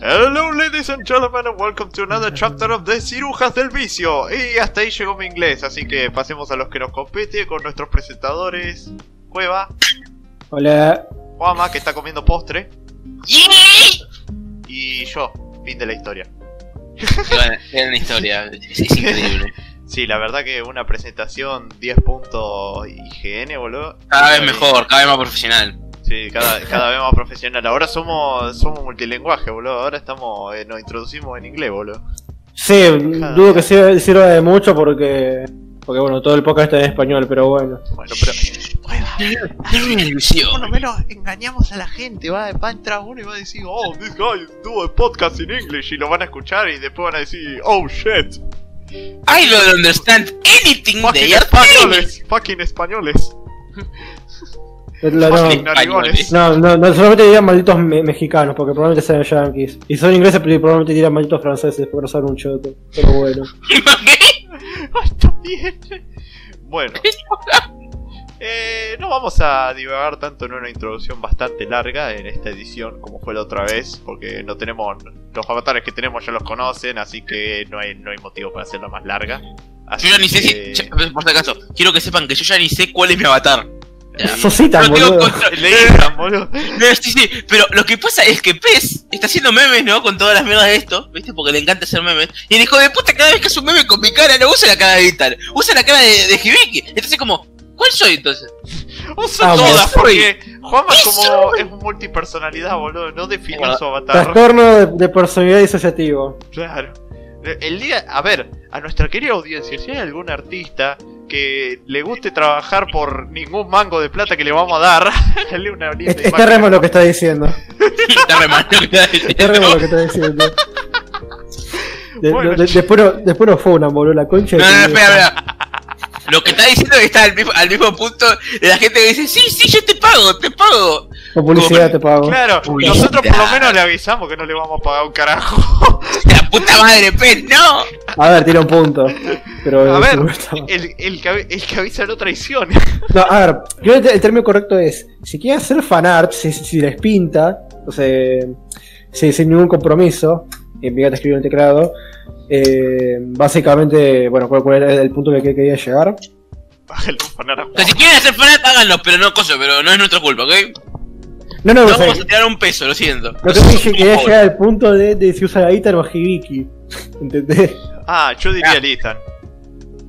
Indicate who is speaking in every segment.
Speaker 1: Hello ladies and gentlemen and welcome to another chapter of The Cirujas del Vicio. Y hasta ahí llegó mi inglés, así que pasemos a los que nos compete con nuestros presentadores. Cueva,
Speaker 2: Hola.
Speaker 1: Juama que está comiendo postre. Y yo, fin de la historia.
Speaker 3: Una historia, es, es increíble.
Speaker 1: Sí, la verdad que una presentación 10 puntos IGN, boludo.
Speaker 3: Cada vez mejor, cada vez más profesional.
Speaker 1: Sí, cada, cada vez más profesional Ahora somos, somos multilenguaje, boludo Ahora estamos, eh, nos introducimos en inglés, boludo
Speaker 2: Sí, dudo que sirva, sirva de mucho porque. Porque bueno, todo el podcast está en español, pero bueno.
Speaker 1: Bueno, pero... Por lo menos engañamos a la gente, va, va a entrar uno y va a decir, oh, this guy do a podcast in English y lo van a escuchar y después van a decir, oh shit,
Speaker 3: I don't understand anything
Speaker 1: fucking
Speaker 3: they are saying.
Speaker 1: españoles, fucking españoles,
Speaker 2: No, no, no, no, no, solamente dirían malditos me- mexicanos, porque probablemente sean yankees. Y son ingleses, pero probablemente dirían malditos franceses, porque no saben un choto. Pero bueno.
Speaker 1: Bueno, eh, no vamos a divagar tanto en una introducción bastante larga en esta edición como fue la otra vez, porque no tenemos los avatares que tenemos ya los conocen, así que no hay, no hay motivo para hacerla más larga. Así
Speaker 3: Yo ya ni sé si. ya- por si acaso, quiero que sepan que yo ya ni sé cuál es mi avatar.
Speaker 2: Sositan,
Speaker 3: no tengo
Speaker 2: boludo.
Speaker 1: boludo.
Speaker 3: No, sí, sí, pero lo que pasa es que Pez está haciendo memes, ¿no? Con todas las mierdas de esto, ¿viste? Porque le encanta hacer memes. Y el hijo de puta, cada vez que hace un meme con mi cara, no usa la cara de Vital, usa la cara de, de Hibiki. Entonces, como, ¿cuál soy entonces?
Speaker 1: Usa
Speaker 2: Vamos.
Speaker 1: todas, porque Juanma
Speaker 3: Eso.
Speaker 1: como es multipersonalidad, boludo, no definió
Speaker 3: Bueno,
Speaker 1: su avatar.
Speaker 2: Trastorno de, de personalidad disociativo.
Speaker 1: Claro. El día, a ver, a nuestra querida audiencia, si hay algún artista que le guste trabajar por ningún mango de plata que le vamos a dar, dale una linda
Speaker 2: Es, está remo lo que está diciendo.
Speaker 3: Está re mal lo que está
Speaker 2: Está remo lo
Speaker 3: diciendo.
Speaker 2: que está diciendo. De-
Speaker 1: Bueno.
Speaker 2: de- después, no, después no fue una boludo, la concha.
Speaker 3: No, no, espera, espera. Lo que está diciendo es que está al mismo, al mismo punto de la gente que dice, sí, sí, yo te pago, te pago.
Speaker 2: Con publicidad te pago.
Speaker 1: Claro, nosotros por lo menos le avisamos que no le vamos a pagar un carajo.
Speaker 3: La puta madre, Pez, no.
Speaker 2: A ver, tira un punto. Pero
Speaker 1: A ver, el, el, que, el que avisa no traiciona.
Speaker 2: No, a ver, creo que el término correcto es, si quieren hacer fanart, si, si les pinta, o sea, si- sin ningún compromiso, en mi gata escribió en el teclado, eh, básicamente, bueno, ¿cuál, cuál era el punto que, que quería llegar?
Speaker 1: Bájale un fanar a
Speaker 3: O sea, si quieren hacer fanat, háganlo, pero no cosa, pero no es nuestra culpa, ¿ok?
Speaker 2: No, no,
Speaker 3: No vamos a tirar un peso, lo siento.
Speaker 2: lo que dije quería llegar al punto de, de si usa la guitarra o Hibiki. ¿Entendés?
Speaker 1: Ah, yo diría
Speaker 3: Ah.
Speaker 1: Listan.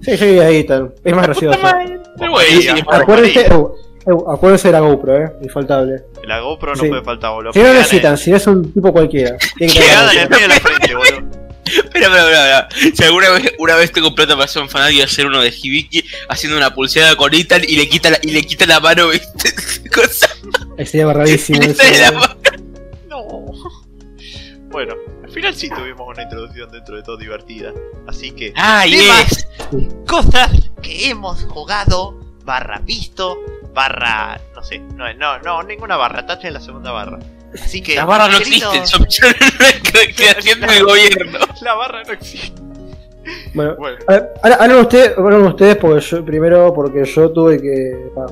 Speaker 2: Sí, yo diría guitarra, es más gracioso.
Speaker 3: Pero.
Speaker 2: Acuérdense, acuérdense de la GoPro, eh, infaltable.
Speaker 1: La GoPro no
Speaker 2: Sí.
Speaker 1: puede faltar, boludo.
Speaker 2: Si no necesitan, si no es un tipo cualquiera. Tiene que
Speaker 1: en de la frente, boludo.
Speaker 3: Espera, espera, espera. Si alguna vez, una vez tengo plata para hacer un fanat y hacer uno de Hibiki haciendo una pulseada con Ethan y le quita la, y le quita la mano, ¿viste? Cosa.
Speaker 2: Ahí sería rarísimo. No.
Speaker 1: Bueno, al final sí tuvimos una introducción dentro de todo divertida. Así que.
Speaker 3: Ah,
Speaker 1: Temas,
Speaker 3: yes.
Speaker 1: Cosas que hemos jugado, barra visto, barra. No sé, no, no, no, ninguna barra, tache en la segunda barra. Así que.
Speaker 3: Las barras no
Speaker 1: queridos-
Speaker 3: existen, son creación del gobierno.
Speaker 1: La barra no existe.
Speaker 2: Bueno,
Speaker 1: Bueno,
Speaker 2: hablan ustedes, hablan ustedes porque yo, primero porque yo tuve que. ah,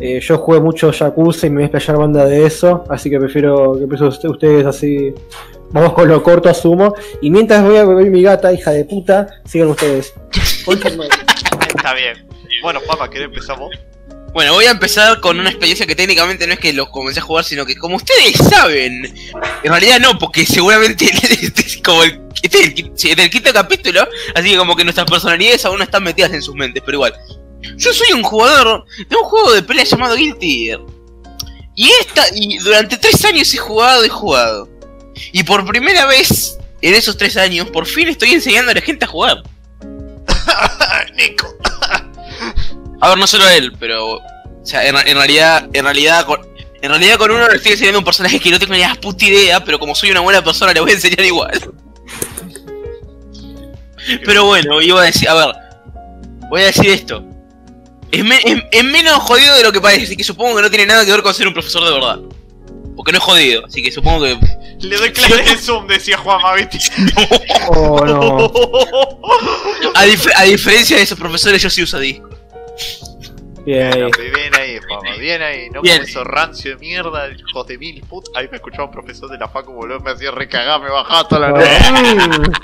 Speaker 2: eh, yo jugué mucho Yakuza y me voy a explayar banda de eso, así que prefiero que empiecen usted- ustedes así. Vamos con lo corto, asumo. Y mientras voy a beber mi gata, hija de puta, sigan ustedes.
Speaker 1: Está bien. Bueno, papá, ¿querés empezar vos?
Speaker 3: Bueno, voy a empezar con una experiencia que técnicamente no es que lo comencé a jugar, sino que como ustedes saben, en realidad no, porque seguramente este es el, quinto capítulo, así que como que nuestras personalidades aún están metidas en sus mentes, pero igual. Yo soy un jugador de un juego de pelea llamado Guilty Gear. Y esta, y durante tres años he jugado y jugado. Y por primera vez en esos tres años, por fin estoy enseñando a la gente a jugar.
Speaker 1: Nico.
Speaker 3: A ver, no solo a él, pero. O sea, en, en realidad, en realidad, con, en realidad con uno le estoy enseñando un personaje que no tengo ni la puta idea, pero como soy una buena persona le voy a enseñar igual. Pero bueno, iba a decir, a ver, voy a decir esto. Es, me- es- es menos jodido de lo que parece, así que supongo que no tiene nada que ver con ser un profesor de verdad. Porque no es jodido, así que supongo que.
Speaker 1: Le doy clase de Zoom, decía Juanma, ¿viste?
Speaker 2: Oh, no.
Speaker 3: A, dif- a diferencia de esos profesores, yo sí uso disco.
Speaker 2: Bien ahí.
Speaker 1: Bien ahí, Bien ahí, ¿no?
Speaker 3: Bien.
Speaker 1: Como esos rancio de mierda, hijos de mil put. Ahí me escuchaba un profesor de la facu, boludo, me hacía recagar, me bajaba toda la noche.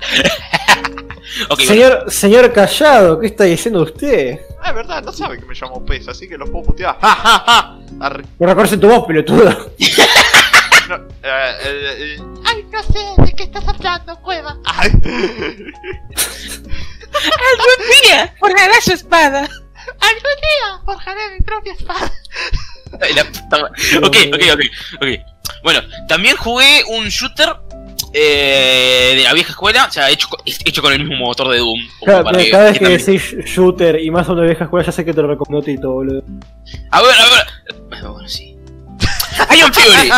Speaker 3: Bueno.
Speaker 2: señor, señor Callado, ¿qué está diciendo usted?
Speaker 1: Ah, es verdad, no sabe que me llamo Pez, así que los puedo putear. ¡Ja, ja, ja! Arre-
Speaker 2: No reconoce tu voz, pelotudo.
Speaker 1: no, eh, eh, eh, Ay, no sé de qué estás hablando, cueva. Ay.
Speaker 3: ¡Algún día forjará su espada!
Speaker 1: Algún día forjaré mi propia espada.
Speaker 3: Ok, ok, ok, ok. Bueno, también jugué un shooter eh, de la vieja escuela, o sea, hecho, con- hecho con el mismo motor de Doom.
Speaker 2: Cada,
Speaker 3: para que-
Speaker 2: cada vez que decís shooter y más una vieja escuela, ya sé que te lo recomiendo Tito, boludo.
Speaker 3: A ver, a ver. Bueno, sí. Iron Fury.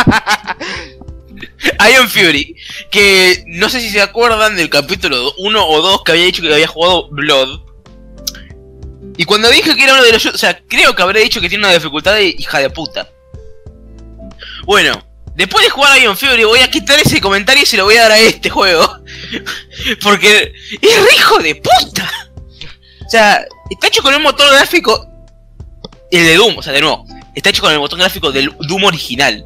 Speaker 3: Iron Fury. Que no sé si se acuerdan del capítulo 1 o 2 que había dicho que había jugado Blood. Y cuando dije que era uno de los... O sea, creo que habré dicho que tiene una dificultad de hija de puta. Bueno, después de jugar Iron Fury voy a quitar ese comentario y se lo voy a dar a este juego. Porque es re hijo de puta. O sea, está hecho con un motor gráfico el de Doom, o sea, de nuevo, está hecho con el botón gráfico del Doom original.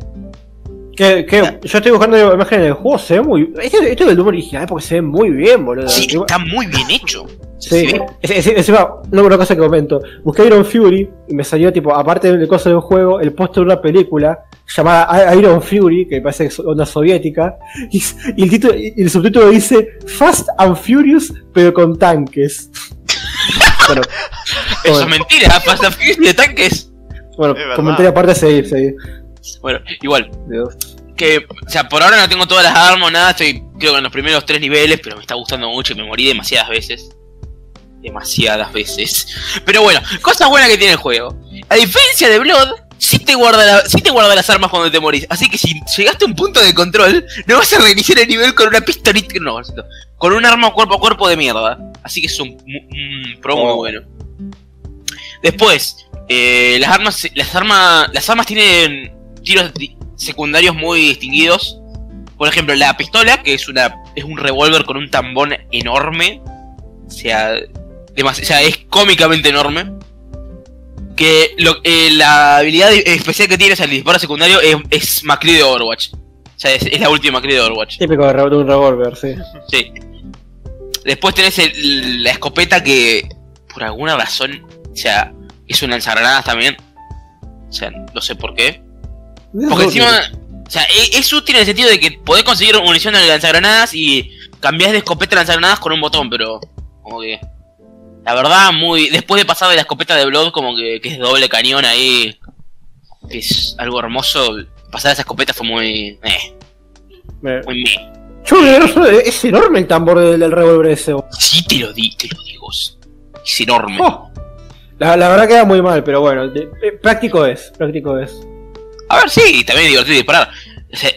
Speaker 2: Que, que yo estoy buscando imágenes del juego, se ve muy. Este, este es el Doom original porque se ve muy bien, boludo.
Speaker 3: Sí, está muy bien hecho.
Speaker 2: Sí,
Speaker 3: ve-
Speaker 2: es- es- encima, no, una cosa que comento. Busqué Iron Fury y me salió, tipo, aparte del coso del juego, el póster de una película llamada Iron Fury, que parece que es una soviética, y, y el, título, y el subtítulo dice Fast and Furious, pero con tanques. bueno,
Speaker 3: Eso
Speaker 2: bueno,
Speaker 3: es mentira, Fast and Furious de tanques.
Speaker 2: bueno comentario aparte, seguir, seguir.
Speaker 3: Bueno, igual,
Speaker 2: Dios.
Speaker 3: que, o sea, por ahora no tengo todas las armas, nada, estoy creo que en los primeros tres niveles, pero me está gustando mucho y me morí demasiadas veces. Demasiadas veces. Pero bueno, cosa buena que tiene el juego. A diferencia de Blood, sí te guarda, la- sí te guarda las armas cuando te morís. Así que si llegaste a un punto de control, no vas a reiniciar el nivel con una pistolita. No, con un arma cuerpo a cuerpo de mierda. Así que es un, un pro muy
Speaker 2: Oh.
Speaker 3: bueno. Después, eh, las armas, las armas, las armas tienen tiros secundarios muy distinguidos. Por ejemplo, la pistola, que es una es un revólver con un tambón enorme. O sea, o sea, es cómicamente enorme. Que lo- eh, la habilidad especial que tiene, o sea, el disparo secundario, es, es McCree de Overwatch. O sea, es, es la última McCree de Overwatch.
Speaker 2: Típico de un revólver, sí.
Speaker 3: Sí. Después tenés el- la escopeta que, por alguna razón, o sea, es un lanzagranadas también. O sea, no sé por qué. Porque encima, o sea, e- es, útil en el sentido de que podés conseguir munición de lanzagranadas y cambiás de escopeta a lanzagranadas con un botón, pero como que... La verdad, muy... Después de pasar de la escopeta de Blood, como que, que es doble cañón ahí, que es algo hermoso, pasar a esa escopeta fue muy... Eh,
Speaker 2: Me-
Speaker 3: muy meh.
Speaker 2: Yo, es enorme el tambor del, del revólver ese.
Speaker 3: Sí te lo, di, te lo digo. Es es enorme.
Speaker 2: Oh. La, la verdad queda muy mal, pero bueno, de- práctico es, práctico es.
Speaker 3: A ver, sí, también es divertido disparar. O sea,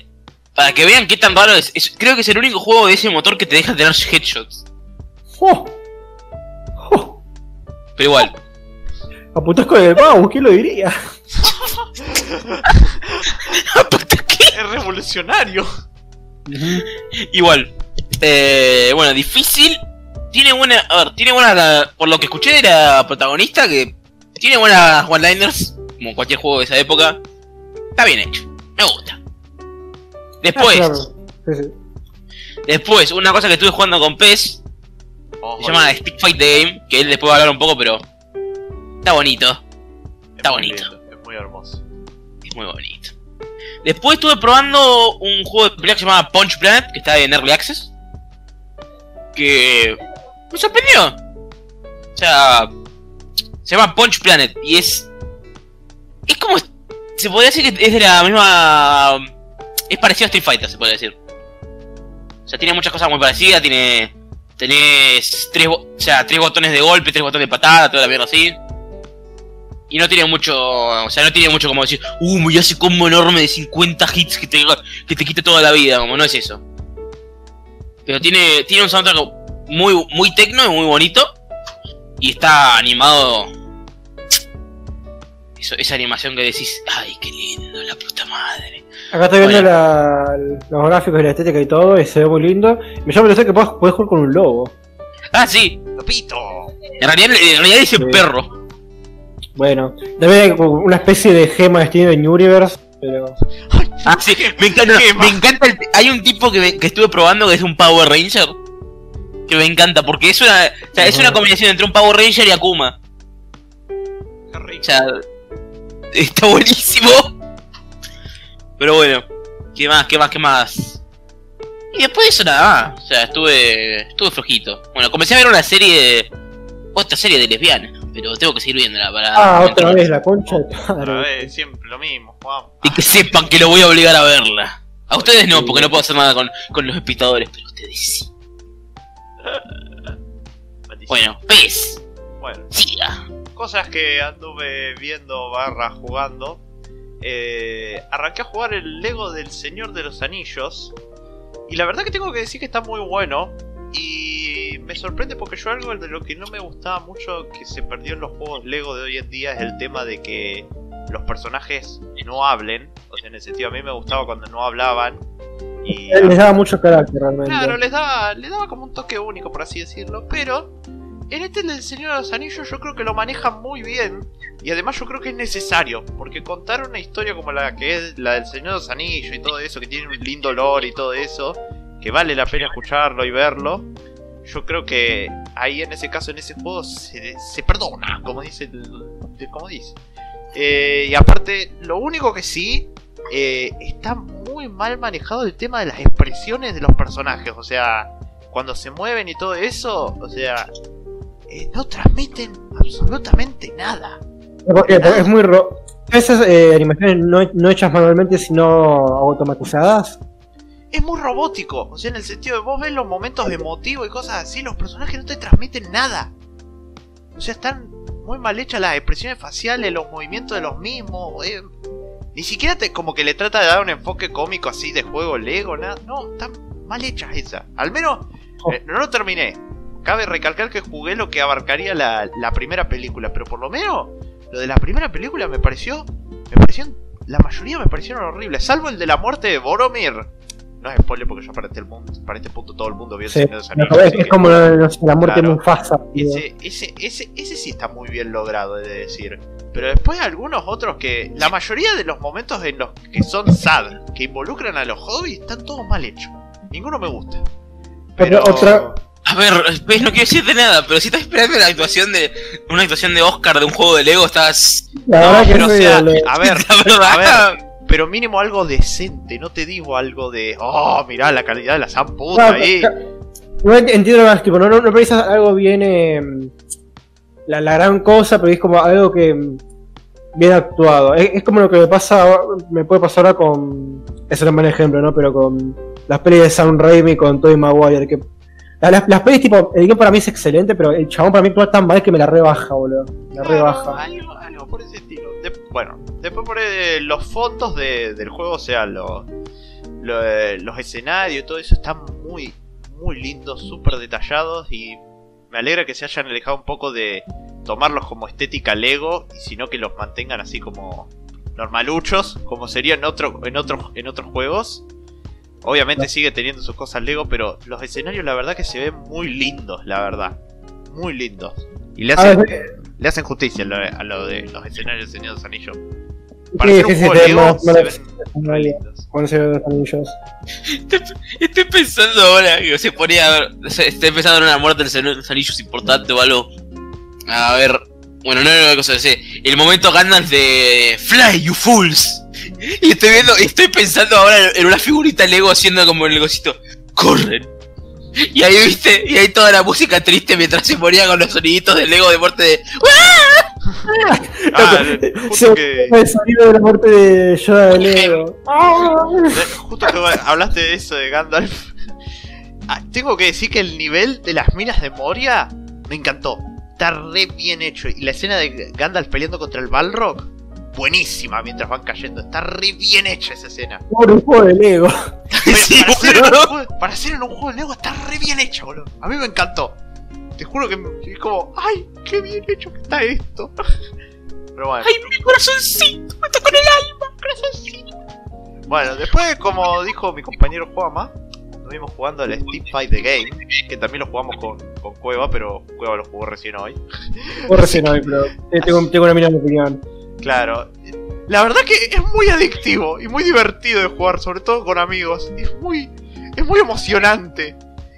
Speaker 3: para que vean qué tan raro es, es- Creo que es el único juego de ese motor que te deja tener headshots.
Speaker 2: Oh. Oh.
Speaker 3: Pero igual.
Speaker 2: Apuntás con el mouse, ¿quién lo diría?
Speaker 3: ¿Qué?
Speaker 1: Es revolucionario.
Speaker 3: Igual. Eh, bueno, difícil. Tiene buena. A ver, tiene buena. la- por lo que escuché de la protagonista, que tiene buenas one-liners. Como cualquier juego de esa época. Está bien hecho. Me gusta. Después,
Speaker 2: Ah, claro. Sí, sí.
Speaker 3: después, una cosa que estuve jugando con PES.
Speaker 1: Ojo,
Speaker 3: Se llama Stick Fight the Game. Que él después va a hablar un poco, pero. Está bonito.
Speaker 1: es
Speaker 3: está bonito.
Speaker 1: lindo, Es muy hermoso.
Speaker 3: Es muy bonito. Después estuve probando un juego de pelea que se llama Punch Planet, que está en Early Access. Que me sorprendió. O sea, se llama Punch Planet y es. Es como. Se podría decir que es de la misma. Es parecido a Street Fighter, se puede decir. O sea, tiene muchas cosas muy parecidas. Tiene. Tenés tres, o sea, tres botones de golpe, tres botones de patada, toda la mierda así. Y no tiene mucho, o sea, no tiene mucho como decir, uh, me hace combo enorme de 50 hits que te, que te quita toda la vida, como no es eso. Pero tiene, tiene un soundtrack muy, muy tecno y muy bonito. Y está animado. Eso, esa animación que decís, ay, qué lindo, la puta madre.
Speaker 2: Acá estoy viendo la- los gráficos y la estética y todo, y se ve muy lindo. Me llama la atención que podés, podés jugar con un lobo.
Speaker 3: Ah, sí,
Speaker 1: ¡Lopito!
Speaker 3: en realidad, en realidad dice
Speaker 2: Sí.
Speaker 3: perro.
Speaker 2: Bueno, debe haber como una especie de gema de Steven Universe, pero.
Speaker 3: Ah, sí, me encanta.
Speaker 1: ¿Qué
Speaker 3: me encanta el- hay un tipo que, me- que estuve probando que es un Power Ranger. Que me encanta, porque es una, o sea, es una combinación entre un Power Ranger y Akuma. O sea, está buenísimo. Pero bueno, ¿qué más? ¿Qué más? ¿Qué más? Y después de eso nada más. O sea, estuve, estuve flojito. Bueno, comencé a ver una serie, otra serie de lesbianas, pero tengo que seguir viéndola para.
Speaker 2: Ah, otra vez, la concha de
Speaker 1: Otra vez, siempre lo mismo, Juan.
Speaker 3: Y que sepan que lo voy a obligar a verla. A ustedes no, porque no puedo hacer nada con, con los espectadores, pero ustedes sí. Bueno, pez,
Speaker 1: Bueno,
Speaker 3: siga.
Speaker 1: Cosas que anduve viendo barra jugando. Eh, arranqué a jugar el Lego del Señor de los Anillos. Y la verdad que tengo que decir que está muy bueno. Y me sorprende porque yo algo de lo que no me gustaba mucho que se perdió en los juegos Lego de hoy en día es el tema de que los personajes no hablen. O sea, en el sentido a mí me gustaba cuando no hablaban. Y
Speaker 2: Les daba mucho carácter realmente.
Speaker 1: Claro, les daba, le daba como un toque único, por así decirlo. Pero en este del Señor de los Anillos yo creo que lo manejan muy bien. Y además yo creo que es necesario. Porque contar una historia como la que es la del Señor de los Anillos y todo eso, que tiene un lindo lore y todo eso, que vale la pena escucharlo y verlo. Yo creo que ahí en ese caso, en ese juego, se, perdona, como dice como dice. Eh, y aparte, lo único que sí eh, está muy mal manejado el tema de las expresiones de los personajes. O sea, cuando se mueven y todo eso, o sea, eh, no transmiten absolutamente nada.
Speaker 2: Porque es muy ro... Esas eh, animaciones no, no hechas manualmente, sino automatizadas.
Speaker 1: Es muy robótico, o sea, en el sentido de vos ves los momentos emotivos y cosas así, los personajes no te transmiten nada. O sea, están muy mal hechas las expresiones faciales, los movimientos de los mismos. eh, Ni siquiera te, como que le trata de dar un enfoque cómico así de juego Lego, nada. No, están mal hechas esas. Al menos
Speaker 2: Oh.
Speaker 1: eh, no lo terminé. Cabe recalcar que jugué lo que abarcaría la, la primera película, pero por lo menos lo de la primera película me pareció. Me parecieron. La mayoría me parecieron horribles, salvo el de la muerte de Boromir. No es spoiler porque ya para este, mundo, para este punto todo el mundo vio el
Speaker 2: Sí,
Speaker 1: Señor de
Speaker 2: no,
Speaker 1: Anillos,
Speaker 2: es,
Speaker 1: que-
Speaker 2: como sé, la muerte
Speaker 1: Claro.
Speaker 2: de Mufasa. tío.
Speaker 1: ese, ese, ese, ese sí está muy bien logrado, he de decir. Pero después algunos otros que. La mayoría de los momentos en los que son sad, que involucran a los hobbies, están todos mal hechos. Ninguno me gusta.
Speaker 2: Pero otra-
Speaker 3: A ver, pues no quiero decirte nada, pero si estás esperando la actuación de una actuación de Oscar de un juego de Lego, estás.
Speaker 2: La
Speaker 1: No,
Speaker 2: verdad que
Speaker 1: pero
Speaker 2: es
Speaker 1: o sea, a ver,
Speaker 3: La verdad.
Speaker 1: a ver, pero mínimo algo decente, no te digo algo de, oh, mirá la calidad de la zamputa
Speaker 2: No,
Speaker 1: ahí.
Speaker 2: ca- no ent- entiendo más, tipo, no, no, no precisas algo bien. eh, la, la gran cosa, pero es como algo que. mm, bien actuado. Es, es como lo que me pasa. Me puede pasar ahora con. Es un buen ejemplo, ¿no? Pero con las pelis de Sam Raimi con Tobey Maguire. Que, las, las pelis, tipo, el guion para mí es excelente, pero el chabón para mí actúa tan mal que me la rebaja, boludo. La
Speaker 1: Claro,
Speaker 2: rebaja.
Speaker 1: algo, algo por ese estilo. De- bueno, después por eh, los fondos de- del juego, o sea, lo- lo, eh, los escenarios y todo eso están muy, muy lindos, súper detallados y me alegra que se hayan alejado un poco de tomarlos como estética Lego y sino que los mantengan así como normaluchos, como sería en, otro, en, otros en otros juegos. Obviamente sigue teniendo sus cosas Lego, pero los escenarios la verdad que se ven muy lindos, la verdad. Muy lindos. Y le hacen,
Speaker 2: ver,
Speaker 1: le hacen justicia a lo, a lo de los escenarios de Señor de los Anillos.
Speaker 2: sí,
Speaker 1: Para
Speaker 2: sí, sí, no- no
Speaker 1: se ven
Speaker 2: los anillos.
Speaker 3: Estoy pensando ahora que se ponía a ver. Estoy pensando en una muerte del Señor de los Anillos importante o algo. A ver. Bueno, no era una cosa así. El momento Gandalf de Fly, you fools. Y estoy viendo, estoy pensando ahora en una figurita Lego haciendo como el negocito. Corren. Y ahí viste, y ahí toda la música triste mientras se ponía con los soniditos de Lego de muerte de.
Speaker 1: Ah,
Speaker 2: Se
Speaker 1: justo que,
Speaker 2: el sonido de la muerte de Yoda de Lego.
Speaker 1: justo que hablaste de eso de Gandalf. Ah, tengo que decir que el nivel de las minas de Moria me encantó. Está re bien hecho. Y la escena de Gandalf peleando contra el Balrog, buenísima mientras van cayendo. Está re bien hecha esa escena.
Speaker 2: Por un juego de Lego.
Speaker 3: Sí,
Speaker 1: para, hacer en un juego, para hacer en un juego de Lego está re bien hecho, boludo. A mí me encantó. Te juro que me- es como, ¡ay, qué bien hecho que está esto! Pero bueno,
Speaker 3: ¡Ay, mi corazoncito! ¡Me tocó en el alma! ¡Corazoncito!
Speaker 1: bueno, después, como dijo mi compañero Juama, Estuvimos jugando al Steam Fight the Game, que también lo jugamos con, con Cueva, pero Cueva lo jugó recién hoy.
Speaker 2: Vos recién hoy, pero eh, tengo, tengo una mirada opinión.
Speaker 1: Claro. La verdad que es muy adictivo y muy divertido de jugar, sobre todo con amigos. Es muy, es muy emocionante.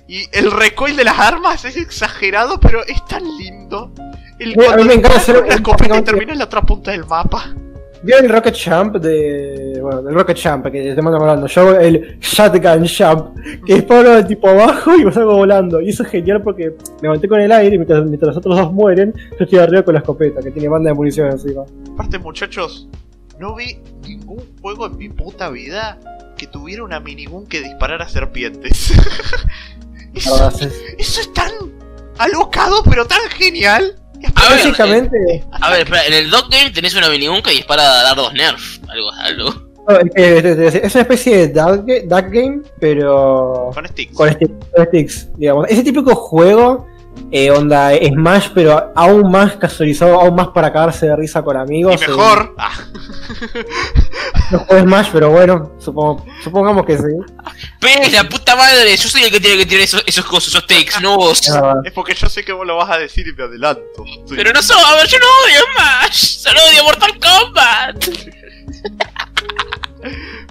Speaker 1: Y el recoil de las armas es exagerado, pero es tan lindo. El,
Speaker 2: Eh, a mí me encanta
Speaker 1: hacer
Speaker 2: un-
Speaker 1: escopeta y termina en la otra punta del mapa.
Speaker 2: ¿Vieron el Rocket Jump de. Bueno, del Rocket Jump que estamos hablando? Yo hago el Shotgun Jump, que disparo de tipo abajo y me salgo volando. Y eso es genial porque me levanté con el aire y mientras, mientras los otros dos mueren, yo estoy arriba con la escopeta, que tiene banda de munición encima.
Speaker 1: Aparte, muchachos, no vi ningún juego en mi puta vida que tuviera una minigun que disparara serpientes. Eso,
Speaker 2: es-
Speaker 1: eso es tan alocado, pero tan genial.
Speaker 3: A ver,
Speaker 2: Básicamente,
Speaker 3: A ver, espera, en el Dog Game tenés una minigun que dispara dardos Nerf. Algo, algo.
Speaker 2: no, es, una especie de duck game, pero
Speaker 1: Con sticks.
Speaker 2: con, stick- con sticks, digamos. Ese típico juego, eh, onda Smash, pero aún más casualizado, aún más para cagarse de risa con amigos.
Speaker 1: y mejor. Ah,
Speaker 2: No juego Smash, pero bueno, supongo, supongamos que sí.
Speaker 3: ¡Pez, la puta madre! Yo soy el que tiene que tirar esos, esos cosas, esos takes, no vos.
Speaker 2: Es verdad.
Speaker 1: es porque yo sé que vos lo vas a decir y me adelanto. Sí.
Speaker 3: Pero no soy, a ver, yo no odio Smash, solo odio Mortal Kombat.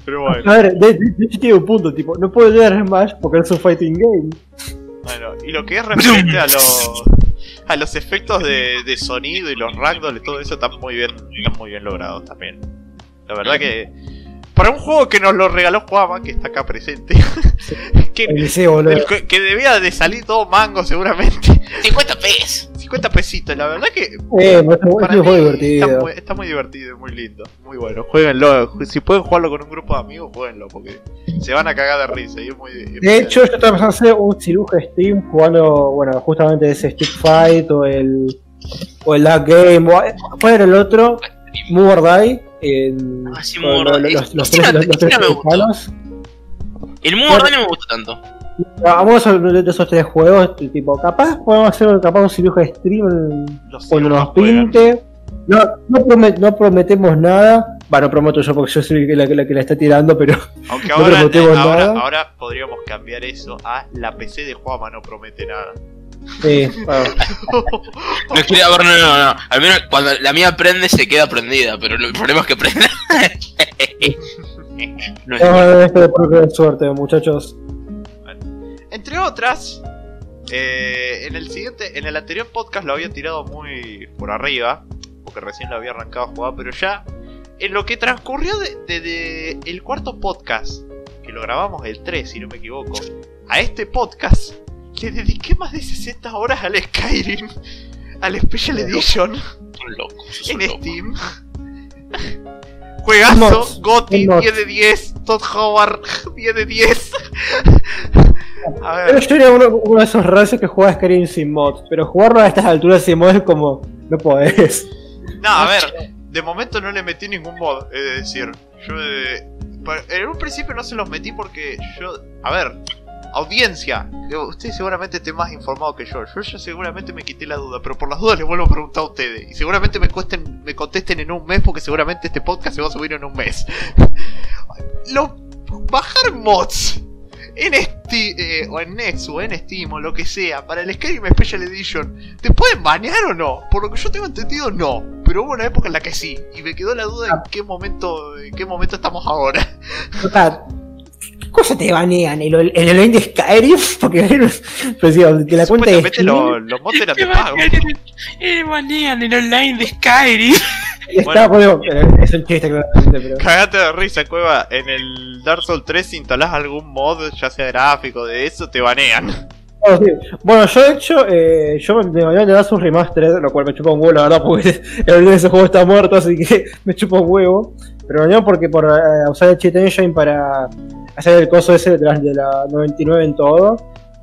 Speaker 1: Pero bueno.
Speaker 2: A ver, de, hecho tiene un punto, tipo, no puedo llegar a Smash porque es un fighting game.
Speaker 1: Bueno, y lo que es referente a los a los efectos de, de sonido y los ragdoll y todo eso están muy bien, están muy bien logrados también. La verdad que para un juego que nos lo regaló Juama, que está acá presente, que,
Speaker 2: El
Speaker 1: que- debía de salir todo mango seguramente,
Speaker 3: 50 pes.
Speaker 1: 50 pesitos, la verdad que
Speaker 2: Eh, es
Speaker 1: para mí
Speaker 2: divertido.
Speaker 1: Está muy, está muy divertido, muy lindo, muy bueno. Jueguenlo, si pueden jugarlo con un grupo de amigos, jueguenlo, porque se van a cagar de risa y es muy... es muy-
Speaker 2: De hecho, yo estaba pensando hacer un ciruja Steam jugando, bueno, justamente ese Stick Fight o el. o el Duck Game, o ¿cuál era el otro? Move or Die.
Speaker 3: Ah,
Speaker 2: con
Speaker 3: Move or
Speaker 2: los, tres,
Speaker 3: no me
Speaker 2: palos.
Speaker 3: El Moon no me gusta tanto.
Speaker 2: Vamos a de esos tres juegos, tipo, capaz podemos hacer capaz un ciruja Stream
Speaker 1: los
Speaker 2: cuando nos pinte. No, no, promet- no prometemos nada. Bueno, no prometo yo porque yo soy la que la, que la está tirando, pero
Speaker 1: Aunque
Speaker 2: No
Speaker 1: ahora, eh,
Speaker 2: prometemos
Speaker 1: ahora,
Speaker 2: nada.
Speaker 1: ahora podríamos cambiar eso a la PC de Juama no promete nada.
Speaker 2: Sí, bueno.
Speaker 3: No a ver, no, no, no. Al menos cuando la mía prende se queda prendida, pero el problema es que prenda. no es
Speaker 2: Vamos a ver esto de prueba de suerte, muchachos.
Speaker 1: Entre otras, eh, en el siguiente, en el anterior podcast lo había tirado muy por arriba, porque recién lo había arrancado a jugar, pero ya en lo que transcurrió de, de- de el cuarto podcast, que lo grabamos el 3 si no me equivoco, a este podcast le dediqué más de 60 horas al Skyrim, al Special Edition
Speaker 3: un loco.
Speaker 1: en
Speaker 3: loco.
Speaker 1: Steam. Juegazo, Gotti,
Speaker 2: mods.
Speaker 1: 10 de 10, Todd Howard, 10 de 10. A
Speaker 2: Pero
Speaker 1: ver,
Speaker 2: yo era uno, uno de esos raros que juega Skyrim sin mods, pero jugarlo a estas alturas sin mods es como, no podés.
Speaker 1: no, a ver, de momento no le metí ningún mod, es de decir, yo eh, pa- en un principio no se los metí porque yo, a ver, audiencia, eh, usted seguramente esté más informado que yo, yo ya seguramente me quité la duda, pero por las dudas les vuelvo a preguntar a ustedes, y seguramente me, cuesten, me contesten en un mes porque seguramente este podcast se va a subir en un mes. Lo, bajar mods en Steam, eh, o en Nexus, o en Steam, o lo que sea, para el Skyrim Special Edition, ¿te pueden banear o no? Por lo que yo tengo entendido, no. Pero hubo una época en la que sí, y me quedó la duda en qué momento, en qué momento estamos ahora.
Speaker 2: ¿qué cosa te banean? ¿El, el, el online de Skyrim? Porque, pues sí, de la cuenta de Steam
Speaker 1: lo- los mods eran de pago.
Speaker 3: Eh, banean el online de Skyrim.
Speaker 2: está, bueno, eh, es un chiste claramente, pero...
Speaker 1: Cagate de risa, cueva. En el Dark Souls 3, si instalás algún mod, ya sea gráfico, de eso, te banean.
Speaker 2: Oh, sí. Bueno, yo de hecho, eh, yo me banearon de dar sus remastered, lo cual me chupa un huevo, la verdad, porque el origen de ese juego está muerto, así que me chupa un huevo. Pero me banearon porque por eh, usar el cheat engine para hacer el coso ese detrás de la 99 en todo.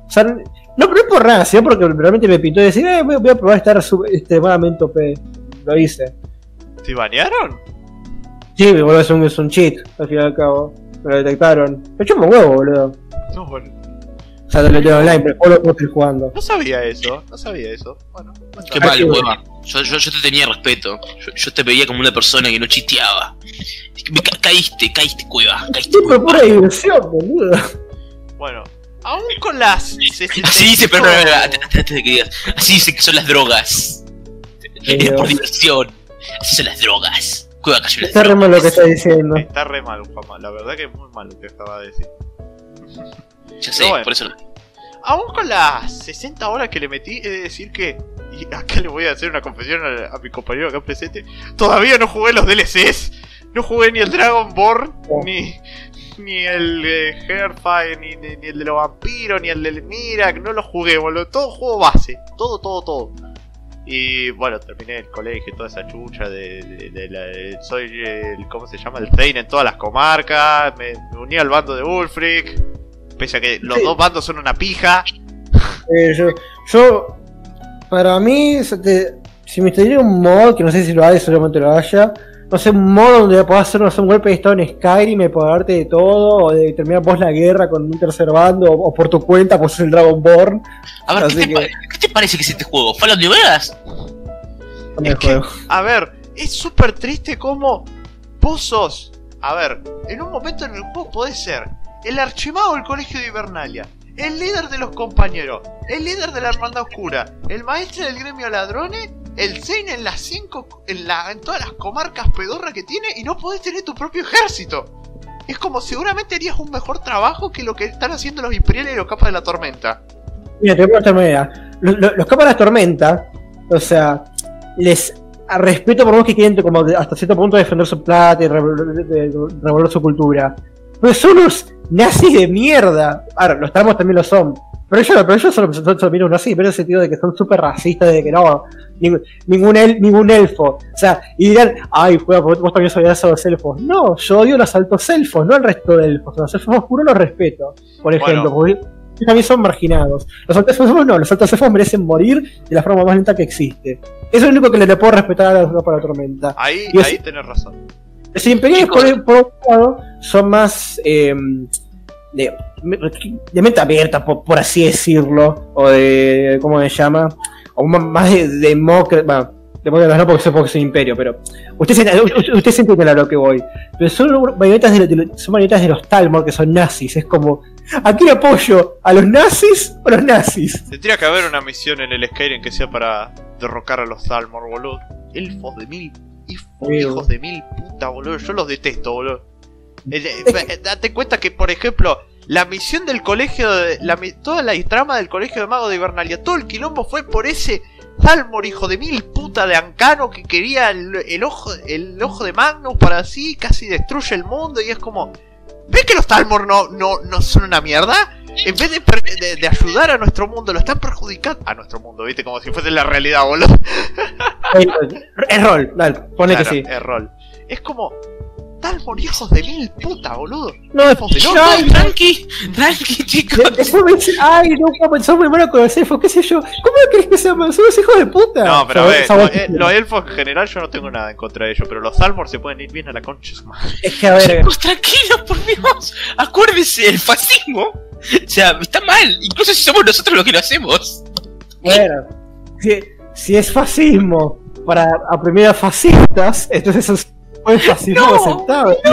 Speaker 2: O sea, no, pero no por nada, sino porque realmente me pintó y decir, eh, voy, voy a probar a estar sub- extremadamente OP. Lo hice.
Speaker 1: ¿Te banearon?
Speaker 2: Sí, boludo, es un, es un cheat, al fin y al cabo. Me lo detectaron. Me chupa un huevo, boludo.
Speaker 1: No, bueno,
Speaker 2: O sea, lo tengo online, pero el juego lo puedo seguir jugando.
Speaker 1: no sabía eso, no sabía eso. Bueno,
Speaker 3: Qué mal, hueva. Yo, yo, yo te tenía respeto. Yo, yo te veía como una persona que no chiteaba. Me ca- caíste, caíste, cueva. Caíste, cueva.
Speaker 2: pura diversión, boludo.
Speaker 1: Bueno, Aún con las 60
Speaker 3: Así dice, pero, pero, antes de que digas. Así dice que son las drogas. Es por diversión. Así son las drogas. Juega cayó las
Speaker 2: Está re mal lo que está diciendo.
Speaker 1: Está re mal, Juanma. La verdad que es muy mal lo que acaba de decir.
Speaker 3: Ya sé,
Speaker 1: bueno.
Speaker 3: por eso lo
Speaker 1: Aún con las 60 horas que le metí, he de decir que. Y acá le voy a hacer una confesión a, a mi compañero acá presente. Todavía no jugué los DLCs. No jugué ni el Dragonborn,
Speaker 2: Oh.
Speaker 1: ni. Ni el eh, Hairfire, ni, ni, ni el de los vampiros, ni el del Mirak, no lo jugué, boludo. Todo juego base, todo, todo, todo. Y bueno, terminé el colegio, toda esa chucha de, de- de la- de- soy el, ¿cómo se llama? El Rein en todas las comarcas, me, me uní al bando de Ulfric, pese a que los
Speaker 2: Sí.
Speaker 1: dos bandos son una pija.
Speaker 2: Eh, yo, yo, para mí, se te- si me tendría un mod, que no sé si lo hay, seguramente lo haya, no sé, un mod donde puedas hacer no sé, un golpe de estado en Skyrim y darte de todo, o de terminar vos la guerra con un tercer bando, o, o por tu cuenta, pues es el Dragonborn.
Speaker 3: A ver, ¿qué te,
Speaker 2: que-
Speaker 3: pa- ¿qué te parece que es este juego? ¿Fallout New Vegas?
Speaker 2: No me
Speaker 1: Es que-
Speaker 2: juego.
Speaker 1: A ver, es súper triste como vos sos. A ver, en un momento en el juego podés ser el archivado del colegio de Hibernalia, el líder de los compañeros, el líder de la hermandad oscura, el maestro del gremio ladrones, el Zein en las cinco, en, la, en todas las comarcas pedorras que tiene y no podés tener tu propio ejército. Es como seguramente harías un mejor trabajo que lo que están haciendo los imperiales y los capas de la tormenta.
Speaker 2: Mira, te voy a una idea. Los, capas de la tormenta, o sea, les respeto por más que quieren como hasta cierto punto defender su plata y revol- de- de- revolver su cultura. Pero son unos nazis de mierda. Ahora, los tramos también lo son. Pero ellos, pero ellos son, son, son menos nazis, pero en el sentido de que son súper racistas, de que no, ningún, ningún, el- ningún elfo. O sea, y dirán, ay, juega, vos vos también odias a los elfos. No, yo odio a los altos elfos, no al resto de elfos. Los elfos oscuros los respeto, por ejemplo,
Speaker 1: Bueno.
Speaker 2: porque ellos también son marginados. Los altos elfos no, los altos elfos merecen morir de la forma más lenta que existe. Eso es lo único que le, puedo respetar a la, para la tormenta.
Speaker 1: Ahí,
Speaker 2: Y es-
Speaker 1: ahí tenés razón.
Speaker 2: Los imperiales, por, por otro lado, son más eh, de, de mente abierta, por, por así decirlo, o de, ¿cómo se llama? O más- más de demócrata, bueno, demócratas no porque soy, porque soy imperio, pero usted se, usted, usted se entiende a lo que voy. Pero son marionetas de, de- son marionetas de los Talmor, que son nazis, es como, ¿a quién apoyo? ¿A los nazis o a los nazis?
Speaker 1: Tendría que haber una misión en el Skyrim que sea para derrocar a los Salmor, boludo. Elfos de mil. Hijos, de mil puta, boludo. Yo los detesto, boludo. Eh, eh, Date cuenta que, por ejemplo, la misión del colegio. De, la, toda la trama del colegio de magos de Hibernalia. Todo el quilombo fue por ese Salmor, hijo de mil puta de Ancano que quería el, el ojo, el ojo de Magnus para así. Casi destruye el mundo. Y es como. ¿Ves que los Talmor no, no, no son una mierda? En vez de, de- de ayudar a nuestro mundo, lo están perjudicando. A nuestro mundo, viste, como si fuese la realidad, boludo.
Speaker 2: Es rol, dale, pone
Speaker 1: Claro,
Speaker 2: que sí.
Speaker 1: Es rol. Es como. Talmor, hijos de mil puta, boludo.
Speaker 2: No,
Speaker 1: Hijos de loco.
Speaker 2: ay,
Speaker 3: tranqui, tranqui, chicos.
Speaker 2: De- Después me dice, ay, no, como son muy buenos con los elfos, qué sé yo. ¿Cómo crees que sean Son los hijos de puta.
Speaker 1: No, pero a ver, eh, los elfos en general yo no tengo nada en contra de ellos, pero los Talmor se pueden ir bien a la concha su madre.
Speaker 2: Es que, a ver,
Speaker 3: Chicos, tranquilos, por Dios. Acuérdense, el fascismo. O sea, está mal. Incluso si somos nosotros los que lo hacemos.
Speaker 2: bueno, si, si es fascismo para oprimir a fascistas, entonces es un fascismo
Speaker 3: No,
Speaker 2: aceptable.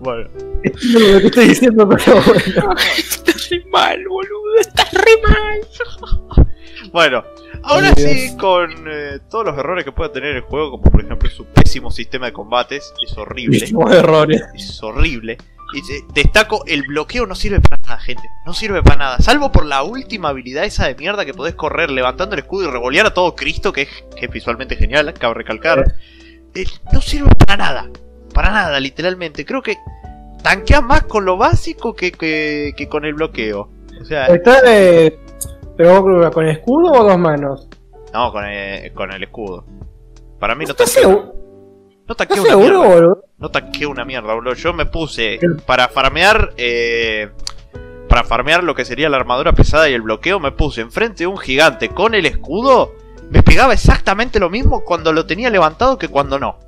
Speaker 1: Bueno,
Speaker 2: Entiendo lo que estoy diciendo, pero bueno.
Speaker 3: Está re mal, boludo. Está re mal.
Speaker 1: bueno. Ahora
Speaker 2: Ay,
Speaker 1: sí, con eh, todos los errores que pueda tener el juego, como por ejemplo su pésimo sistema de combates, es horrible.
Speaker 2: Muchísimos errores.
Speaker 1: es horrible. Y destaco, el bloqueo no sirve para nada, gente. No sirve para nada. Salvo por la última habilidad esa de mierda que podés correr levantando el escudo y revolear a todo Cristo, que es, que es visualmente genial, cabe recalcar. Eh, no sirve para nada. Para nada, literalmente. Creo que tanquea más con lo básico que, que, que con el bloqueo. O sea,
Speaker 2: Está de. Pero con escudo o dos manos.
Speaker 1: no, con el, con el escudo. Para mí no
Speaker 2: ¿Estás
Speaker 1: tanquea,
Speaker 2: seguro?
Speaker 1: No
Speaker 2: ¿Estás
Speaker 1: una
Speaker 2: seguro,
Speaker 1: mierda.
Speaker 2: boludo?
Speaker 1: No tanqué una mierda, boludo. Yo me puse para farmear. Eh, para farmear lo que sería la armadura pesada y el bloqueo. Me puse enfrente de un gigante con el escudo. Me pegaba exactamente lo mismo cuando lo tenía levantado que cuando no.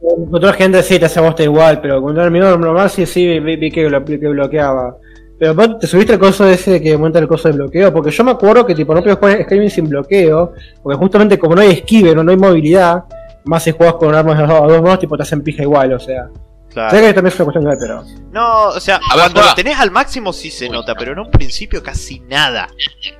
Speaker 2: Con otra gente sí te hace bosta igual, pero con el mío normal sí, sí vi, vi que, blo- que bloqueaba. Pero vos te subiste el coso ese de que aumenta el coso de bloqueo, porque yo me acuerdo que tipo no puedes jugar Skyrim sin bloqueo, porque justamente como no hay esquive, no, no hay movilidad, más si juegas con armas a dos manos, tipo te hacen pija igual, o sea.
Speaker 1: Claro.
Speaker 2: Sé que también es una cuestión de pero.
Speaker 1: No, o sea,
Speaker 3: A ver,
Speaker 1: cuando lo tenés al máximo sí se nota, pero en un principio casi nada.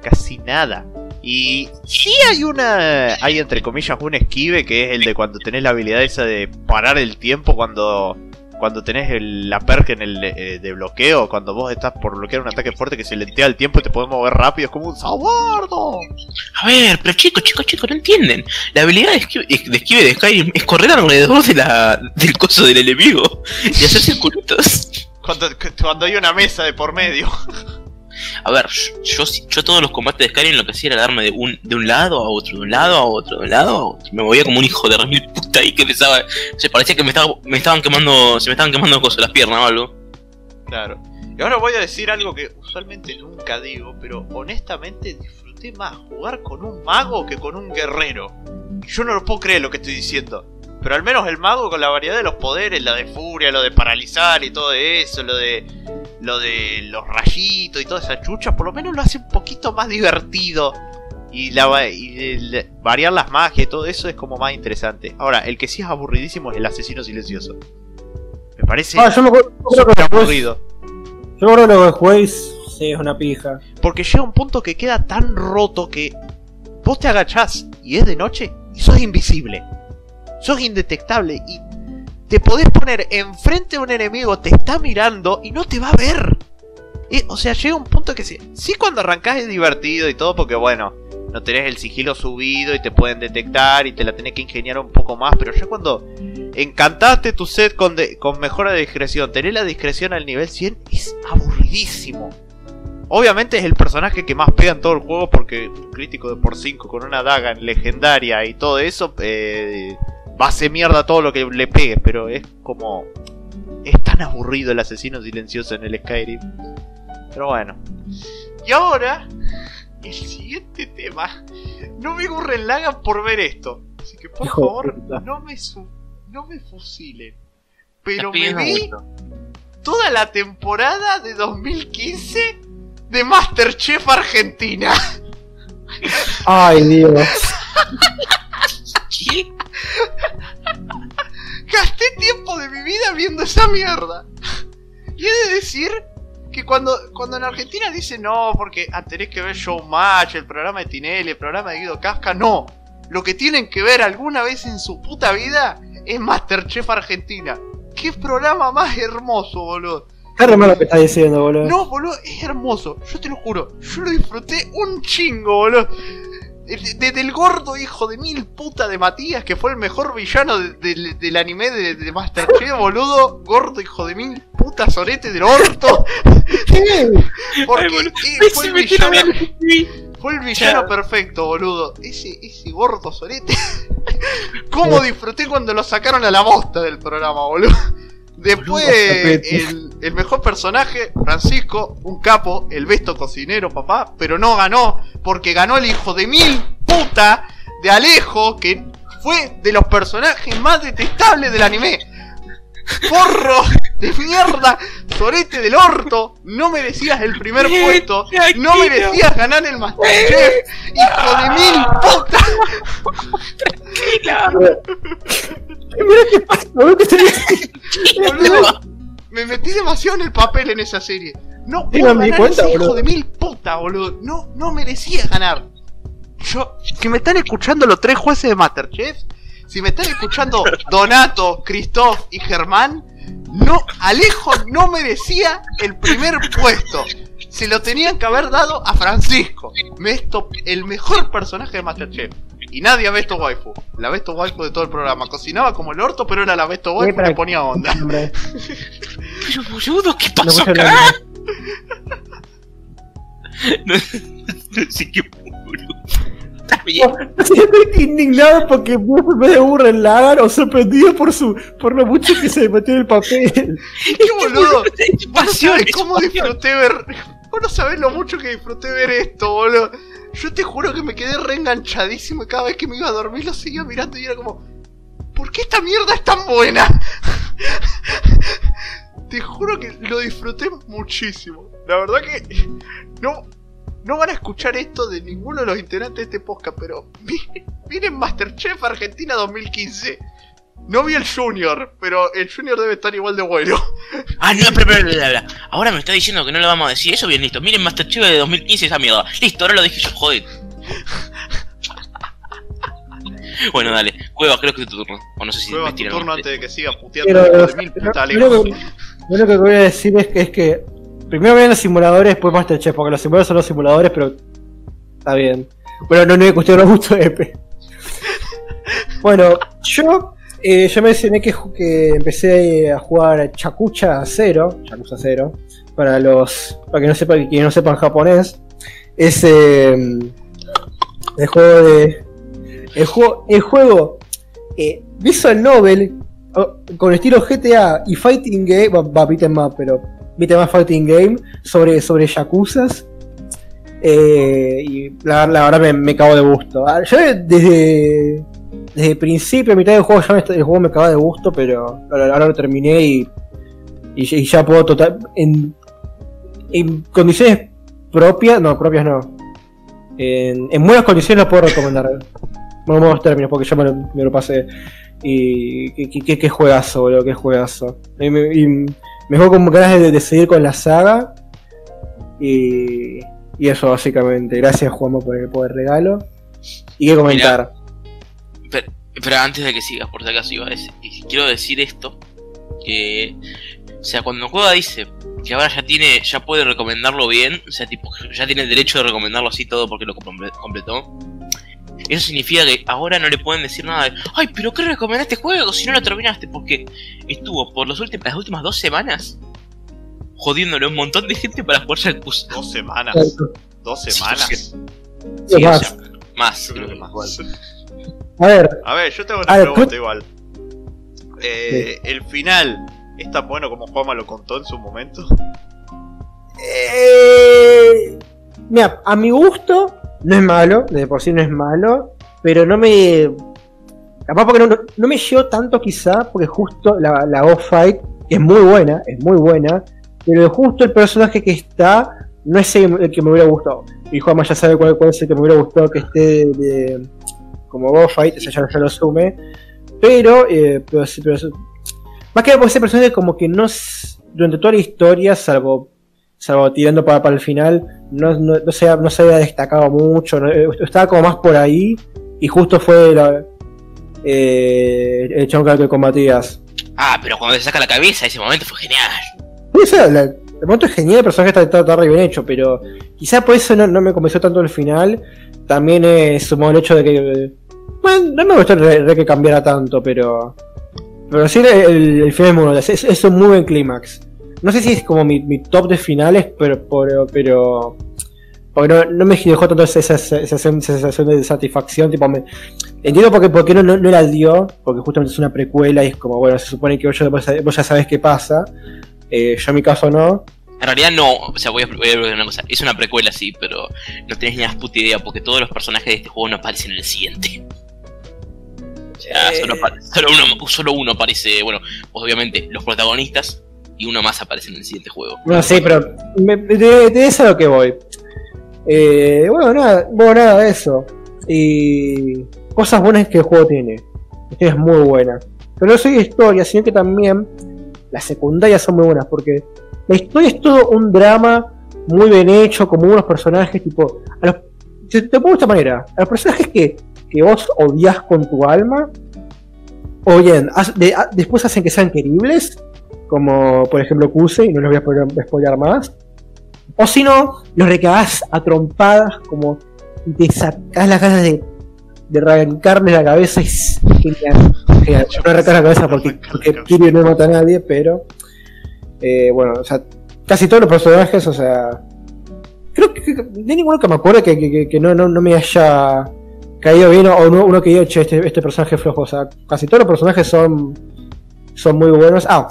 Speaker 1: Casi nada. Y sí hay una. Hay entre comillas un esquive que es el de cuando tenés la habilidad esa de parar el tiempo cuando. Cuando tenés el- la perk en el eh, de bloqueo, cuando vos estás por bloquear un ataque fuerte que se lentea el tiempo y te podés mover rápido, es como un sabordo.
Speaker 3: A ver, pero chicos, chicos, chicos, no entienden. La habilidad de esquive de, esquive de Skyrim es correr alrededor de la, del coso del enemigo y hacer circulitos.
Speaker 1: Cuando, cuando hay una mesa de por medio.
Speaker 3: A ver, yo, yo todos los combates de Skyrim lo que hacía era darme de un, de un lado a otro, de un lado a otro, de un lado a otro. Me movía como un hijo de remil puta ahí que empezaba. Se parecía que me, me estaban quemando. Se me estaban quemando cosas las piernas o algo.
Speaker 1: Claro. Y ahora voy a decir algo que usualmente nunca digo, pero honestamente disfruté más jugar con un mago que con un guerrero. Yo no lo puedo creer lo que estoy diciendo. Pero al menos el mago con la variedad de los poderes, la de furia, lo de paralizar y todo eso, lo de lo de los rayitos y toda esa chucha, por lo menos lo hace un poquito más divertido. Y, la, y variar las magias y todo eso es como más interesante. Ahora, el que sí es aburridísimo es el asesino silencioso. Me parece
Speaker 2: Ah, yo me acuerdo, yo creo que
Speaker 1: aburrido.
Speaker 2: Yo acuerdo que lo que juguéis, sí, es una pija.
Speaker 1: Porque llega un punto que queda tan roto que vos te agachás y es de noche y sos invisible. Sos indetectable y te podés poner enfrente de un enemigo, te está mirando y no te va a ver. O sea, llega un punto que sí, sí cuando arrancás es divertido y todo porque bueno, no tenés el sigilo subido y te pueden detectar y te la tenés que ingeniar un poco más, pero ya cuando encantaste tu set con, de- mejora de discreción, tenés la discreción al nivel 100, es aburridísimo. Obviamente es el personaje que más pega en todo el juego porque crítico de por 5 con una daga legendaria y todo eso eh, va a hacer mierda todo lo que le pegue, pero es como... Es tan aburrido el asesino silencioso en el Skyrim. Pero bueno. Y ahora, el siguiente tema. No me gurren lagan por ver esto. Así que por
Speaker 2: Hijo
Speaker 1: favor, no me, su- no me fusilen. Pero me vi toda la temporada de 2015 de Masterchef Argentina.
Speaker 2: Ay, Dios.
Speaker 3: ¿Qué?
Speaker 1: Gasté tiempo de mi vida viendo esa mierda. Y he de decir que cuando, cuando en Argentina dicen no, porque ah, tenés que ver Showmatch, el programa de Tinelli, el programa de Guido Casca, no. Lo que tienen que ver alguna vez en su puta vida es Masterchef Argentina. ¡Qué programa más hermoso, boludo!
Speaker 2: Qué lo que estás diciendo, boludo.
Speaker 1: No, boludo, es hermoso. Yo te lo juro. Yo lo disfruté un chingo, boludo. De- Desde el gordo hijo de mil puta de Matías, que fue el mejor villano de- de- del anime de, de Masterchef, boludo. Gordo hijo de mil puta sorete del orto. Porque
Speaker 3: Ay,
Speaker 1: fue, el villano, fue el villano perfecto, boludo. Ese, ese gordo sorete. ¿Cómo disfruté cuando lo sacaron a la bosta del programa, boludo? Después, el, el mejor personaje, Francisco, un capo, el besto cocinero, papá, pero no ganó, porque ganó el hijo de mil puta de Alejo, que fue de los personajes más detestables del anime. Porro de mierda, sorete del orto, no merecías el primer puesto, no merecías ganar el Masterchef, hijo de mil puta.
Speaker 2: Mira qué que
Speaker 1: me metí demasiado en el papel en esa serie. No puedo ganar
Speaker 2: cuenta,
Speaker 1: ese hijo de mil puta, boludo. No, no merecía ganar. Yo, que me están escuchando los tres jueces de Masterchef, si me están escuchando Donato, Christoph y Germán, no, Alejo no merecía el primer puesto. Se lo tenían que haber dado a Francisco. Mesto, el mejor personaje de Masterchef. Y nadie a Besto Waifu. La Besto Waifu de todo el programa. Cocinaba como el orto, pero era la Besto Waifu y
Speaker 2: para-
Speaker 1: le ponía onda.
Speaker 2: Hombre,
Speaker 3: Pero boludo, ¿qué pasó acá? No, no sé qué boludo.
Speaker 2: Estoy indignado porque vos me de burro en lagar o sorprendido por su por lo mucho que se metió en el papel.
Speaker 1: ¡Qué boludo!
Speaker 3: Pasión,
Speaker 1: cómo disfruté ver. Vos no sabés lo mucho que disfruté ver esto, boludo. Yo te juro que me quedé reenganchadísimo y cada vez que me iba a dormir lo seguía mirando y era como. ¿Por qué esta mierda es tan buena? te juro que lo disfruté muchísimo. La verdad que. No. No van a escuchar esto de ninguno de los integrantes de este podcast, pero miren, miren Masterchef Argentina 2015. No vi el Junior, pero el Junior debe estar igual de bueno.
Speaker 3: Ah, no, pero, pero, pero, pero, Ahora me está diciendo que no lo vamos a decir. Eso bien, listo. Miren Masterchef de 2015 esa mierda. Listo, ahora lo dije yo, joder. bueno, dale. Cueva, creo que es tu turno. O no sé si me
Speaker 1: tu turno antes de que siga puteando
Speaker 2: Pero,
Speaker 1: de mil
Speaker 2: pero-
Speaker 1: putas
Speaker 2: pero-
Speaker 1: lejos.
Speaker 2: Yo lo que voy a decir es que, es que primero vean los simuladores, después Masterchef, porque los simuladores son los simuladores, pero está bien. Bueno, no, no me gustos de Epe. bueno, yo, eh, yo mencioné que, que empecé a jugar Chakucha 0, Chakucha 0, para los, para que no sepan, que no sepan japonés, es eh, el juego de, el juego, el juego eh, Visual Novel con estilo GTA y Fighting Game, va, va beat'em up, pero beat'em Fighting Game sobre, sobre Yakuzas. Eh, y la, la verdad me, me cago de gusto. Ah, Yo desde, desde el principio, a mitad del juego, ya me, el juego me cagaba de gusto, pero ahora, lo terminé y, y, ya puedo total. En, en condiciones propias, no, propias no. En, en buenas condiciones lo puedo recomendar. Bueno, buenos términos, porque yo me lo, pasé. Y qué, juegazo, boludo, qué juegazo. Juego con ganas de, de seguir con la saga. Y, y eso básicamente. Gracias Juanma por el, por el regalo. Y qué comentar.
Speaker 3: Pero, antes de que sigas, por si acaso iba a decir, quiero decir esto, que, o sea, cuando Cueva dice que ahora ya tiene, ya puede recomendarlo bien, o sea, tipo, ya tiene el derecho de recomendarlo así todo porque lo comple- completó, eso significa que ahora no le pueden decir nada de, ay, pero ¿qué recomendaste juego si no lo terminaste? Porque estuvo por los últimos, las últimas dos semanas jodiéndole a un montón de gente para jugar Yakuza.
Speaker 1: Dos semanas. Dos
Speaker 3: Sí,
Speaker 1: semanas.
Speaker 3: sí.
Speaker 2: Sí,
Speaker 3: Sí, o
Speaker 2: más.
Speaker 3: sea, más,
Speaker 1: Yo creo que
Speaker 3: más.
Speaker 1: más.
Speaker 2: A ver,
Speaker 1: A ver, yo tengo una
Speaker 2: ver,
Speaker 1: pregunta
Speaker 2: ¿cu-
Speaker 1: igual. Eh, El final es tan bueno como Juanma lo contó en su momento.
Speaker 2: Eh, mira, a mi gusto no es malo, de por sí no es malo, pero no me. Capaz porque no, me llegó tanto quizá, porque justo la, la Off Fight es muy buena, es muy buena, pero justo el personaje que está no es el, que me hubiera gustado. Y Juanma ya sabe cuál, cuál es el que me hubiera gustado que esté de, como Off Fight, ese ya, ya lo asume. Pero, eh, pero, más que nada porque ese personaje como que no durante toda la historia, salvo salvo tirando para, para el final, no, no, no, se, no se había destacado mucho, no- eh, estaba como más por ahí, y justo fue la, eh, el chabón que combatías.
Speaker 3: Ah, pero cuando se saca la cabeza, ese momento fue genial.
Speaker 2: Sí, o sea, la- el momento es genial, el personaje está, está, está re bien hecho, pero quizás por eso no, no me convenció tanto el final. También es sumado el hecho de que. Bueno, no me gustó re, re que cambiara tanto, pero. Pero sí, el, el final es muy bueno, es, es un muy buen clímax. No sé si es como mi, mi top de finales, pero. pero, pero porque no, no me dejó tanto esa, esa, esa sensación, esa sensación de satisfacción. Tipo, me, entiendo por qué, por qué no, no, no la dio, porque justamente es una precuela y es como, bueno, se supone que vos ya, vos ya sabes qué pasa. Eh, yo en mi caso no.
Speaker 3: En realidad no, o sea, voy a, voy a decir una cosa, es una precuela sí, pero no tenés ni la puta idea porque todos los personajes de este juego no aparecen en el siguiente. O sea,
Speaker 2: Eh.
Speaker 3: solo, apare- solo uno, solo uno aparece, bueno, obviamente los protagonistas y uno más aparece en el siguiente juego.
Speaker 2: No, sí, pero de, eso a lo que voy. Eh, bueno, nada, bueno, nada de eso. Y cosas buenas que el juego tiene. Es muy buena. Pero no soy historia, sino que también las secundarias son muy buenas, porque la historia es todo un drama muy bien hecho, como unos personajes, tipo. A los, te, te pongo de esta manera: a los personajes que, que vos odias con tu alma, o bien, después hacen que sean queribles, como por ejemplo Kuse, y no les voy a spoiler, más. O si no, los recagás a trompadas, como te sacás las ganas de, de arrancarle la cabeza. Es genial. genial. Yo no arrancar la cabeza porque, porque no mata a nadie, pero. eh, bueno, o sea, casi todos los personajes, o sea. Creo que, que- de ninguno que me acuerde que, que- que- que no, no, no me haya caído bien o uno, uno que diga, che, este, este personaje es flojo. O sea, casi todos los personajes son, son muy buenos. Ah,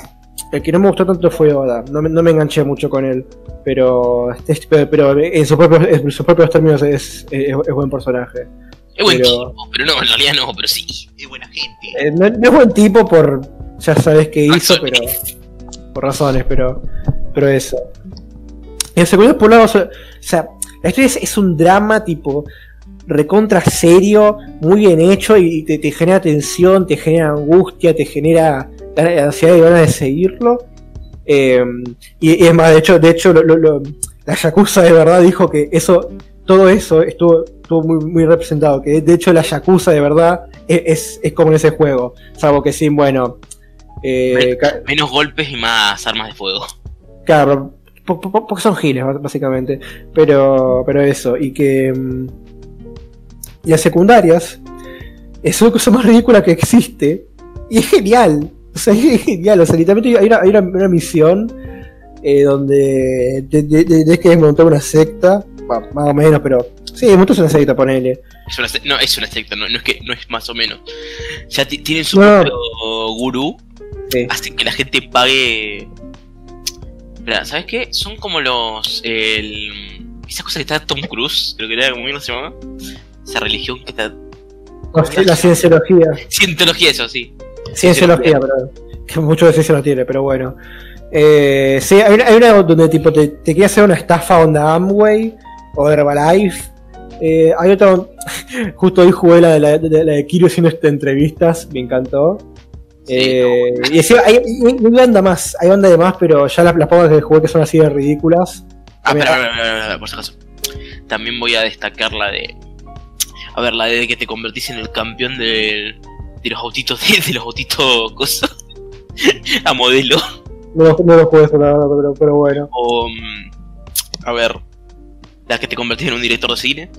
Speaker 2: el que no me gustó tanto fue Oda. No me, no me enganché mucho con él. Pero, este- pero, en, sus propios, en sus propios términos es, es, es buen personaje.
Speaker 3: Es buen
Speaker 2: Pero-
Speaker 3: tipo, pero no, en realidad no, pero sí, es buena gente.
Speaker 2: Eh, no, no es buen tipo por. Ya sabes qué hizo,
Speaker 3: Razones.
Speaker 2: pero. Por razones, pero. Pero eso. En segundo por un lado, o sea, la historia es, es un drama tipo. recontra serio, muy bien hecho y te, te genera tensión, te genera angustia, te genera ansiedad y ganas de seguirlo. Eh, y, y es más, de hecho, de hecho lo- lo- lo- la Yakuza de verdad dijo que eso, todo eso estuvo, estuvo muy, muy representado. Que de hecho la Yakuza de verdad es, es, es como en ese juego. Salvo que sí, bueno. eh,
Speaker 3: Menos golpes y más armas de fuego.
Speaker 2: Claro, po- po- po- porque son giles, bás- básicamente. Pero, pero eso, y que. mm, Y las secundarias es una cosa más ridícula que existe. Y es genial. O sea, genial. O sea, literalmente hay una, hay una, una misión eh, donde te- te- te- tenés que desmontar una secta. Bueno, más o menos, pero. Sí, desmontas una secta, ponele.
Speaker 3: Es una, se- no, es una secta, no, no es que no es más o menos. Ya ti- tienen su
Speaker 2: No.
Speaker 3: gurú,
Speaker 2: Sí.
Speaker 3: hacen que la gente pague. Espera, ¿sabes qué? Son como los. El... Esas cosas que está Tom Cruise, creo que era como no se llama. Esa religión que está.
Speaker 2: La cienciología.
Speaker 3: Cientología, eso, sí.
Speaker 2: Cienciología, pero que mucho de ciencia no tiene, pero bueno. Eh, sí, hay una, hay una donde tipo te, te quiere hacer una estafa onda Amway o Herbalife. Eh, hay otra, justo hoy jugué la de, la, de, la de Kirio haciendo este, entrevistas, me encantó.
Speaker 3: Sí,
Speaker 2: Eh, y encima hay, hay, banda más, hay banda de más, pero ya las, las que jugué que son así de ridículas.
Speaker 3: Ah, espera, espera, por si acaso. También voy a destacar la de. A ver, la de que te convertís en el campeón de, de los autitos. De, de los autitos. Cosa. a modelo.
Speaker 2: No, lo- no lo jugué eso, la verdad, pero, pero bueno.
Speaker 3: O. mm, A ver. La que te convertís en un director de cine.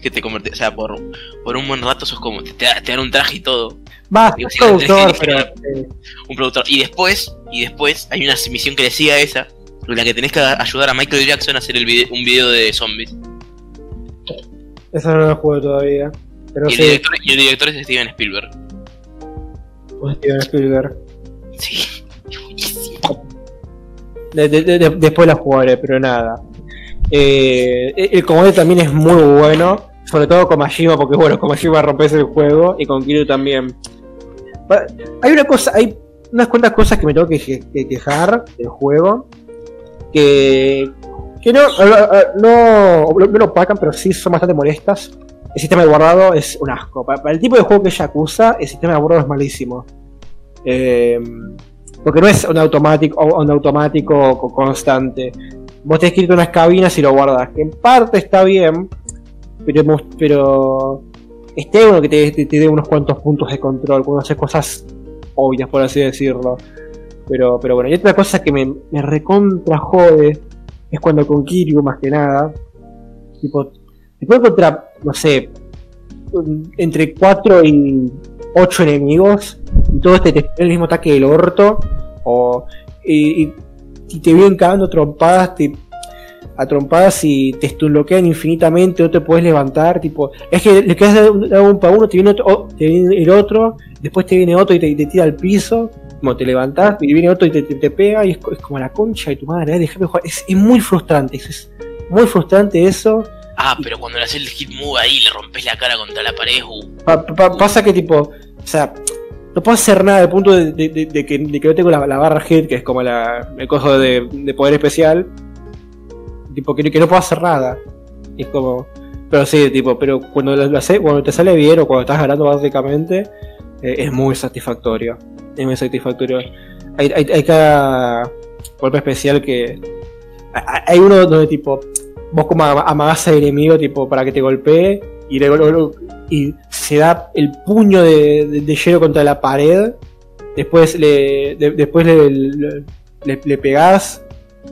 Speaker 3: Que te convertís. O sea, por, por un buen rato sos como. Te, te da- te dan un traje y todo.
Speaker 2: Va,
Speaker 3: Digo,
Speaker 2: es
Speaker 3: sí, la tenés que
Speaker 2: productor, pero. eh,
Speaker 3: Un productor. Y después. Y después hay una misión que decía esa. En la que tenés que ayudar a Michael Jackson a hacer el un video de zombies.
Speaker 2: eso no lo jugué todavía. Pero
Speaker 3: Y el,
Speaker 2: sí,
Speaker 3: director, y el director es Steven Spielberg.
Speaker 2: pues, Steven Spielberg.
Speaker 3: Sí. Buenísimo.
Speaker 2: De- de- de- de- después la jugaré, pero nada. Eh, el combate también es muy bueno, sobre todo con Majima, porque bueno, con Majima rompes el juego y con Kiryu también. Hay una cosa, hay unas cuantas cosas que me tengo que, que- que quejar del juego, que, que no, no, no, no lo opacan, pero sí son bastante molestas. El sistema de guardado es un asco. Para, el tipo de juego que es Yakuza, el sistema de guardado es malísimo. Eh, porque no es un automático, un automático co- constante. Vos tenés que irte unas cabinas y lo guardas. Que en parte está bien, pero, pero esté bueno que te, te- te dé unos cuantos puntos de control cuando haces cosas obvias, por así decirlo. Pero, pero bueno, y otra cosa que me, me recontra jode es cuando con Kiryu, más que nada, tipo, te puedo contra, no sé, entre 4 y 8 enemigos y todo este te el mismo ataque del orto o y, te vienen cagando trompadas te, a trompadas y te stunloquean infinitamente no te puedes levantar tipo es que le quedas de un, para uno te viene otro oh, te viene el otro después te viene otro y te, te tira al piso como te levantás y viene otro y te, te- te pega y es, co- es como la concha de tu madre ¿eh? déjame jugar es, muy frustrante es muy frustrante eso
Speaker 3: Ah, pero cuando le haces el hit move ahí le rompes la cara contra la pared. uh,
Speaker 2: Pa- pa- pasa que tipo, o sea, no puedo hacer nada al punto de, que, no tengo la, barra hit, que es como la, el coso de, de poder especial. Tipo, que, no puedo hacer nada. Es como. Pero sí, tipo, pero cuando lo, lo cuando te sale bien o cuando estás ganando básicamente, eh, es muy satisfactorio. Es muy satisfactorio. Hay, hay, cada golpe especial que. Hay uno donde tipo. Vos como ama- amagás al enemigo tipo para que te golpee y le y se da el puño de, de, hielo contra la pared. Después le, de- después le, le, le- le pegás,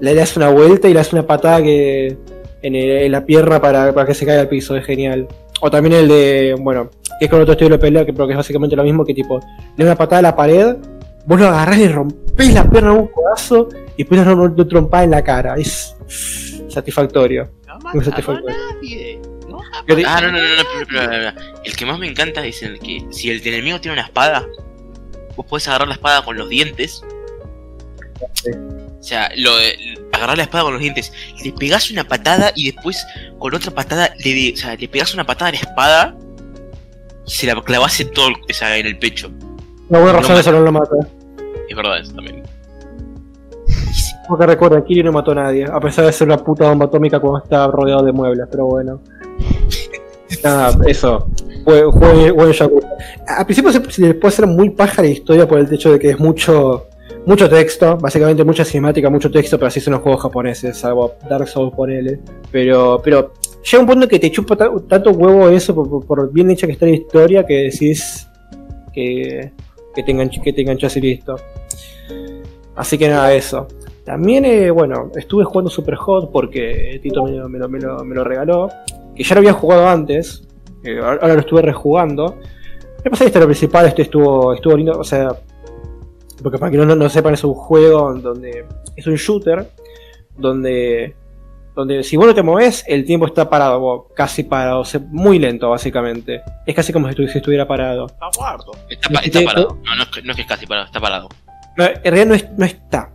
Speaker 2: le das una vuelta y le das una patada que en, en la pierna para, para que se caiga al piso, es genial. O también el de, bueno, que es con otro estilo de pelea, que, pero que es básicamente lo mismo que tipo, le das una patada a la pared, vos lo agarrás y le rompés la pierna a un codazo y después lo, lo trompás en la cara. Es satisfactorio.
Speaker 1: No
Speaker 2: Muy
Speaker 1: a nadie. No
Speaker 3: Ah, no, no, no, no, pero- pero- pero- pero- El que más me encanta es el que si el enemigo tiene una espada, vos podés agarrar la espada con los dientes.
Speaker 2: Sí.
Speaker 3: O sea, lo, de- agarrar la espada con los dientes, le pegás una patada y después con otra patada le, o sea, le pegás una patada a la espada y se la clavás en todo el, o sea, en el pecho. No
Speaker 2: razón
Speaker 3: me-
Speaker 2: eso no lo mata.
Speaker 3: Es verdad eso también.
Speaker 2: Porque recuerda, Kiryu no mató a nadie, a pesar de ser una puta bomba atómica cuando está rodeado de muebles, pero bueno. Nada, eso. Juego, juego Yakuza. A principio se, se puede ser muy paja la historia por el hecho de que es mucho mucho texto, básicamente mucha cinemática, mucho texto, pero así son los juegos japoneses, salvo Dark Souls ponele. Pero, pero llega un punto que te chupa ta- tanto huevo eso por, por- por bien hecha que está la historia que decís que, que te enganch- que te enganchas y listo. Así que nada, eso. También, eh, bueno, estuve jugando Super Hot porque Tito me, lo- me lo, me lo- me lo regaló. Que ya lo había jugado antes. eh, ahora lo estuve rejugando. Me pasa que lo principal, este estuvo, estuvo lindo. O sea, porque para que no, no, no sepan, es un juego donde es un shooter donde donde si vos no te moves, el tiempo está parado, casi parado, o sea, muy lento básicamente. Es casi como si estu- si estuviera parado.
Speaker 1: Está.
Speaker 3: Está, está parado. No, no es, que, no es que es casi parado, está parado.
Speaker 2: No, en realidad no, es- no está.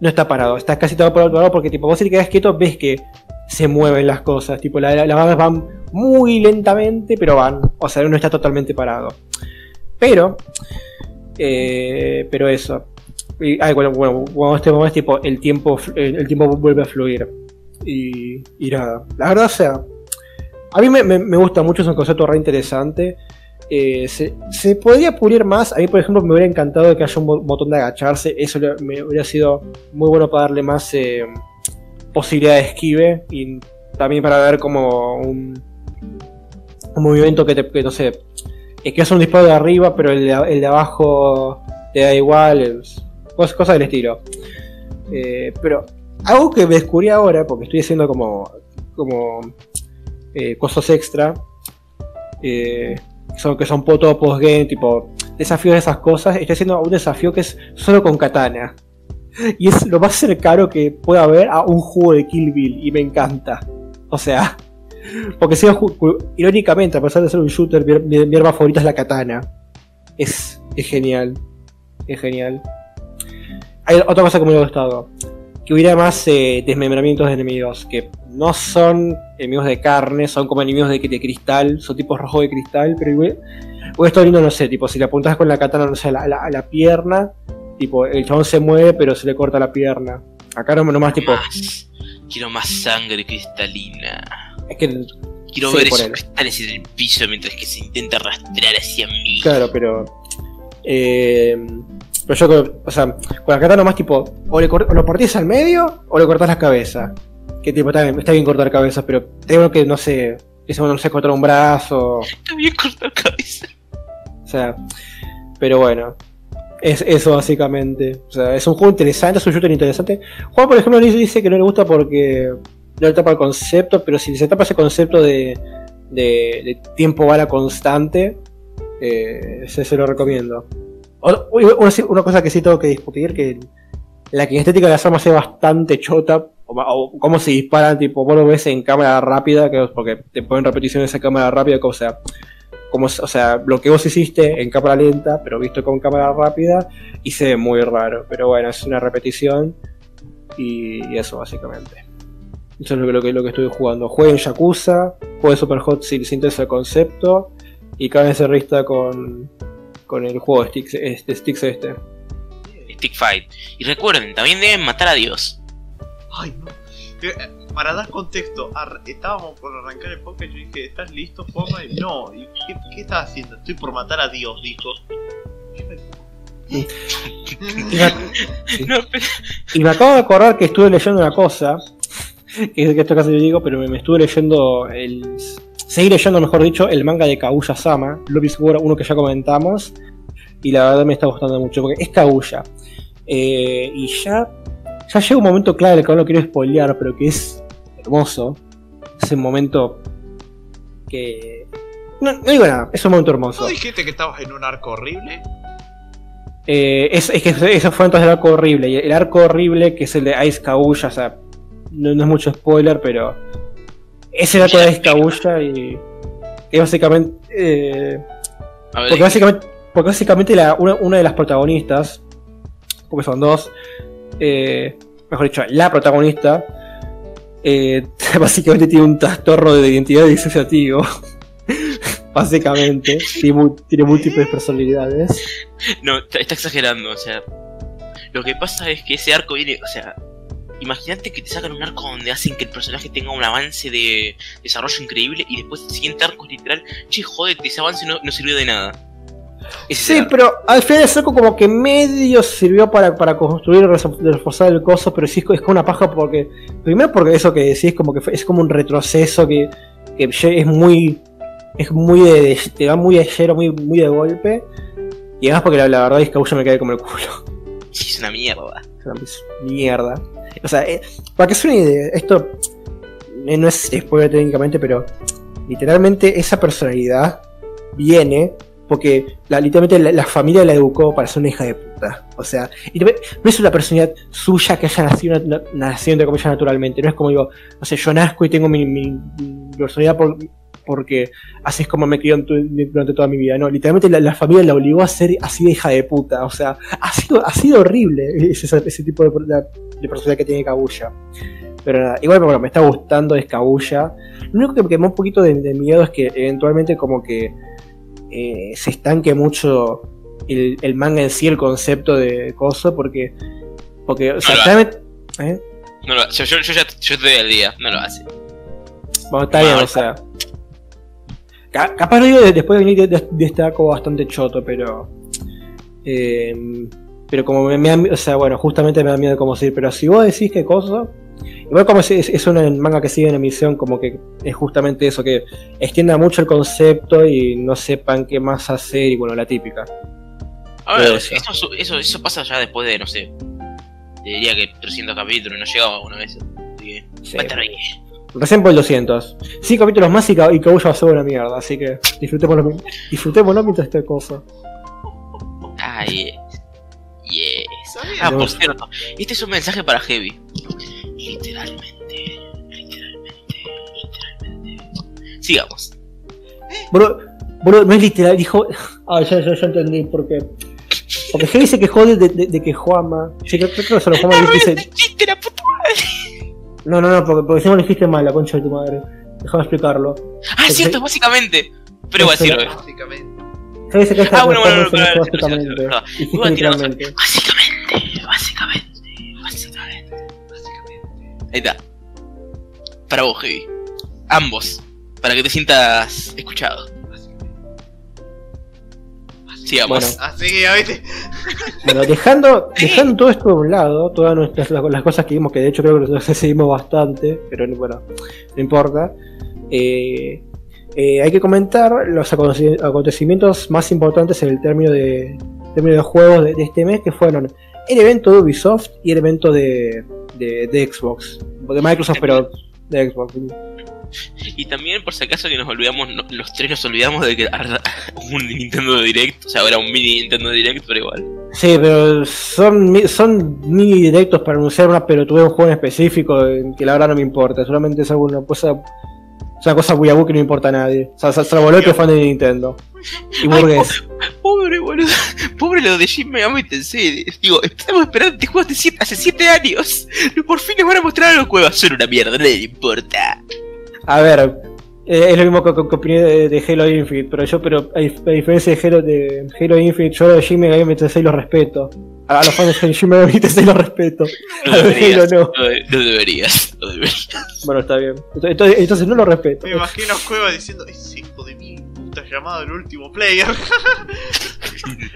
Speaker 2: No está parado, está casi todo parado, porque tipo, vos si te quedas quieto ves que se mueven las cosas, tipo la- la- las van muy lentamente, pero van, o sea, no está totalmente parado. Pero, eh, pero eso. Y, bueno, bueno, cuando este momento tipo, el tiempo, el tiempo vuelve a fluir. Y, y nada. La verdad, o sea, a mí me, me- me gusta mucho, es un concepto re interesante. Eh, se, se podría pulir más. A mí, por ejemplo, me hubiera encantado que haya un bo- botón de agacharse. Eso me hubiera sido muy bueno para darle más eh, posibilidad de esquive. Y también para ver como un, movimiento que te, que no sé, es que es un disparo de arriba, pero el de, abajo te da igual. cosas, cosas del estilo. Eh, pero algo que me descubrí ahora, porque estoy haciendo como, como cosas extra. Eh, que son todo postgame, tipo desafíos de esas cosas. Estoy haciendo un desafío que es solo con katana. Y es lo más cercano que pueda haber a un juego de Kill Bill. Y me encanta. O sea, porque si irónicamente, a pesar de ser un shooter, mi- mi arma favorita es la katana. Es, es genial. Es genial. Hay otra cosa que me ha gustado. Que hubiera más eh, desmembramientos de enemigos. Que no son enemigos de carne, son como enemigos de, de cristal. Son tipos rojos de cristal. Pero igual. O esto lindo, no sé, tipo, si le apuntas con la katana, no sé, a la, pierna. Tipo, el chabón se mueve, pero se le corta la pierna. Acá no, nomás, tipo.
Speaker 3: Más. Quiero más sangre cristalina.
Speaker 2: Es que
Speaker 3: Quiero
Speaker 2: Sí,
Speaker 3: ver esos cristales en el piso mientras que se intenta arrastrar hacia mí.
Speaker 2: Claro, pero. Eh, pero yo creo, o sea, con la katana nomás tipo, o, le cor- o lo partís al medio o le cortás la cabeza. Que tipo, está bien, está bien cortar cabezas, pero tengo que, no sé, que no sé, cortar un brazo.
Speaker 3: Está bien cortar cabeza.
Speaker 2: O sea, pero bueno. Es eso básicamente. O sea, es un juego interesante, es un shooter interesante. Juan, por ejemplo, dice- dice que no le gusta porque no le tapa el concepto, pero si se tapa ese concepto de, de, de tiempo bala constante, eh, se, se lo recomiendo. Una, cosa que sí tengo que discutir, que la kinestética de las armas es bastante chota, o, o cómo se disparan, tipo, vos lo ves en cámara rápida, que, porque te ponen repeticiones en cámara rápida, o sea, como, o sea, lo que vos hiciste en cámara lenta, pero visto con cámara rápida, y se ve muy raro. Pero bueno, es una repetición, y, eso básicamente. Eso es lo que, lo que, estoy jugando. Juego en Yakuza, juego de Super Hot si si interesa el concepto, y cada vez se resta con, con el juego de Sticks este. Sticks este.
Speaker 3: Stick Fight. Y recuerden, también deben matar a Dios.
Speaker 1: Ay, no. Eh, Para dar contexto, ar- estábamos por arrancar el podcast y yo dije, ¿estás listo, Forma? Y no, ¿y qué, qué estás haciendo? Estoy por matar a Dios, dijo.
Speaker 2: Y me, y me acabo de acordar que estuve leyendo una cosa, que, que esto casi lo digo, pero me, me estuve leyendo el. Seguí leyendo, mejor dicho, el manga de Kaguya Sama, Love is War, uno que ya comentamos, y la verdad me está gustando mucho, porque es Kaguya. Eh, y ya, ya llega un momento clave en el que no lo quiero spoilear, pero que es hermoso. Es un momento que. No, no digo nada, es un momento hermoso.
Speaker 1: ¿No dijiste que estabas en un arco horrible?
Speaker 2: Eh, es, es que eso fue entonces el arco horrible. Y el arco horrible, que es el de Ice Kaguya, o sea, no, no es mucho spoiler, pero es arco de Ice Kaguya y básicamente. eh,
Speaker 3: a ver,
Speaker 2: porque básicamente, porque básicamente la- una, una de las protagonistas, porque son dos, eh, mejor dicho, la protagonista, eh, básicamente tiene un trastorno de identidad disociativo. básicamente, tiene, múltiples personalidades.
Speaker 3: No, está, está exagerando, o sea. Lo que pasa es que ese arco viene, o sea, imagínate que te sacan un arco donde hacen que el personaje tenga un avance de desarrollo increíble y después el siguiente arco es literal, che, jodete, ese avance no, no sirvió de nada. Ese
Speaker 2: Sí,
Speaker 3: arco.
Speaker 2: pero al final el saco como que medio sirvió para, para construir reforzar el coso, pero sí es, co- es como una paja porque. Primero porque eso que decís como que fue- es como un retroceso que, es muy. Es muy de, de- te da muy de muy, muy de golpe. Y además porque la, la verdad es que a me cae como el culo.
Speaker 3: Sí, es una mierda.
Speaker 2: Es una mierda. O sea, eh, para que sea una idea, esto eh, no es spoiler técnicamente, pero literalmente esa personalidad viene porque literalmente la, la familia la educó para ser una hija de puta. O sea, no es una personalidad suya que haya nacido, na- nacido entre comillas naturalmente. No es como digo, no sé, yo nazco y tengo mi, mi- mi personalidad por- porque así es como me crió durante toda mi vida. No, literalmente la, la familia la obligó a ser así de hija de puta. O sea, ha sido, ha sido horrible ese, ese tipo de, de personalidad que tiene Kaguya. Pero nada, igual bueno, me está gustando es Kaguya. Lo único que me da un poquito de, de miedo es que eventualmente como que eh, se estanque mucho el, el manga en sí, el concepto de coso, porque... Porque, o sea,
Speaker 3: No lo
Speaker 2: claramente... ¿eh?
Speaker 3: No lo, yo, yo, yo ya yo estoy al día, no lo hace.
Speaker 2: Bueno, está bien, o sea. Ca- capaz lo digo de- después de venir de, de- de este arco bastante choto, pero. eh, pero como me, me. O sea, bueno, justamente me da miedo cómo seguir. Pero si vos decís qué cosa. Igual como es, es, es un manga que sigue en emisión, como que es justamente eso, que extienda mucho el concepto y no sepan qué más hacer, y bueno, la típica.
Speaker 3: A ver,
Speaker 2: Eso.
Speaker 3: eso, eso, eso pasa ya después de, no sé, te diría que 300 capítulos, no llegaba alguna vez. Así que,
Speaker 2: Sí.
Speaker 3: va a estar bien.
Speaker 2: Recién por el 200. 5 capítulos más y, Ka- y Kaguya va a ser una mierda, así que disfrutémoslo, disfrutémoslo mientras esté cosa.
Speaker 3: Ah, yes. Yes. Ah, por cierto, este es un mensaje para Heavy. Literalmente, literalmente, literalmente. Sigamos.
Speaker 2: Bro, bro, no es literal, dijo. Ah, ya, ya, ya entendí por qué. Porque Heavy se quejó de, de, de que Juama. Sí, creo, creo que se lo Juama dice.
Speaker 3: ¡Este chiste, la puta madre!
Speaker 2: No, no, no, porque, porque si no lo dijiste mal, la concha de tu madre. Déjame explicarlo.
Speaker 3: Ah, es cierto, básicamente. Pero voy a decirlo.
Speaker 1: Básicamente.
Speaker 2: Queja
Speaker 3: Ah, bueno, bueno,
Speaker 2: que
Speaker 3: bueno,
Speaker 2: básicamente.
Speaker 3: Básicamente, básicamente, básicamente.
Speaker 1: Básicamente.
Speaker 3: Ahí está. Para vos, Heavy. Ambos. Para que te sientas escuchado. Sigamos.
Speaker 2: Bueno.
Speaker 1: Así que, ¿viste?
Speaker 2: Bueno, dejando, dejando todo esto de un lado, todas nuestras las, cosas que vimos, que de hecho creo que nos seguimos bastante, pero bueno, no importa. Eh, eh, hay que comentar los aconte- acontecimientos más importantes en el término de, término de juegos de, de este mes, que fueron el evento de Ubisoft y el evento de, de, de Xbox, de Microsoft, pero de Xbox.
Speaker 3: Y también, por si acaso, que nos olvidamos, no- los tres nos olvidamos de que hubo un Nintendo Direct. O sea, ahora un mini Nintendo Direct, pero igual.
Speaker 2: Sí, pero son, son mini directos para anunciar una pelotudez de un juego en específico eh, que la verdad no me importa. Solamente es alguna cosa. Es una cosa buiabú que no importa a nadie. O sea, sal- salvo lo que es fan de Nintendo. Y
Speaker 3: Ay,
Speaker 2: burgués.
Speaker 3: Pobre, boludo. Pobre lo de Shin Megami Tensei. Digo, estamos esperando este juego hace siete, hace siete años. Y por fin nos van a mostrar algo nuevo. Son una mierda, no le importa.
Speaker 2: A ver, eh, es lo mismo que, que- que opiné de, de Halo Infinite, pero yo, pero a, dif- a diferencia de Halo, de Halo Infinite, yo a los Shin Megami Tensei los respeto. A los fans de Shin Megami Tensei los respeto.
Speaker 3: No
Speaker 2: A los Halo
Speaker 3: deberías.
Speaker 2: no.
Speaker 3: No, de- no deberías. No deberías.
Speaker 2: Bueno, está bien. Entonces, entonces no lo respeto.
Speaker 1: Me imagino a Cueva diciendo, ese hijo de mi llamado el último player.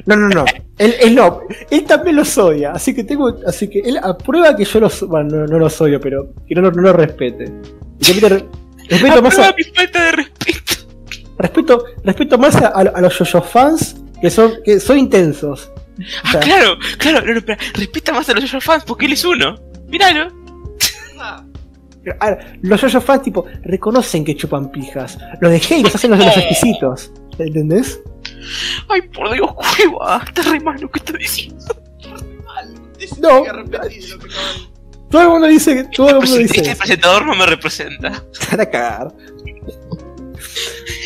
Speaker 2: No, no, no. Él, él no. Él también los odia. Así que tengo. Así que él aprueba que yo los. Bueno, no, no los odio, pero que no, lo- no los respete. Y que repite- respeto más a,
Speaker 3: mi falta de respeto.
Speaker 2: respeto, respeto más a, a los yoyo fans que son, que son intensos. O
Speaker 3: Ah, claro, claro. No. Respeta más a los Jojo fans porque él es uno. Míralo.
Speaker 1: Ah,
Speaker 2: a ver, los yoyo fans tipo reconocen que chupan pijas. Los de Halo hacen los de los exquisitos. ¿Entendés?
Speaker 3: Ay, por Dios, cueva. Está re mal lo que está diciendo.
Speaker 2: No. Todo el mundo dice que. Todo el mundo dice.
Speaker 3: Este
Speaker 2: eso.
Speaker 3: presentador no me representa.
Speaker 2: Van a cagar.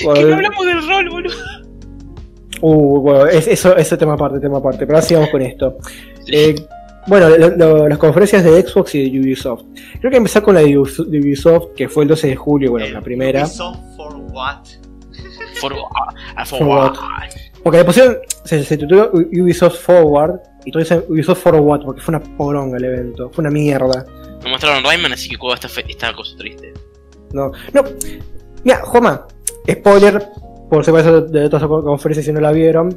Speaker 3: Que no hablamos del rol, boludo.
Speaker 2: Uh, bueno, es- eso, eso tema aparte, tema aparte. Pero ahora sigamos con esto. Eh, bueno, lo- lo- las conferencias de Xbox y de Ubisoft. Creo que empezar con la de Ubis- de Ubisoft, que fue el 12 de julio, bueno,
Speaker 1: El
Speaker 2: la primera.
Speaker 1: Ubisoft for what?
Speaker 3: For, ah, for,
Speaker 2: For
Speaker 3: what?
Speaker 2: Porque le pusieron, se, se tituló Ubisoft Forward, y todos dicen Ubisoft Forward, porque fue una poronga el evento, fue una mierda.
Speaker 3: No mostraron Rayman, así que Cueva está, fe- está cosa triste.
Speaker 2: No, no. Mira, Joma, spoiler, por si acaso de otras conferencias si no la vieron.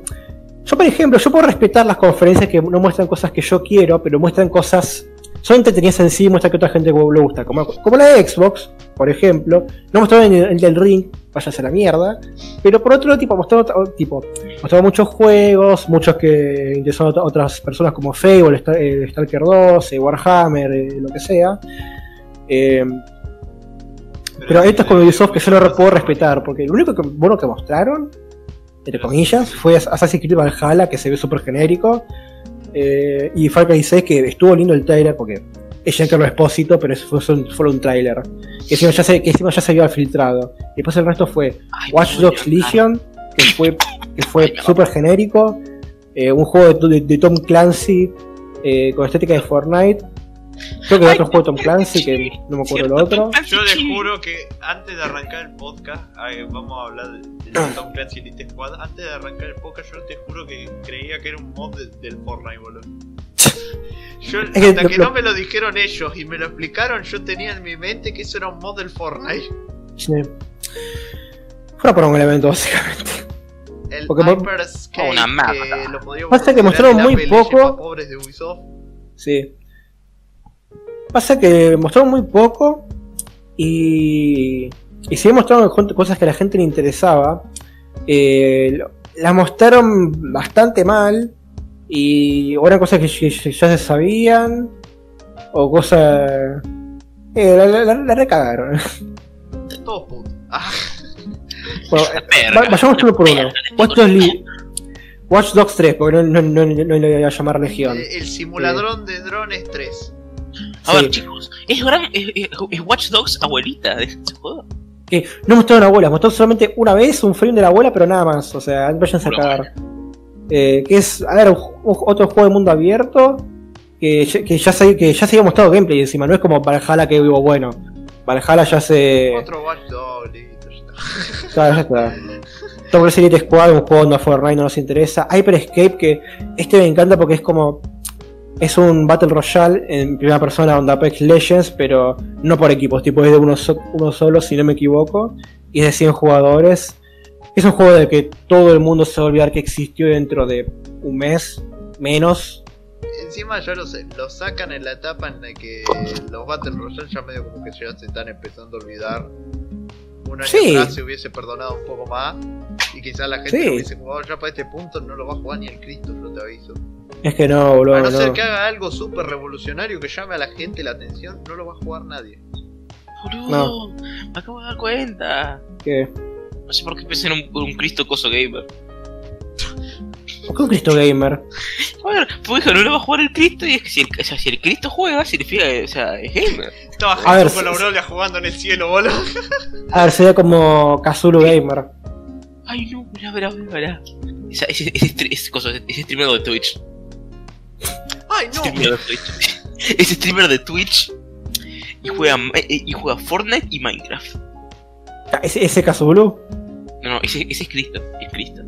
Speaker 2: Yo, por ejemplo, yo puedo respetar las conferencias que no muestran cosas que yo quiero, pero muestran cosas. Son entretenidas en sí, muestran que otra gente le gusta. Como, como la de Xbox, por ejemplo. No mostraron el, el del ring, váyase a la mierda. Pero por otro tipo, mostraron, otro- tipo, mostraron muchos juegos, muchos que interesaron a otras personas como Fable, Star- eh, Stalker 2, eh, Warhammer, eh, lo que sea. Eh, pero esto es con Ubisoft que yo no puedo respetar, porque lo único que, bueno que mostraron, entre comillas, fue Assassin's Creed Valhalla, que se ve súper genérico, eh, y Far Cry 6, que estuvo lindo el trailer, porque es Giancarlo Espósito, pero eso fue solo, un trailer, que encima ya se, que encima ya se había filtrado. Y después el resto fue
Speaker 3: Ay,
Speaker 2: Watch Dogs Legion, que fue, que fue súper genérico, eh, un juego de, de- de Tom Clancy eh, con estética de Fortnite. Creo que
Speaker 3: Ay,
Speaker 2: otro juego de Tom Clancy, que no me acuerdo el otro.
Speaker 1: Yo les juro que antes de arrancar el podcast, ay, vamos a hablar de, de Tom Clancy Elite Squad. Antes de arrancar el podcast, yo te juro que creía que era un mod de- del Fortnite, boludo. Yo,
Speaker 2: que
Speaker 1: hasta
Speaker 2: lo-
Speaker 1: que no me lo dijeron ellos y me lo explicaron, yo tenía en mi mente que eso era un mod del Fortnite.
Speaker 2: Sí. Fue por un evento, básicamente.
Speaker 1: El
Speaker 2: Porque mo-
Speaker 1: Hyperscape,
Speaker 3: Una mapa.
Speaker 1: que lo podíamos
Speaker 2: Pasa que mostraron
Speaker 1: el
Speaker 2: muy poco.
Speaker 1: Legends más pobres de Ubisoft.
Speaker 2: Sí. Pasa que mostraron muy poco y, y sí mostraron cosas que a la gente le interesaba. Eh, las mostraron bastante mal y o eran cosas que ya, se sabían o cosas... Eh, la, la- la- recagaron.
Speaker 1: Todos putos. Ah,
Speaker 2: Bueno, vayamos uno por uno. Watch Dogs, Li- Watch Dogs 3, porque no, no, no, no le voy a llamar Legión.
Speaker 1: el, el simulador de drones 3.
Speaker 3: A ver, chicos, es, gran, es, es- es Watch Dogs abuelita de ese juego.
Speaker 2: Que no mostraron abuelas, mostraron solamente una vez un frame de la abuela, pero nada más. O sea, vayan a cagar. Eh, que es, a ver, un otro juego de mundo abierto. Que, ya- que, ya se, que ya se había mostrado gameplay encima, no es como Valhalla que digo, bueno. Valhalla ya se.
Speaker 1: Otro Watch Dogs, listo, ya está.
Speaker 2: Claro, ya está. Top Squad, un juego donde Fortnite no nos interesa. Hyper Escape, que este me encanta porque es como. Es un Battle Royale en primera persona onda Apex Legends, pero no por equipos, tipo es de uno, so- uno solo, si no me equivoco. Y es de 100 jugadores. Es un juego de que todo el mundo se va a olvidar que existió dentro de un mes, menos.
Speaker 1: Encima ya lo, lo sacan en la etapa en la que los Battle Royale ya medio como que ya se están empezando a olvidar. Un año
Speaker 2: Sí.
Speaker 1: atrás se hubiese perdonado un poco más y quizás la gente
Speaker 2: Sí.
Speaker 1: lo hubiese jugado ya para este punto no lo va a jugar ni el Cristo, yo te aviso.
Speaker 2: Es que no, boludo.
Speaker 1: a no, ser
Speaker 2: no.
Speaker 1: que haga algo súper revolucionario que llame a la gente la atención, no lo va a jugar nadie.
Speaker 3: Boludo, me acabo de dar cuenta.
Speaker 2: ¿Qué?
Speaker 3: No sé por qué pensé en un, un Cristo Coso Gamer.
Speaker 2: ¿Por qué un Cristo Gamer?
Speaker 3: A ver, pues dijo, no lo va a jugar el Cristo y es que si el, o sea, si el Cristo juega, significa que, o sea, es gamer.
Speaker 1: Estaba
Speaker 2: A ver,
Speaker 1: con la Aurelia jugando en el cielo, boludo.
Speaker 2: A ver, sería como Kazulu Gamer.
Speaker 3: Ay, no, mirá, mirá, mirá, mirá. Esa- ese, ese, ese streamer de Twitch.
Speaker 1: Ay,
Speaker 3: Ese
Speaker 1: no.
Speaker 3: streamer de Twitch. Ese streamer de Twitch. Y juega, eh, y juega Fortnite y Minecraft.
Speaker 2: Ah, ¿Ese, ese Kazulu?
Speaker 3: No, no, ese, ese es Cristo. Es Cristo.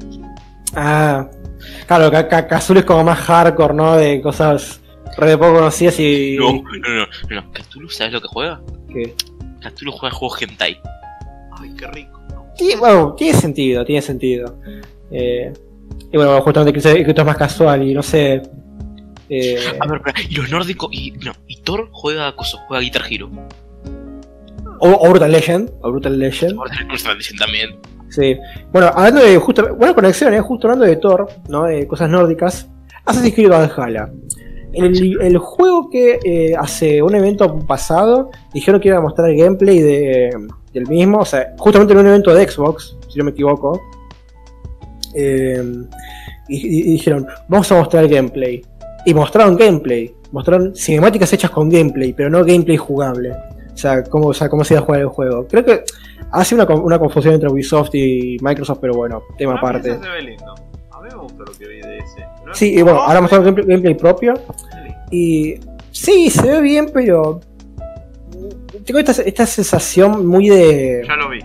Speaker 2: Ah, claro, Ka- Ka- Kazulu es como más hardcore, ¿no? De cosas re de poco conocidas y.
Speaker 3: No, no, no, no, no. Cthulhu, ¿sabes lo que juega?
Speaker 2: que-
Speaker 3: Cthulhu juega juegos hentai.
Speaker 1: Ay, qué rico.
Speaker 2: Tiene, bueno, tiene sentido, tiene sentido. Eh, y bueno, justamente esto es más casual y no sé. Eh,
Speaker 3: A ver, espera, y los nórdicos. Y, no, y Thor juega coso, juega Guitar Hero.
Speaker 2: o, o Brutal Legend, o Brutal Legend.
Speaker 3: El Brutal Legend también.
Speaker 2: Sí. Bueno, hablando de justo, buena conexión, ¿eh? justo hablando de Thor, ¿no? Cosas nórdicas. Assassin's Creed Valhalla. El, el juego que eh, hace un evento pasado dijeron que iban a mostrar el gameplay de, del mismo, o sea, justamente en un evento de Xbox, si no me equivoco. Eh, y, y- y dijeron, vamos a mostrar el gameplay. Y mostraron gameplay, mostraron cinemáticas hechas con gameplay, pero no gameplay jugable. O sea, cómo, o sea, cómo se iba a jugar el juego. Creo que hace una, una confusión entre Ubisoft y Microsoft, pero bueno, tema aparte.
Speaker 1: ese se ve lindo. A mí me gustó lo que vi de ese. No es
Speaker 2: Sí, y bueno, ahora mostraron gameplay, gameplay propio. Y sí, se ve bien, pero. Tengo esta, esta sensación muy de.
Speaker 1: Ya lo vi.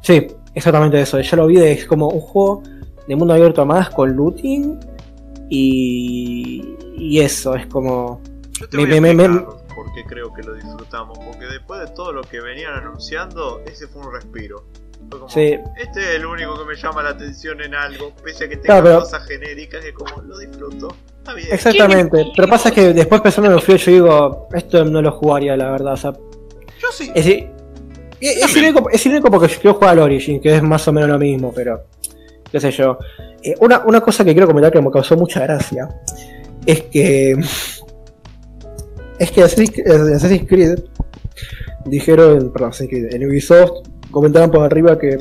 Speaker 2: Sí, exactamente eso. Ya lo vi, de, es como un juego de mundo abierto más con looting. Y. Y eso, es como.
Speaker 1: Yo te
Speaker 2: Me-
Speaker 1: voy a
Speaker 2: me- me-
Speaker 1: explicar por porque creo que lo disfrutamos. Porque después de todo lo que venían anunciando, ese fue un respiro. Fue como,
Speaker 2: Sí.
Speaker 1: Este es el único que me llama la atención en algo, pese a que tenga
Speaker 2: Claro, pero-
Speaker 1: cosas genéricas que como lo disfruto. Está bien.
Speaker 2: Exactamente. Pero pasa que después pensando en lo frío, yo digo, esto no lo jugaría, la verdad. O sea,
Speaker 1: Yo sí.
Speaker 2: es, es, es irónico, es irónico porque yo quiero jugar al Origin, que es más o menos lo mismo, pero qué sé yo. Eh, una, una cosa que quiero comentar que me causó mucha gracia es que es que Assassin's Assassin's Creed dijeron, perdón, Assassin's Creed, en Ubisoft comentaban por arriba que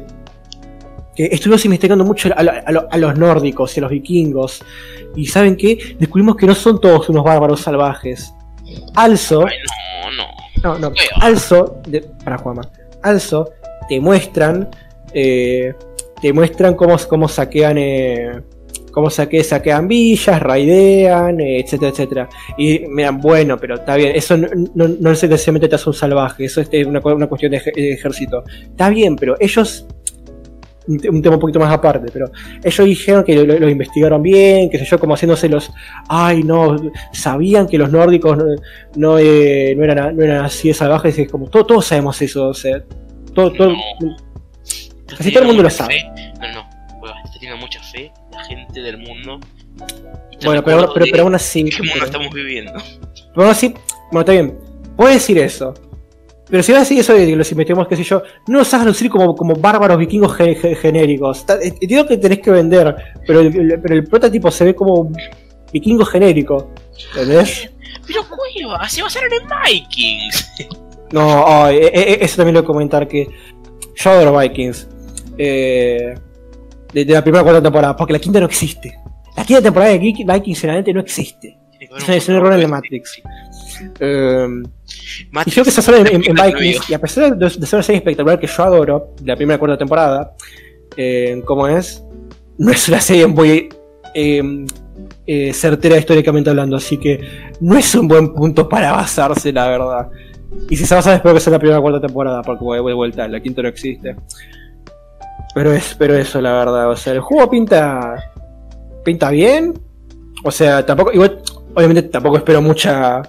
Speaker 2: que estuvimos investigando mucho a, a- a lo- a los nórdicos y a los vikingos y saben qué descubrimos que no son todos unos bárbaros salvajes. Also,
Speaker 3: Ay, no, no.
Speaker 2: no, no.
Speaker 3: Feo.
Speaker 2: Also, de, para Juama. Also, te muestran. eh, te muestran cómo, cómo saquean. eh, cómo saque, saquean villas, raidean, eh, etcétera, etcétera. Y miran, bueno, pero está bien, eso no, no, necesariamente te hace un salvaje, eso es una, una cuestión de, ej- de ejército. Está bien, pero ellos. Un, te- un tema un poquito más aparte, pero ellos dijeron que lo, investigaron bien, que sé yo, como haciéndose los. Ay, no, sabían que los nórdicos no, no, eh, eran, no eran así de salvajes, es como, todo- todos sabemos eso, o sea, todo, todo,
Speaker 3: No.
Speaker 2: Casi todo el mundo lo sabe.
Speaker 3: Fe. No, no. Hueva, está teniendo mucha fe la gente del mundo.
Speaker 2: Bueno, pero, pero, pero aún así,
Speaker 3: ¿Qué mundo
Speaker 2: pero,
Speaker 3: estamos viviendo?
Speaker 2: pero aún así, bueno, está bien, puedes decir eso, pero si vas a decir eso de los investigamos, qué sé yo, no los hagas lucir como, como bárbaros vikingos ge- ge- genéricos, Está- entiendo que tenés que vender, pero el, pero el prototipo se ve como vikingo genérico, ¿entendés?
Speaker 3: Pero hueva, se basaron en Vikings.
Speaker 2: No, e- eso también lo voy a comentar que yo adoro Vikings. Eh, de, de la primera cuarta temporada, porque la quinta no existe. La quinta temporada de Geek- Vikings realmente no existe. Es un- es un error en la Matrix. Eh,
Speaker 3: Matrix.
Speaker 2: y yo que se sale en, en- en
Speaker 3: No
Speaker 2: Vikings, y a pesar de, de ser una serie espectacular que yo adoro, de la primera cuarta temporada, eh, como es, no es una serie muy eh, eh, certera históricamente hablando, así que no es un buen punto para basarse, la verdad. Y si se basa, espero que sea la primera cuarta temporada, porque voy de vuelta, la quinta no existe. Pero es, pero eso, la verdad, o sea, el juego pinta. pinta bien. O sea, tampoco, igual, obviamente tampoco espero mucha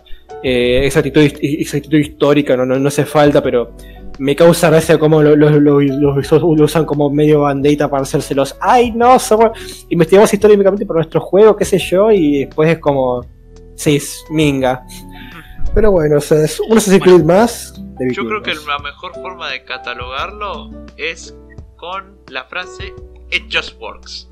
Speaker 2: eh, exactitud, exactitud histórica, no, no, no hace falta, pero me causa gracia cómo lo, lo- lo- usan como medio bandita para hacérselos. Ay, no, somos, investigamos históricamente por nuestro juego, qué sé yo, y después es como, sí, es minga. Pero bueno, o sea, es un Assassin's Creed más. de
Speaker 1: Yo creo que la mejor forma de catalogarlo es con la frase It just works.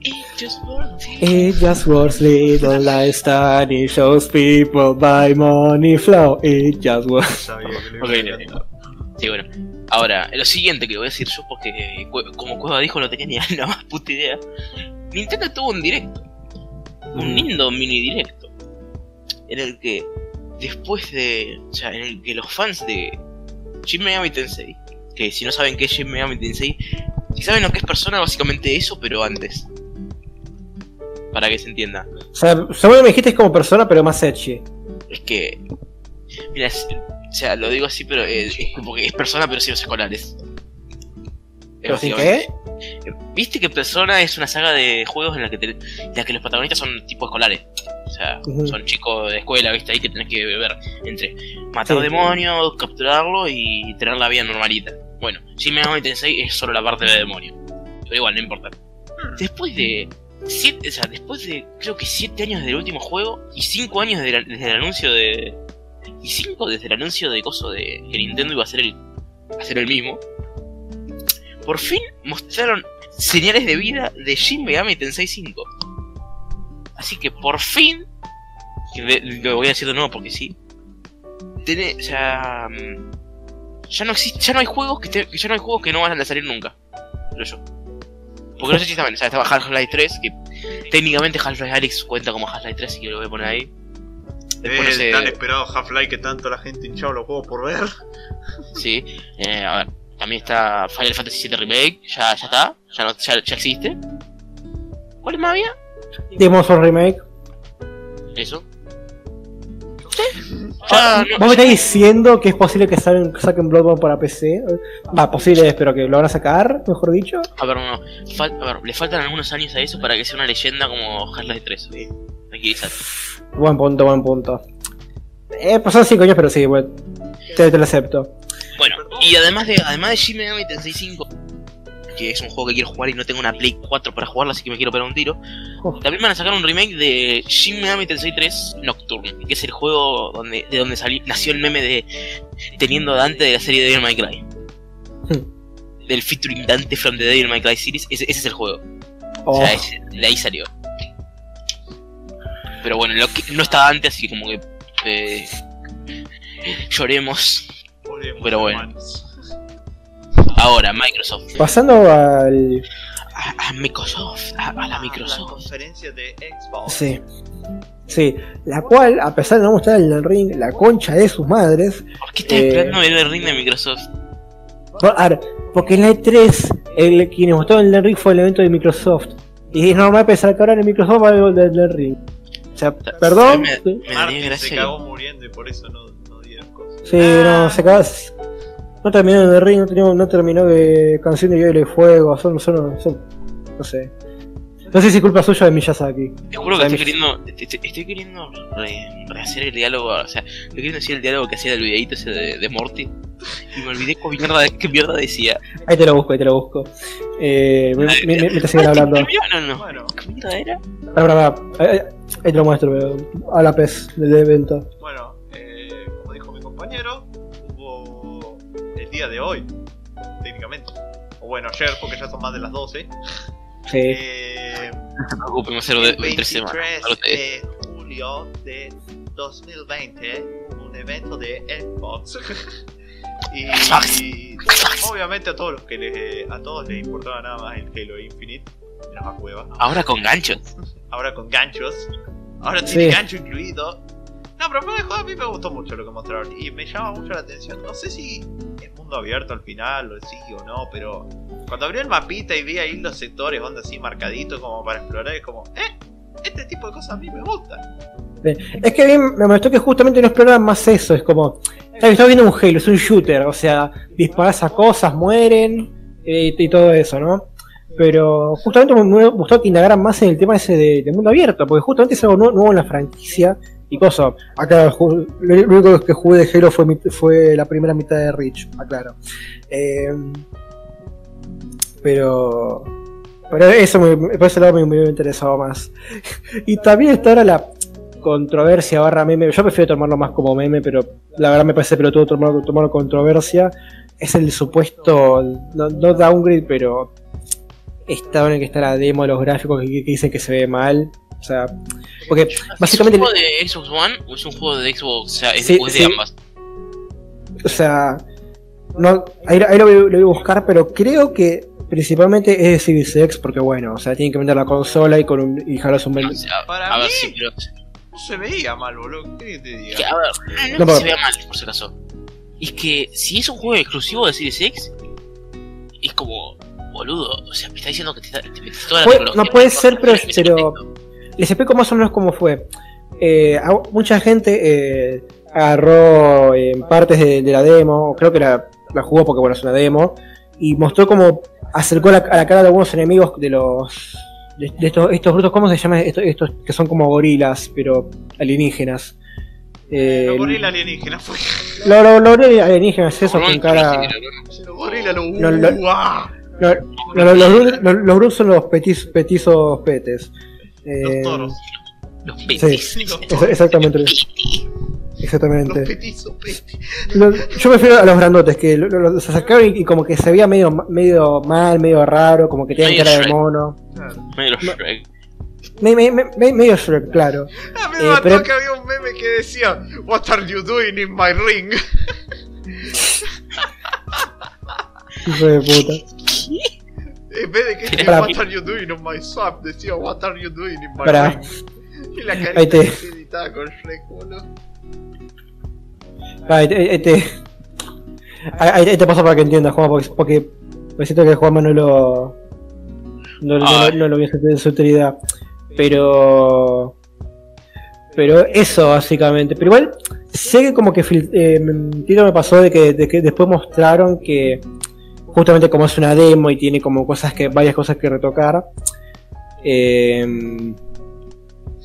Speaker 3: It just works.
Speaker 2: It just works little like study shows people by money flow. It just works.
Speaker 1: Sabía que lo
Speaker 3: Ok,
Speaker 1: iba a
Speaker 3: no. Sí, bueno. Ahora, lo siguiente que voy a decir yo, porque eh, como Cueva dijo, no tenía ni la más puta idea. Nintendo tuvo un directo. Un lindo mini directo. En el que, después de. O sea, en el que los fans de Shin Megami Tensei, que si no saben qué es Shin Megami Tensei, si saben lo que es persona, básicamente eso, pero antes. Para que se entienda.
Speaker 2: O sea, seguro me dijiste es como persona, pero más edgy.
Speaker 3: Es que. Mira, es- o sea, lo digo así, pero eh, es como que es persona, pero sin los escolares. Es
Speaker 2: ¿Pero sin qué?
Speaker 3: ¿Viste que Persona es una saga de juegos en la que, te- en la que los protagonistas son tipo escolares? O sea, son chicos de escuela, ¿viste? Ahí que tenés que ver entre matar
Speaker 2: Sí.
Speaker 3: demonios, capturarlo y tener la vida normalita. Bueno, Shin Megami Tensei es solo la parte de demonio. Pero igual, no importa. Después de... Siete, o sea, después de creo que 7 años del último juego y 5 años de la- desde el anuncio de... Y 5 desde el anuncio de coso de que Nintendo iba a ser el, a ser el mismo. Por fin mostraron señales de vida de Shin Megami Tensei 5. Así que por fin, lo voy a decir de nuevo porque sí, tiene, o sea, ya no existe, ya no hay juegos que, te- que ya no hay juegos que no van a salir nunca, creo yo. Porque no sé si saben, o sea, estaba Half-Life 3, que técnicamente Half-Life Alyx cuenta como Half-Life 3, así que lo voy a poner ahí. Después no
Speaker 1: Eh,
Speaker 3: sé-
Speaker 1: tan esperado Half-Life que tanto la gente hinchado los juegos por ver.
Speaker 3: Sí, eh, a ver, también está Final Fantasy VII Remake, ya, ya está, ya, no, ya, ya existe. ¿Cuál más había?
Speaker 2: Demon Remake.
Speaker 3: Eso. Ya, no-
Speaker 2: ¿Vos me estás diciendo que es posible que salen- saquen Bloodborne para PC? Va, posible es, pero que lo van a sacar, mejor dicho.
Speaker 3: A ver, no, fal- a ver, le faltan algunos años a eso para que sea una leyenda como Half-Life 3. ¿sí? Tranquilízate.
Speaker 2: Buen punto, buen punto. Eh, pasaron 5 años, pero sí, bueno, te, te lo acepto.
Speaker 3: Bueno, y además de además de Shin Megami Tensei 5, que es un juego que quiero jugar y no tengo una Play 4 para jugarlo, así que me quiero pegar un tiro.
Speaker 2: Oh.
Speaker 3: También van a sacar un remake de Shin Megami Tensei 3 Nocturne, que es el juego donde, de donde salió, nació el meme de teniendo a Dante de la serie Devil May Cry.
Speaker 2: Hmm.
Speaker 3: Del featuring Dante from the Devil May Cry series, ese, ese es el juego.
Speaker 2: Oh,
Speaker 3: O sea, ese- de ahí salió. Pero bueno, lo que, no está Dante, así que como que eh, lloremos. Pero bueno.
Speaker 1: hermanos.
Speaker 3: Ahora, Microsoft.
Speaker 2: Pasando al.
Speaker 3: A, a Microsoft, a, a la
Speaker 1: La
Speaker 3: Microsoft.
Speaker 1: conferencia de Xbox.
Speaker 2: Sí. Sí, la cual, a pesar de no mostrar el ring, la concha de sus madres.
Speaker 3: ¿Por qué estás
Speaker 2: Eh,
Speaker 3: esperando ver el ring de Microsoft?
Speaker 2: por- a ver, porque en la E3, el, quienes mostraron el ring fue el evento de Microsoft. Y es normal pensar que ahora en el Microsoft va algo del Elden ring. O sea, perdón. Sí,
Speaker 3: me daría
Speaker 1: Martin se cagó muriendo y por eso no, no dieron cosas.
Speaker 2: Sí, no, se acaba. No terminó el ring, no terminó, no terminó de Canción de Hielo y Fuego. Son, son, son. No sé. No sé si es culpa suya de Miyazaki.
Speaker 3: Te juro que estoy queriendo, estoy queriendo re- rehacer el diálogo, o sea, estoy queriendo decir el diálogo que hacía del videito ese de, de Morty. Y me olvidé qué mierda, qué mierda decía.
Speaker 2: Ahí te lo busco, ahí te lo busco. Eh, me, me, me- me te siguen
Speaker 3: Ah, ¿te
Speaker 2: hablando.
Speaker 3: No, no.
Speaker 1: Bueno,
Speaker 3: ¿Qué mierda era?
Speaker 2: Pará, pará, pará. Ahí, ahí te lo muestro, pero a la pez del evento.
Speaker 1: bueno, eh, como dijo mi compañero, día de hoy, técnicamente. O bueno, ayer, porque ya son más de las 12.
Speaker 2: Sí.
Speaker 1: Eh,
Speaker 3: No se preocupen, va a ser de,
Speaker 1: el
Speaker 3: de tres semanas.
Speaker 1: 23
Speaker 3: para ustedes.
Speaker 1: de julio de 2020, un evento de Xbox. y
Speaker 3: Xbox.
Speaker 1: obviamente a todos los que les, a todos les importaba nada más el Halo Infinite, más cueva.
Speaker 3: Ahora con ganchos.
Speaker 1: Ahora con ganchos. Ahora
Speaker 2: Sí.
Speaker 1: tiene gancho incluido. No, pero fuera de joda, a mí me gustó mucho lo que mostraron. Y me llama mucho la atención. No sé si es mundo abierto al final, o sí o no, pero cuando abrí el mapita y vi ahí los sectores, onda así marcaditos como para explorar, es como, eh, este tipo de cosas a mí me gustan.
Speaker 2: Es que a mí me molestó que justamente no exploran más eso. Es como. Estás viendo un Halo, es un shooter. O sea, disparas a cosas, mueren eh, y todo eso, ¿no? Pero justamente me gustó que indagaran más en el tema ese de, mundo abierto. Porque justamente es algo nu- nuevo en la franquicia. Y cosa, acá lo único que jugué de Halo fue, la primera mitad de Reach, aclaro. Eh, pero. Pero eso me, por ese me, me interesado más. Y también está ahora la controversia barra meme. Yo prefiero tomarlo más como meme, pero la verdad me parece pelotudo tomarlo, controversia. Es el supuesto, no, downgrade, pero está en el que está la demo de los gráficos que dicen que se ve mal. O sea, porque básicamente,
Speaker 3: ¿Es un juego de Xbox One o es un juego de Xbox? O sea, es,
Speaker 2: Sí,
Speaker 3: o es de
Speaker 2: sí.
Speaker 3: ambas.
Speaker 2: o sea, no, ahí, ahí lo, voy, lo voy a buscar, pero creo que principalmente es de Series X, porque bueno, o sea, tienen que vender la consola y con un, y dejarlos un
Speaker 3: O sea,
Speaker 1: Para
Speaker 3: a ver si pero,
Speaker 1: No se veía mal, boludo. ¿Qué te diga?
Speaker 3: que, a ver, no,
Speaker 2: No,
Speaker 3: que se vea mal, por si acaso. Es que si es un juego exclusivo de Series X, es como, boludo, o sea, me está diciendo que te, te metes toda la tecnología
Speaker 2: no puede ser, pero- pero-. Les explico más o menos cómo fue. Eh, mucha gente eh, agarró eh, partes de, de la demo, creo que la, la jugó porque bueno es una demo, y mostró cómo acercó la- a la cara de algunos enemigos de los de, de estos, estos brutos, ¿cómo se llaman estos, estos que son como gorilas, pero alienígenas? Eh,
Speaker 1: Los gorila alienígena fue.
Speaker 2: lo, lo, lo- alienígenas, esos con cara.
Speaker 1: Los gorila
Speaker 2: los, los, los, los brutos son los petis- petizos petes. Eh,
Speaker 1: Los toros.
Speaker 3: Los petis.
Speaker 1: Sí, los toros.
Speaker 2: exactamente.
Speaker 3: Peti.
Speaker 2: Exactamente.
Speaker 1: Los petizos, peti.
Speaker 2: Lo- yo prefiero a los grandotes, que lo- lo- los acercaron y, y como que se veía medio, medio mal, medio raro, como que tenían cara de mono.
Speaker 1: Claro.
Speaker 3: Medio los. Shrek.
Speaker 2: Me- me- me- me- medio Shrek, claro.
Speaker 1: A mí
Speaker 2: Eh,
Speaker 1: me mató
Speaker 2: pero-
Speaker 1: que había un meme que decía What are you doing in my ring?
Speaker 2: Hijo de puta.
Speaker 1: En vez de que
Speaker 2: Pará.
Speaker 1: What are you doing on my swap, decía What are you doing in my
Speaker 2: Pará.
Speaker 1: ring? Y la
Speaker 2: Ahí
Speaker 1: carita
Speaker 2: te-
Speaker 1: que editaba con Shrek, boludo.
Speaker 2: Ahí te, ahí te, ahí- ahí te paso para que entiendas, Juan, porque, porque me siento que Juanma no lo. No, no,
Speaker 3: Ay.
Speaker 2: no lo hacer en su utilidad. Pero. Pero eso, básicamente. Pero igual, sé que como que eh, Tito me pasó de que, de que después mostraron que. Justamente como es una demo y tiene como cosas que. varias cosas que retocar. eh,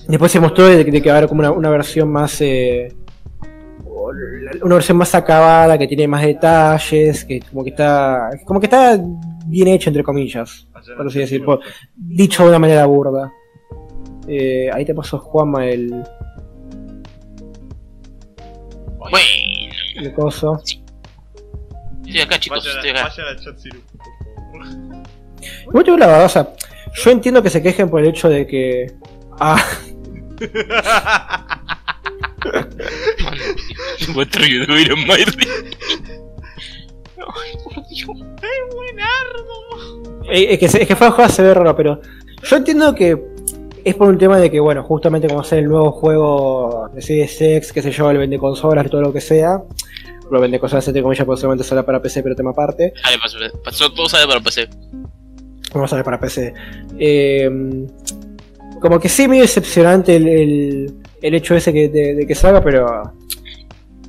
Speaker 2: después se mostró de, que- de que va a haber como una, una versión más. eh, una versión más acabada, que tiene más detalles, que como que está como que está bien hecha entre comillas, por así decir, por- dicho de una manera burda. Eh, ahí te pasó Juanma el,
Speaker 3: Bueno,
Speaker 2: el coso.
Speaker 3: Estoy acá, chicos,
Speaker 1: Vayan
Speaker 3: estoy
Speaker 1: a-
Speaker 3: acá.
Speaker 1: vayan al chat,
Speaker 2: te digo la verdad, o sea, yo entiendo que se quejen por el hecho de que. Ah,
Speaker 3: Encuentro que tuvieron Mayri. Ay, por Dios.
Speaker 2: eh, es que, se- es que fue a jugar se ve raro, pero. Yo entiendo que es por un tema de que, bueno, justamente como hacer el nuevo juego de Series X, qué sé yo, el vende consolas, todo lo que sea. Lo vende consolas entre comillas, porque solamente sale para PC, pero tema aparte.
Speaker 3: Dale, pasó, pasó, todo sale para PC.
Speaker 2: Vamos a ver para PC. Eh, como que sí, medio decepcionante el, el, el hecho ese que, de, de que salga, pero.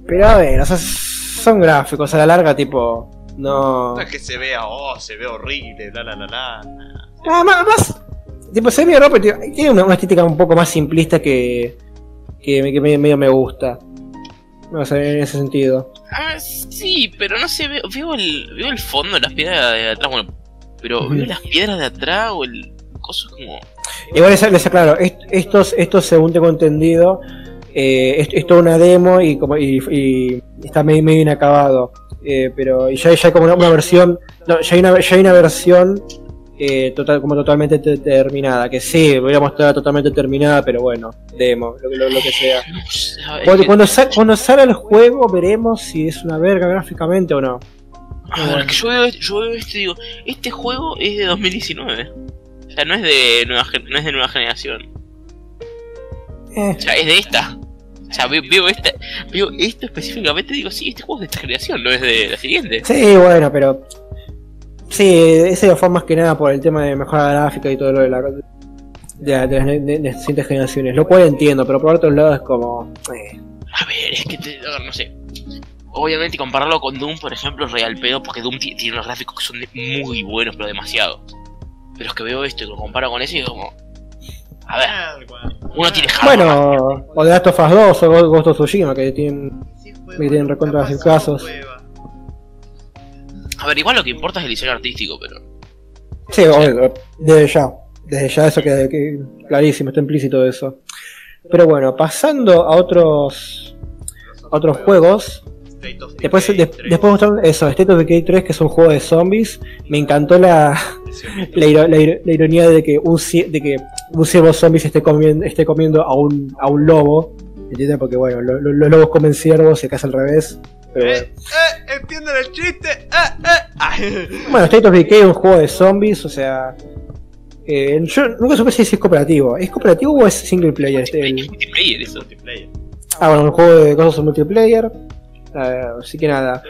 Speaker 2: Pero a ver, o sea, son gráficos, a la larga, tipo. No.
Speaker 1: No es que se vea, oh, se ve horrible, bla, bla, bla, bla.
Speaker 2: Ah, más, más- Tipo, se ve medio tiene una, una estética un poco más simplista que. que, que medio, medio me gusta. No sé, en ese sentido.
Speaker 3: Ah, sí, pero no sé, veo, veo, el, veo el fondo, las piedras de atrás, bueno, pero
Speaker 2: Ujú.
Speaker 3: veo las piedras de atrás o el coso como...
Speaker 2: Igual les, les aclaro, est- estos, estos según tengo entendido, eh, es, es toda una demo y como y, y está medio, medio inacabado. Eh, pero y ya, ya hay como una, una versión, no, ya hay una, ya hay una versión eh, total, como totalmente te- terminada, que sí, voy a mostrar totalmente terminada, pero bueno, demo, lo, que- lo, lo que sea. Cuando, cuando, sa- cuando salga el juego veremos si es una verga gráficamente o no.
Speaker 3: A ver, que yo veo, yo veo esto y digo, este juego es de 2019. O sea, no es de nueva, no es de nueva generación.
Speaker 2: Eh,
Speaker 3: O sea, es de esta. O sea, veo, veo esta, veo esto específicamente y digo, sí, este juego es de esta generación, no es de la siguiente.
Speaker 2: sí, bueno, pero... Sí, ese fue más que nada por el tema de mejora gráfica y todo lo de, la, de, la- de las, de- de las distintas generaciones. Lo cual entiendo, pero por otro lado es como... eh,
Speaker 3: A ver, es que te, a ver, no sé. Obviamente compararlo con Doom, por ejemplo, es real pedo porque Doom ti- tiene unos gráficos que son de- muy buenos, pero demasiado. Pero es que veo esto y lo comparo con ese y digo como... A ver, uno tiene hardware.
Speaker 2: Bueno, o de Last of Us 2 o Ghost of Tsushima, que tienen... me tienen recontra casos.
Speaker 3: A ver, igual lo que importa es el diseño artístico, pero...
Speaker 2: Sí, obvio, desde ya. Desde ya eso que, que clarísimo, está implícito eso. Pero bueno, pasando a otros a otros juegos. Después, de- después mostraron eso, State of Decay 3, que es un juego de zombies. Me encantó la, la, iro- la iro- la ironía de que un de que un ciervo zombie se esté comiendo, esté comiendo a un, a un lobo. ¿Entiendes? Porque bueno, lo- lo- los lobos comen ciervos y acá es al revés. Pero bueno.
Speaker 1: Eh, eh, entienden el chiste. Eh, eh.
Speaker 2: Bueno, State of Decay es un juego de zombies, o sea. eh, yo nunca supe si es cooperativo. ¿Es cooperativo o es single player? El-
Speaker 3: Es multiplayer eso.
Speaker 1: Multiplayer.
Speaker 2: Ah, bueno, un juego de cosas multiplayer. Eh, así que nada.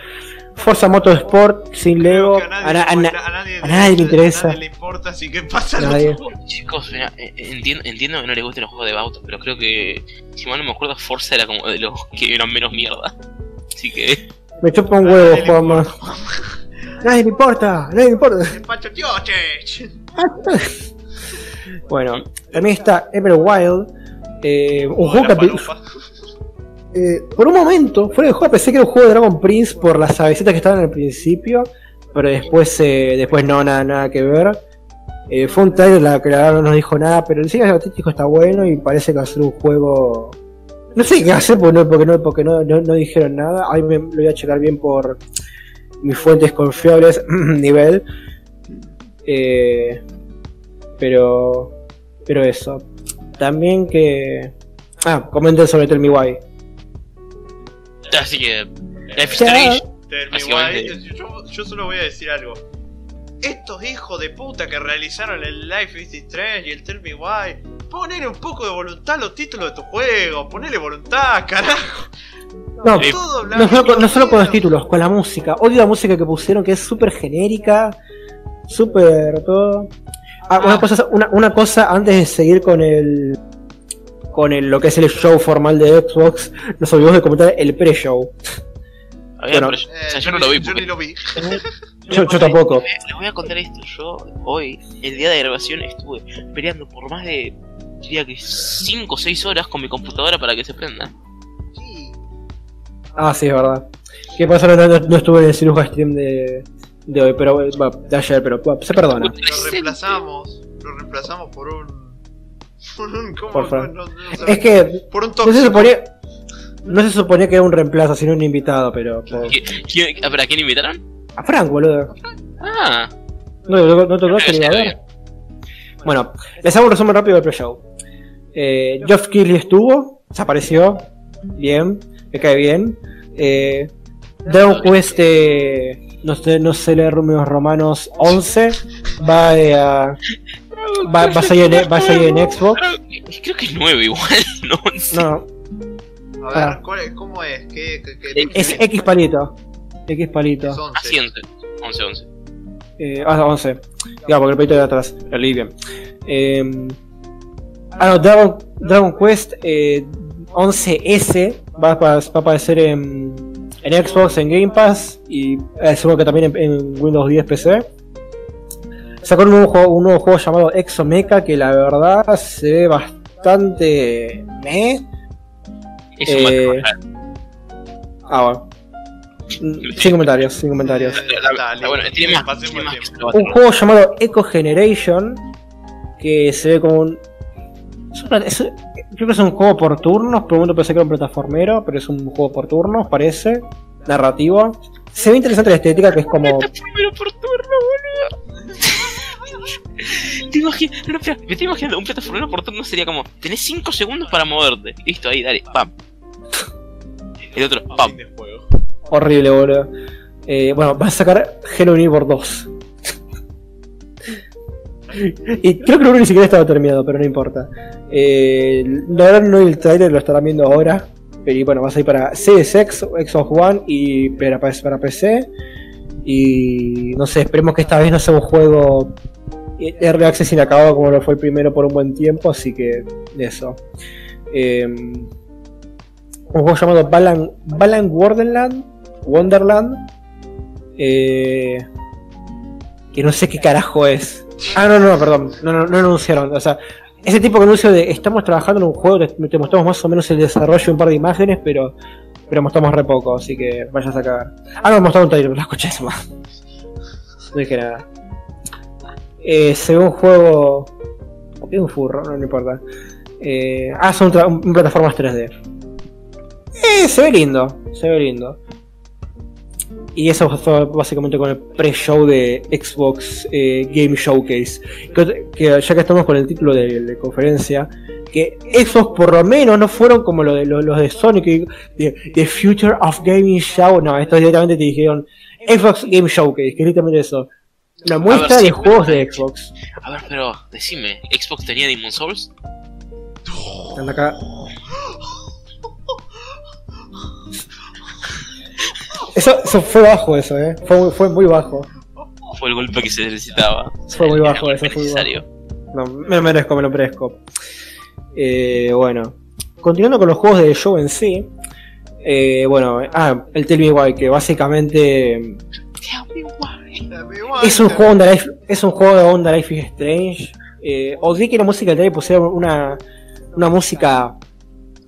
Speaker 2: Forza Motorsport sin Lego. A, na- a na-
Speaker 1: a nadie,
Speaker 2: a nadie le interesa.
Speaker 1: A nadie le importa, así que pasa
Speaker 2: Nadie.
Speaker 3: Chicos, mira, eh, eh, entiendo, entiendo que no les gusten los juegos de autos, pero creo que, si mal no me acuerdo, Forza era como de los que eran menos mierda. Así que,
Speaker 2: Me chupa un huevo, Juanma.
Speaker 1: importa.
Speaker 2: Nadie le importa, nadie le importa. Bueno, también está Everwild. Eh, un juego eh, por un momento, fuera de juego, pensé que era un juego de Dragon Prince por las avecitas que estaban al principio. Pero después, eh, después no, nada, nada que ver. Eh, fue un trailer la que la verdad no nos dijo nada, pero el cine artístico está bueno y parece que va a ser un juego. No sé qué hacer porque no, porque no, porque no, no, no dijeron nada. Ahí me, lo voy a checar bien por mis fuentes confiables nivel. Eh, pero. Pero eso. También que. Ah, comenten sobre Tell Me Why.
Speaker 3: así que, Life is
Speaker 2: Ya.
Speaker 3: Strange.
Speaker 1: Tell me why. Yo, yo solo voy a decir algo. Estos hijos de puta que realizaron el Life is Strange y el Tell Me Why, ponele un poco de voluntad a los títulos de tu juego, ponele voluntad, carajo.
Speaker 2: No,
Speaker 3: Eh,
Speaker 1: Todo
Speaker 2: no, solo con, no solo con los títulos, con la música. Odio la música que pusieron, que es súper genérica, súper todo. Ah, una
Speaker 1: Ah.
Speaker 2: cosa, una, una cosa antes de seguir con el con el, lo que es el show formal de Xbox, nos olvidamos de comentar el pre-show. Bueno.
Speaker 1: Eh,
Speaker 3: o sea, yo no lo vi.
Speaker 1: Yo
Speaker 3: porque-
Speaker 1: ni lo vi.
Speaker 2: Yo, yo tampoco.
Speaker 3: Les voy a contar esto. Yo hoy, el día de grabación, estuve peleando por más de, diría que 5 o 6 horas con mi computadora para que se prenda.
Speaker 1: Sí.
Speaker 2: Ah, sí, es verdad. Que eso no, no- no estuve en el ciruja stream de, de hoy, pero de ayer, pero se perdona.
Speaker 1: Lo reemplazamos. Lo reemplazamos por un. Por un. ¿Cómo?
Speaker 2: Por favor.
Speaker 1: No- no- no.
Speaker 2: Es que
Speaker 1: Por un
Speaker 2: no se suponía, no se suponía que era un reemplazo, sino un invitado, pero... por-
Speaker 3: ¿Qui- quién- ah, ¿Para quién invitaron?
Speaker 2: A Frank, boludo.
Speaker 3: Ah,
Speaker 2: No, no, no te
Speaker 3: No,
Speaker 2: que Bueno, les hago un resumen rápido del pre-show. Eh, Geoff Keighley estuvo, desapareció, bien, me cae bien. Eh, Dragon Quest, eh, no sé, no sé leer números romanos, 11, va, eh, a, va, va a salir en, va a salir en Xbox.
Speaker 3: creo que es 9 igual, no 11.
Speaker 2: No,
Speaker 1: A ver,
Speaker 2: Ah.
Speaker 1: ¿cuál es- ¿cómo es? ¿Qué, qué, qué-
Speaker 2: es X palito. X palito.
Speaker 1: es 11?
Speaker 3: Ah, sí, 11. 11, 11.
Speaker 2: Eh, ah, 11. Digamos, porque el palito de atrás. Bien. Eh, ah, no, Dragon, Dragon Quest eh, 11S va, a pa- va a aparecer en, en Xbox, en Game Pass y eh, seguro que también en, en Windows 10 PC. Sacó un nuevo, juego, un nuevo juego llamado Exomecha que la verdad se ve bastante... ¿eh?
Speaker 3: Es un
Speaker 2: Eh. Ah, bueno. Sin comentarios, sin comentarios. Un juego llamado Eco Generation que se ve como un es una- es- creo que es un juego por turnos por un momento pensé que era un plataformero pero es un juego por turnos parece narrativo se ve interesante la estética que es como
Speaker 3: Primero por turno, boludo. Te imaginas, no, espera, me estoy imaginando, un plataformero por turno sería como, tenés 5 segundos para moverte. Listo, ahí, dale, pam. El otro, pam.
Speaker 2: Horrible boludo. Eh, bueno va a sacar Hello Neighbor 2 y creo que uno ni siquiera estaba terminado pero no importa. Eh, la verdad no el trailer lo estarán viendo ahora. Pero bueno va a salir para Series X Xbox One y para, para PC y no sé esperemos que esta vez no sea un juego Early Access inacabado como lo fue el primero por un buen tiempo así que eso. Eh, un juego llamado Balan, Balan Wonderland Wonderland eh, que no sé qué carajo es. Ah no no perdón no no, no anunciaron o sea ese tipo de anuncio de estamos trabajando en un juego te, te mostramos más o menos el desarrollo y un par de imágenes pero pero mostramos re poco así que vayas a cagar. Ah no mostraron un trailer pero la escuché eso más no dije nada. Eh, se ve un juego es un furro no, no importa. Eh, ah son tra- un- plataformas 3D eh, se ve lindo, se ve lindo. Y eso fue básicamente con el pre-show de Xbox eh, Game Showcase. Que, que ya que estamos con el título de la conferencia, que Xbox por lo menos no fueron como lo de, lo- los de Sony, que de, The Future of Gaming Show. No, estos directamente te dijeron Xbox Game Showcase, que es literalmente eso. Una muestra de juegos
Speaker 3: pero-
Speaker 2: de Xbox.
Speaker 3: A ver, pero decime, ¿Xbox tenía Demon Souls?
Speaker 2: Anda acá. Eso, eso fue bajo eso, eh. Fue, muy- fue muy bajo.
Speaker 3: Fue el golpe que se necesitaba.
Speaker 2: Fue muy bajo eso, fue
Speaker 3: necesario.
Speaker 2: No, me lo merezco, me lo merezco. Eh, bueno, continuando con los juegos de show en sí. eh, bueno, ah, el Tell Me Why, que básicamente es un juego onda Life, es un juego de onda Life is Strange. Eh, odié que la música del trailer pusiera una, una música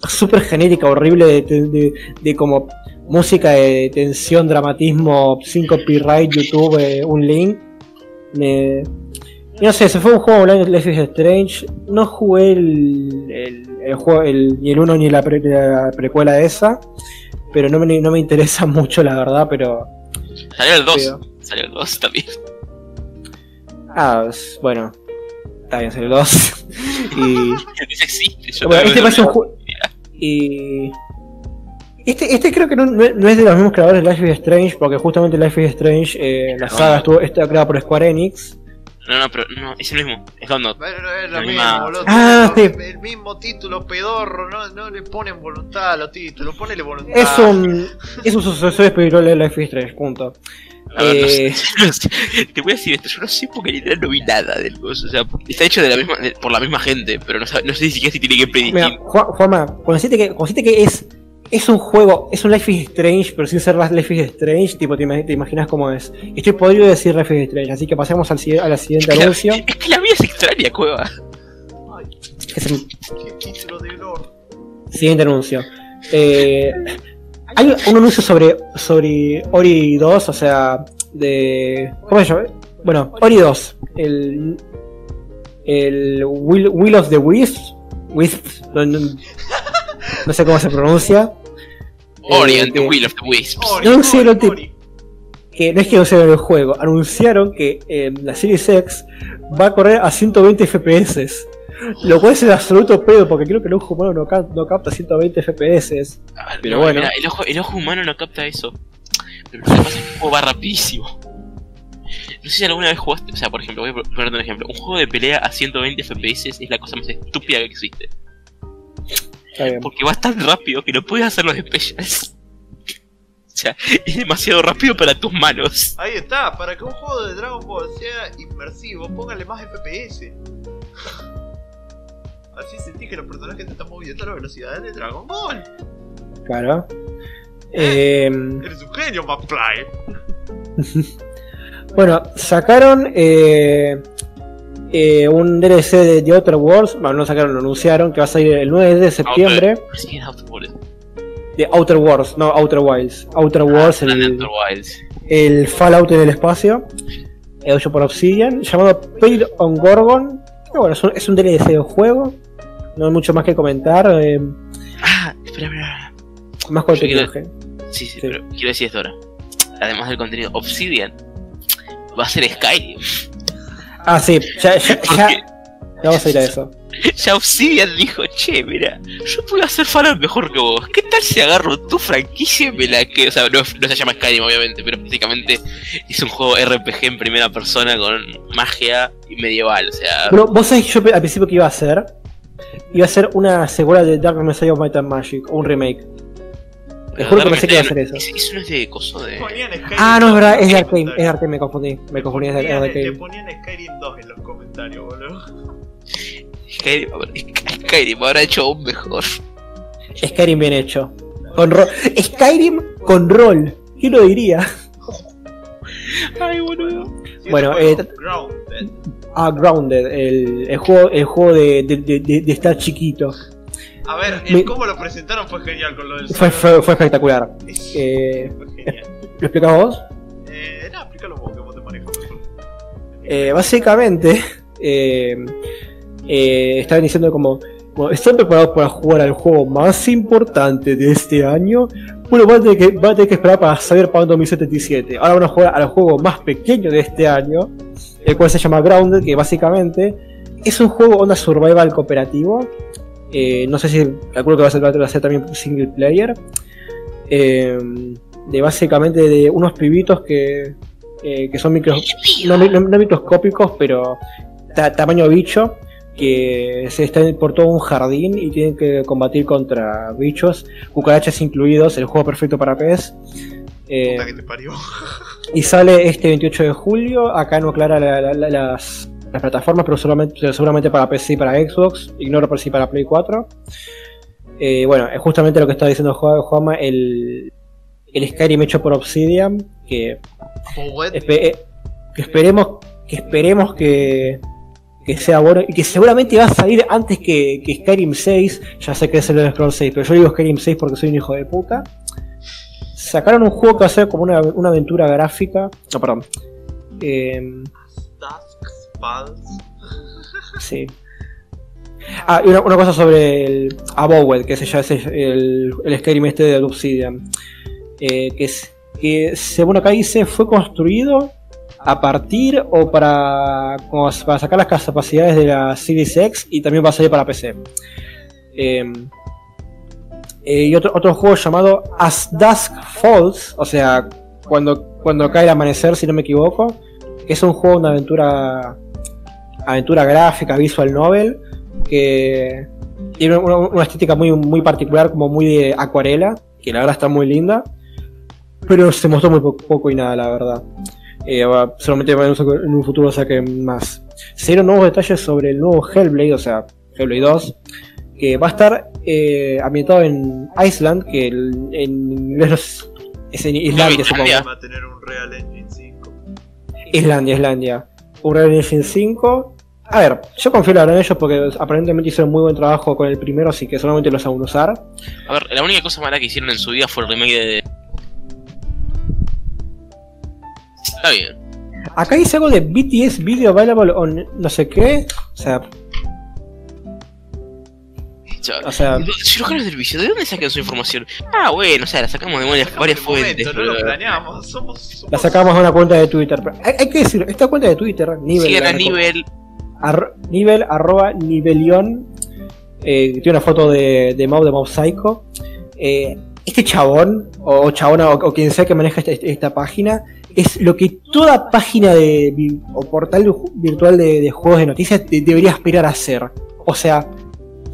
Speaker 2: súper genérica, horrible, de, de- de- de como música de tensión, dramatismo, sin copyright, YouTube, eh, un link. Me- no sé, se fue un juego online Life is Strange. No jugué el, el, el juego, el- ni el 1 ni la, pre- la precuela de esa. Pero no me, no me interesa mucho, la verdad. Pero.
Speaker 3: Salió el 2.
Speaker 2: pero-
Speaker 3: Salió el 2 también.
Speaker 2: ah, bueno. Está bien, salió el 2. y.
Speaker 3: Yo
Speaker 2: Bueno, este parece un juego. Y. Este, este creo que no, es de los mismos creadores de Life is Strange, porque justamente Life is Strange, eh, la saga estuvo, está creada por Square Enix.
Speaker 3: No, no, pero no, es el mismo. Es.
Speaker 1: Bueno, es
Speaker 3: misma-
Speaker 1: mismo, boludo.
Speaker 2: Ah,
Speaker 1: el,
Speaker 2: sí.
Speaker 1: el mismo título pedorro, no, no le ponen voluntad a los títulos, ponele voluntad.
Speaker 2: Es un, es un sucesor espiritual de Life is Strange, punto.
Speaker 3: A ver, no
Speaker 2: Eh,
Speaker 3: sé, no sé. Te voy a decir esto, yo no sé porque literal no vi nada del coso. O sea, está hecho de la misma, de- por la misma gente, pero no, sé ni siquiera si tiene que
Speaker 2: Ju- Juanma, cuando deciste que, deciste que es, es un juego, es un Life is Strange, pero sin ser Life is Strange, tipo, te, ima- te imaginas cómo es. Estoy podrido de decir Life is Strange, así que pasemos al, si- a la siguiente
Speaker 3: Es que,
Speaker 2: anuncio.
Speaker 3: la, es que la vida es extraña, cueva.
Speaker 1: Ay,
Speaker 2: es el
Speaker 1: de
Speaker 2: siguiente anuncio. Eh, Hay un anuncio sobre, sobre Ori 2, o sea, de. ¿Cómo se llama? Bueno, Ori 2. El. El Will, Will of the Wisps. Wisps. No, no- no sé cómo se pronuncia.
Speaker 3: Ori
Speaker 2: Eh,
Speaker 3: and the
Speaker 2: que-
Speaker 3: Will of the Wisps.
Speaker 1: Ori,
Speaker 2: No, que no es que no sea el juego, anunciaron que eh, la Series X va a correr a 120 FPS. Lo cual es el absoluto pedo, porque creo que el ojo humano no, cap- no capta 120 FPS.
Speaker 3: A ver,
Speaker 2: Pero
Speaker 3: no,
Speaker 2: bueno.
Speaker 3: mira, el, ojo, el ojo humano no capta eso. Pero lo que pasa es que el juego va rapidísimo. No sé si alguna vez jugaste, o sea, por ejemplo, voy a ponerte un ejemplo. Un juego de pelea a 120 FPS es la cosa más estúpida que existe. Porque va tan rápido que no puedes hacer los specials. O sea, es demasiado rápido para tus manos.
Speaker 1: Ahí está, para que un juego de Dragon Ball sea inmersivo, póngale más FPS. Así sentís que los personajes te están moviendo a la velocidad de Dragon Ball.
Speaker 2: Claro. Eh,
Speaker 1: Eres un genio, McFly.
Speaker 2: bueno, sacaron eh, eh, un DLC de The Outer Worlds. Bueno, no sacaron, lo anunciaron que va a salir el 9 de septiembre.
Speaker 3: Outer Worlds.
Speaker 2: De Outer Worlds, no Outer Wilds. Outer Worlds,
Speaker 3: Ah,
Speaker 2: el,
Speaker 3: Outer Wilds.
Speaker 2: el Fallout en el espacio, hecho por Obsidian, llamado Pale on Gorgon. Que bueno, es un, es un DLC de juego, no hay mucho más que comentar, eh,
Speaker 3: Ah, espera, espera.
Speaker 2: más contenido.
Speaker 3: quiero- Sí, sí,
Speaker 2: Sí.
Speaker 3: pero quiero decir esto ahora. Además del contenido, Obsidian va a ser Skyrim.
Speaker 2: Ah, sí, ya, ya,
Speaker 3: ¿Por
Speaker 2: ya- ya vamos a ir a eso.
Speaker 3: Ya Obsidian dijo, che, mira, yo puedo hacer Fallout mejor que vos. ¿Qué tal si agarro tu franquicia y me la que O sea, no, no se llama Skyrim, obviamente, pero básicamente es un juego RPG en primera persona con magia y medieval. O sea,
Speaker 2: Pero vos sabés que yo al principio que iba a hacer, iba a ser una secuela de Dark Messiah of Might and Magic, o un remake. Te juro que pensé que iba a hacer eso.
Speaker 3: ¿Eso no es de coso de.
Speaker 2: Ah, no, es
Speaker 1: 2
Speaker 2: verdad, es de
Speaker 1: los
Speaker 2: Arcane, es de
Speaker 1: comentarios.
Speaker 2: Arcane, me confundí, me confundí, es de,
Speaker 1: Ponían- Le
Speaker 2: Arcane.
Speaker 1: ponían Skyrim 2 en los comentarios, boludo.
Speaker 3: Skyrim, Skyrim habrá hecho aún mejor.
Speaker 2: Skyrim bien hecho. Con ro- Skyrim con rol, ¿quién lo diría?
Speaker 3: Ay, boludo.
Speaker 2: Bueno,
Speaker 1: juego,
Speaker 2: eh,
Speaker 1: Grounded.
Speaker 2: Ah, Grounded, el, el juego, el juego de- de- de estar chiquito.
Speaker 1: A ver, el cómo lo presentaron fue genial con lo del
Speaker 2: Fue, fue, fue espectacular.
Speaker 1: Es-
Speaker 2: Eh,
Speaker 1: fue genial.
Speaker 2: ¿Lo explicamos vos?
Speaker 1: Eh, no, explícalo vos, que vos te manejas.
Speaker 2: Eh, básicamente, eh, eh, estaban diciendo como, como, ¿están preparados para jugar al juego más importante de este año? Bueno, van a tener que, van a tener que esperar para Cyberpunk 2077. Ahora van a jugar al juego más pequeño de este año, el cual se llama Grounded, que básicamente es un juego onda survival cooperativo. Eh, no sé si calculo que va a ser, va a ser también single player. Eh, de básicamente de unos pibitos que, eh, que son micros, no, no- no microscópicos, pero ta- tamaño bicho, que se están por todo un jardín y tienen que combatir contra bichos, cucarachas incluidos, el juego perfecto para PS. Eh,
Speaker 1: Puta que te parió.
Speaker 2: y sale este 28 de julio, acá no aclara la- la- la- las, las plataformas, pero solamente, seguramente para PC y para Xbox, ignoro por si para Play 4. Eh, bueno, es justamente lo que está diciendo Ju- Juanma, el, el Skyrim hecho por Obsidian, que. Espe- eh, que esperemos que esperemos que, que sea bueno y que seguramente va a salir antes que, que Skyrim 6 ya sé que es el Scroll 6 pero yo digo Skyrim 6 porque soy un hijo de puta sacaron un juego que va a ser como una, una aventura gráfica no perdón Em,
Speaker 1: Dusk Falls.
Speaker 2: sí ah y una, cosa sobre el Abowed que se llama el, el Skyrim este de Obsidian eh, que es que según acá dice fue construido a partir o para, para sacar las capacidades de la Series X y también va a salir para PC. Eh, eh, y otro, otro juego llamado As Dusk Falls, o sea, cuando, cuando cae el amanecer, si no me equivoco, que es un juego, una aventura, aventura gráfica, visual novel, que tiene una, una estética muy, muy particular, como muy de acuarela, que la verdad está muy linda, pero se mostró muy po- poco y nada, la verdad. Eh, solamente en un futuro saquen más. Se dieron nuevos detalles sobre el nuevo Hellblade, o sea, Hellblade 2, que va a estar eh, ambientado en Iceland, que el- en inglés es en Islandia, supongo.
Speaker 3: Islandia.
Speaker 1: Va a tener un Real Engine 5.
Speaker 2: Islandia, Islandia. Un Real Engine 5, A ver, yo confío la verdad en ellos porque aparentemente hicieron muy buen trabajo con el primero, así que solamente los van a usar.
Speaker 3: A ver, la única cosa mala que hicieron en su vida fue el remake de. Está bien.
Speaker 2: Acá dice algo de BTS Video Available on no sé qué. O sea, o sea,
Speaker 3: los del vicio, ¿de dónde sacan su información? Ah, bueno, o sea, la sacamos de varias, varias fuentes.
Speaker 1: momento, no lo planeamos. Somos, somos-
Speaker 2: la sacamos de una cuenta de Twitter. Pero hay, hay que decir, esta cuenta de Twitter, nivel,
Speaker 3: Sigan a nivel.
Speaker 2: Nivel arroba nivelion, eh, tiene una foto de, de Mau de Mau Psycho. Eh, este chabón, o chabona, o, o quien sea que maneja esta, esta página, es lo que toda página de, o portal virtual de, juegos de noticias de- debería aspirar a ser. O sea,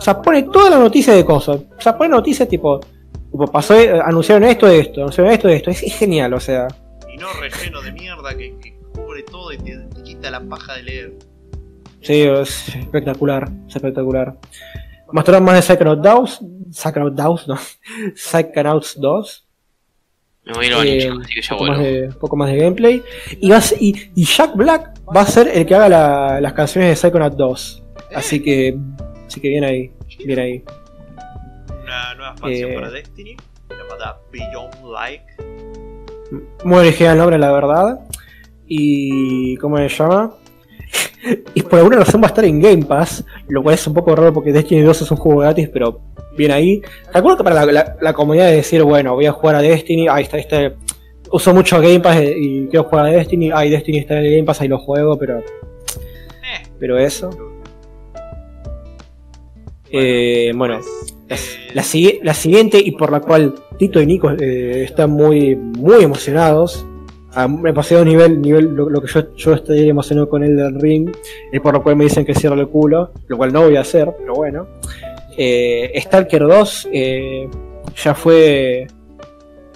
Speaker 2: o pone toda la noticia de cosas. O sea, pone noticias tipo, pasó, eh, anunciaron esto esto, anunciaron esto esto. Es, genial, o sea.
Speaker 1: Y no relleno de mierda que, cubre todo y te quita la paja de leer.
Speaker 2: Sí, es espectacular, es espectacular. Mostraron más de Psychonauts 2, Psychonauts 2, no, Psychonauts 2,
Speaker 3: Me voy a ir a
Speaker 2: eh,
Speaker 3: chicos, así que ya
Speaker 2: un poco, más de, un poco más de gameplay. Y, va ser- y, y Jack Black va a ser el que haga la- las canciones de Psychonauts 2. Así que, así que bien ahí, bien ahí.
Speaker 1: Una nueva expansión
Speaker 2: Eh.
Speaker 1: para Destiny llamada Beyond Like.
Speaker 2: Muy original el nombre, la verdad. Y. ¿Cómo se llama? y por alguna razón va a estar en Game Pass, lo cual es un poco raro porque Destiny 2 es un juego gratis, pero bien ahí. Recuerdo que para la, la- la comunidad de decir, bueno, voy a jugar a Destiny, ahí está, este. Uso mucho Game Pass y quiero jugar a Destiny, ay, Destiny está en el Game Pass, ahí lo juego, pero.
Speaker 1: Eh.
Speaker 2: Pero eso. Eh, bueno, la,
Speaker 1: pues, eh,
Speaker 2: la sigui- la siguiente y por la cual Tito y Nico eh, están muy, muy emocionados. Me pasé a un nivel, nivel lo, que yo, yo estoy emocionado con el del ring, y por lo cual me dicen que cierro el culo, lo cual no voy a hacer, pero bueno. Eh, Stalker 2 eh, ya fue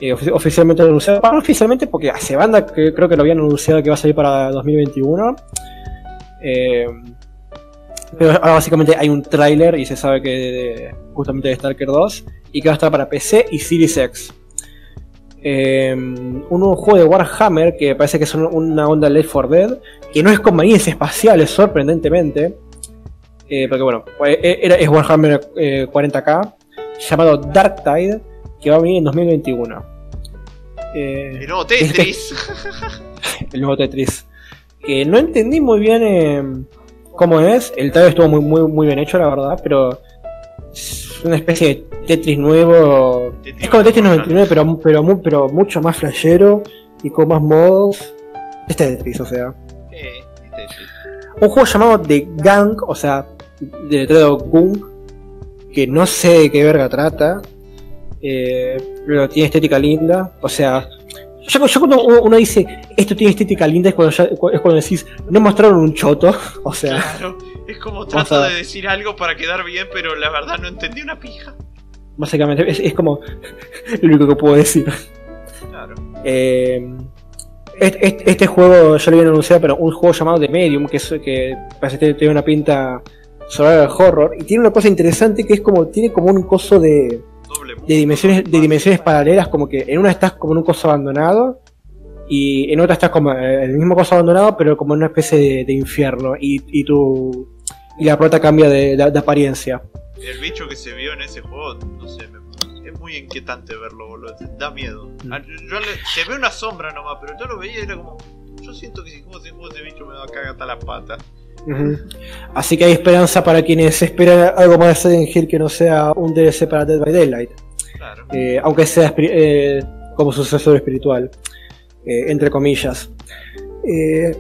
Speaker 2: eh, ofi- oficialmente anunciado. Bueno, no oficialmente porque hace banda que creo que lo habían anunciado que va a salir para 2021. Eh, pero ahora básicamente hay un tráiler y se sabe que justamente de Stalker 2 y que va a estar para PC y Series X. Eh, un nuevo juego de Warhammer que parece que es un- una onda Left 4 Dead, que no es con marines espaciales, sorprendentemente. Eh, porque bueno, eh, era, es Warhammer eh, 40k, llamado Dark Tide, que va a venir en 2021. Eh,
Speaker 1: El nuevo Tetris.
Speaker 2: el nuevo Tetris. Que no entendí muy bien eh, cómo es. El trailer estuvo muy, muy, muy bien hecho, la verdad, pero es una especie de Tetris nuevo.
Speaker 1: Tetris
Speaker 2: Es como Tetris
Speaker 1: Battle
Speaker 2: 99, pero, pero, pero mucho más flashero y con más modos. Este Tetris, o sea.
Speaker 1: Eh, Tetris.
Speaker 2: Un juego llamado The Gang, o sea, de letrero Gung, que no sé de qué verga trata, eh, pero tiene estética linda, o sea, yo, yo cuando uno dice esto tiene estética linda es cuando, ya- es cuando decís no mostraron un choto, o sea,
Speaker 1: Claro, es como trato
Speaker 2: a-
Speaker 1: de decir algo para quedar bien, pero la verdad no entendí una pija.
Speaker 2: básicamente es, es como lo único que puedo decir.
Speaker 1: Claro.
Speaker 2: Eh, este, juego ya lo habían anunciado, pero un juego llamado The Medium, que, es, que parece que tiene una pinta survival horror, y tiene una cosa interesante que es como, tiene como un coso de, de dimensiones, de dimensiones paralelas, como que en una estás como en un coso abandonado, y en otra estás como en el mismo coso abandonado, pero como en una especie de, de infierno, y, y tu y la prota cambia de, de- de apariencia.
Speaker 1: El bicho que se vio en ese juego, no sé, me- es muy inquietante verlo, boludo. Da miedo.
Speaker 2: Mm.
Speaker 1: Ah, yo- yo le- se ve una sombra nomás, pero yo lo veía y era como. Yo siento que si juego ese juego, ese bicho me va a cagar hasta las patas.
Speaker 2: Así que hay esperanza para quienes esperan algo más de Silent Hill que no sea un DLC para Dead by Daylight.
Speaker 1: Claro.
Speaker 2: eh, aunque sea eh, como sucesor espiritual, eh, entre comillas. Eh,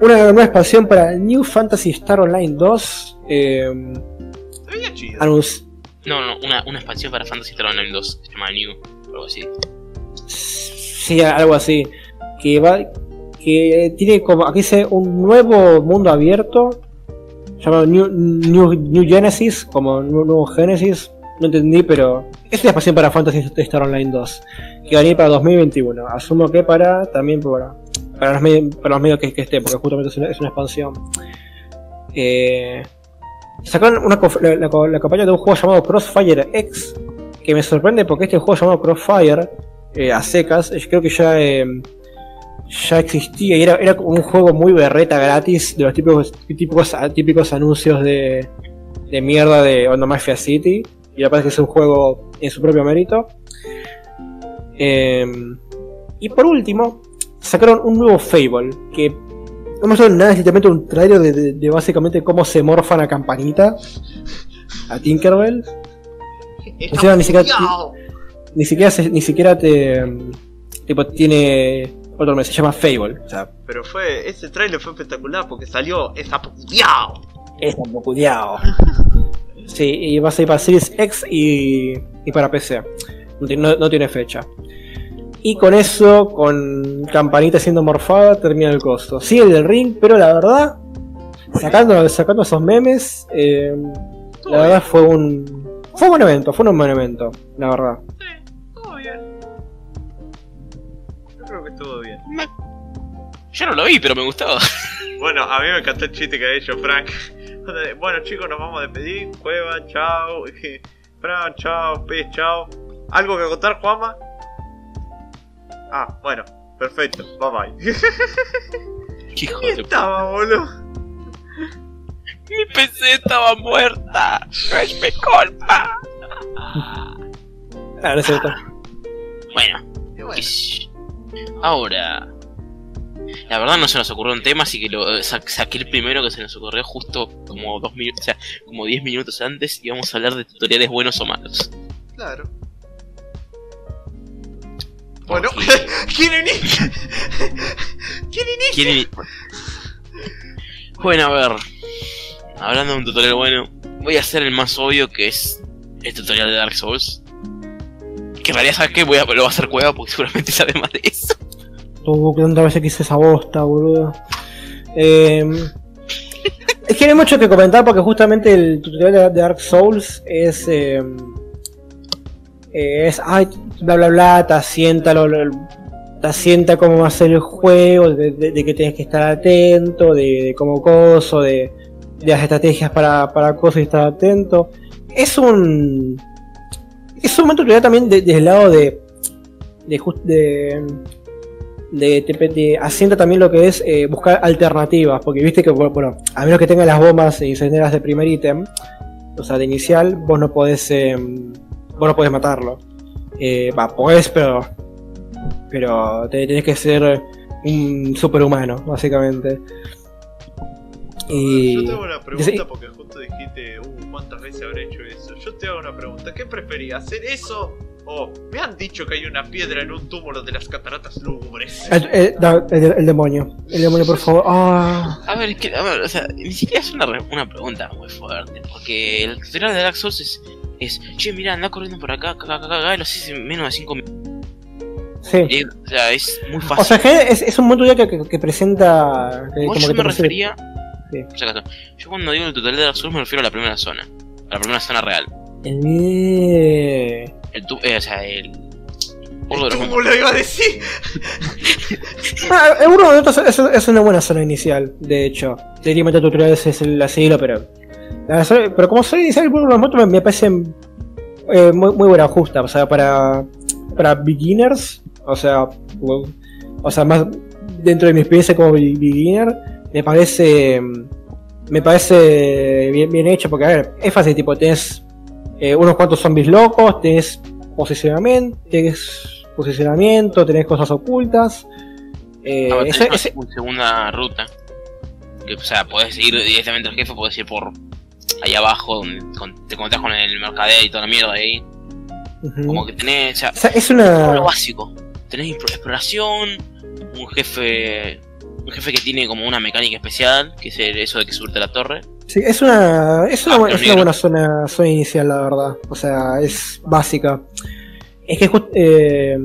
Speaker 2: una nueva expansión para New Fantasy Star Online 2. eh,
Speaker 1: Se veía chido.
Speaker 2: anunci-
Speaker 3: No, no, una, una expansión para Fantasy Star Online 2, se llama New, algo así.
Speaker 2: sí, algo así. Que va. Que tiene como. Aquí dice un nuevo mundo abierto. Llamado New, Genesis. Como nuevo Genesis. No entendí, pero. Es una expansión para Fantasy Star Online 2. Que va a venir para 2021. Asumo que para. También para. Para los, medios, para los medios que, que esté, porque justamente es una, expansión. Eh, sacaron una, la, la- campaña de un juego llamado Crossfire X. Que me sorprende porque este juego llamado Crossfire. eh, a secas. eh, Creo que ya. eh, ya existía y era, era como un juego muy berreta gratis de los típicos, típicos, típicos anuncios de, de mierda de Onda Mafia City. Y la verdad es que es un juego en su propio mérito. Em, y por último, sacaron un nuevo Fable que no me suena nada, es literalmente un trailer de, de- de básicamente cómo se morfan a Campanita, a Tinkerbell. Ni siquiera-
Speaker 1: bugueado.
Speaker 2: Ni siquiera, se- ni siquiera te. mm, Tipo, tiene otro nombre, se llama Fable. O sea,
Speaker 1: Pero fue, ese trailer fue espectacular porque salió esa bugueado.
Speaker 2: es un poco cuidado. Sí, y va a salir para Series X y, y para PC. No, tiene- no- no tiene fecha. Y con eso, con Campanita siendo morfada, termina el costo. Sigue el del ring, pero la verdad, sacando, sacando esos memes, eh, la verdad fue un. Fue un buen evento, fue un buen evento, la verdad.
Speaker 1: Estuvo bien.
Speaker 3: Yo no lo vi, pero me gustó.
Speaker 1: Bueno, a mí me encantó el chiste que ha hecho Frank. Bueno chicos, nos vamos a despedir. Cueva, chao. Frank, chao. Pez, chao. ¿Algo que contar, Juanma? Ah, bueno. Perfecto. Bye bye.
Speaker 3: Hijo
Speaker 1: ¿Qué
Speaker 3: de puta.
Speaker 1: estaba, boludo?
Speaker 3: Mi PC estaba muerta. No es mi culpa.
Speaker 2: Ah, no es cierto.
Speaker 3: Bueno,
Speaker 1: bueno.
Speaker 3: Ahora. La verdad no se nos ocurrió un tema, así que lo eh, sa- saqué el primero que se nos ocurrió justo como dos minutos, o sea, como 10 minutos antes y vamos a hablar de tutoriales buenos o malos.
Speaker 1: claro. Bueno. ¿quién inicia? ¿Quién inicia?
Speaker 3: ¿Quién ini- Bueno, a ver. Hablando de un tutorial bueno, voy a hacer el más obvio que es el tutorial de Dark Souls. Que en realidad, ¿sabes? Voy a, lo va a hacer Cueva porque seguramente sabe más de eso.
Speaker 2: Tuvo que tantas veces que hice esa bosta, boludo. Eh, es que hay mucho que comentar porque justamente el tutorial de Dark Souls es. eh, es. Ay, bla bla bla, te asienta, lo, lo- cómo va a ser el juego, de, que tienes que estar atento, de, cómo coso, de, de las estrategias para, para cosas y estar atento. Es un. Es un tutorial también de- desde el lado de. de, just- de de, te asienta también lo que es eh, buscar alternativas, porque viste que, bueno, a menos que tengas las bombas incendiarias de primer ítem, o sea, de inicial, vos no podés, eh, vos no podés matarlo. Eh, Va, podés, pero, pero te, tenés que ser un superhumano, básicamente. Y...
Speaker 1: Yo tengo una pregunta porque justo dijiste, uh, ¿cuántas veces habré hecho eso? Yo te hago una pregunta, ¿qué preferías, hacer eso o me han dicho que hay una piedra en un túmulo de las cataratas lúgubres?
Speaker 2: El, el- da- el- el demonio, el demonio, por favor. Ah,
Speaker 3: A ver, es que, a ver, o sea, ni siquiera es una, re- una pregunta muy fuerte, porque el tutorial de Dark Souls es, es che, mira, anda corriendo por acá, acá, acá, acá, acá, y lo haces en menos de 5 minutos.
Speaker 2: sí.
Speaker 3: Y, O sea, es muy
Speaker 2: O
Speaker 3: fácil.
Speaker 2: sea, que es, es un tutorial que, que, que presenta. que- como
Speaker 3: yo
Speaker 2: que
Speaker 3: me refería,
Speaker 2: Sí.
Speaker 3: por si acaso, yo cuando digo el tutorial de Dark Souls me refiero a la primera zona, la primera zona real.
Speaker 2: Eh,
Speaker 3: El tu, eh, o sea, el... De los
Speaker 1: ¿Cómo lo iba a decir?
Speaker 2: Ah, el Burgo de Notas es, es una buena zona inicial, de hecho. Técnicamente tutoriales es el asilo, pero. la zona- pero como zona inicial, el Burgo de los Motos me, me parece eh, muy, muy buena, justa. O sea, para, para beginners, o sea, o, sea, más dentro de mi experiencia como be- beginner, me parece. Me parece bien, bien hecho, porque a ver, es fácil, tipo, tenés eh, unos cuantos zombies locos, tenés posicionamiento, tenés posicionamiento, tenés cosas ocultas. Eh, eso-
Speaker 3: tenés
Speaker 2: ese-
Speaker 3: una segunda ruta. Que, o sea, podés ir directamente al jefe, podés ir por ahí abajo, donde con- te encontrás con el mercader y toda la mierda ahí.
Speaker 2: Ujú.
Speaker 3: Como que tenés, o sea,
Speaker 2: O sea, es
Speaker 3: todo lo
Speaker 2: una.
Speaker 3: básico. Tenés exploración, un jefe. Un jefe que tiene como una mecánica especial, que es el- eso de que subirte a la torre.
Speaker 2: sí, es una. Es una,
Speaker 3: Ah,
Speaker 2: buena, es una buena zona, zona inicial, la verdad. O sea, es básica. Es que just- eh,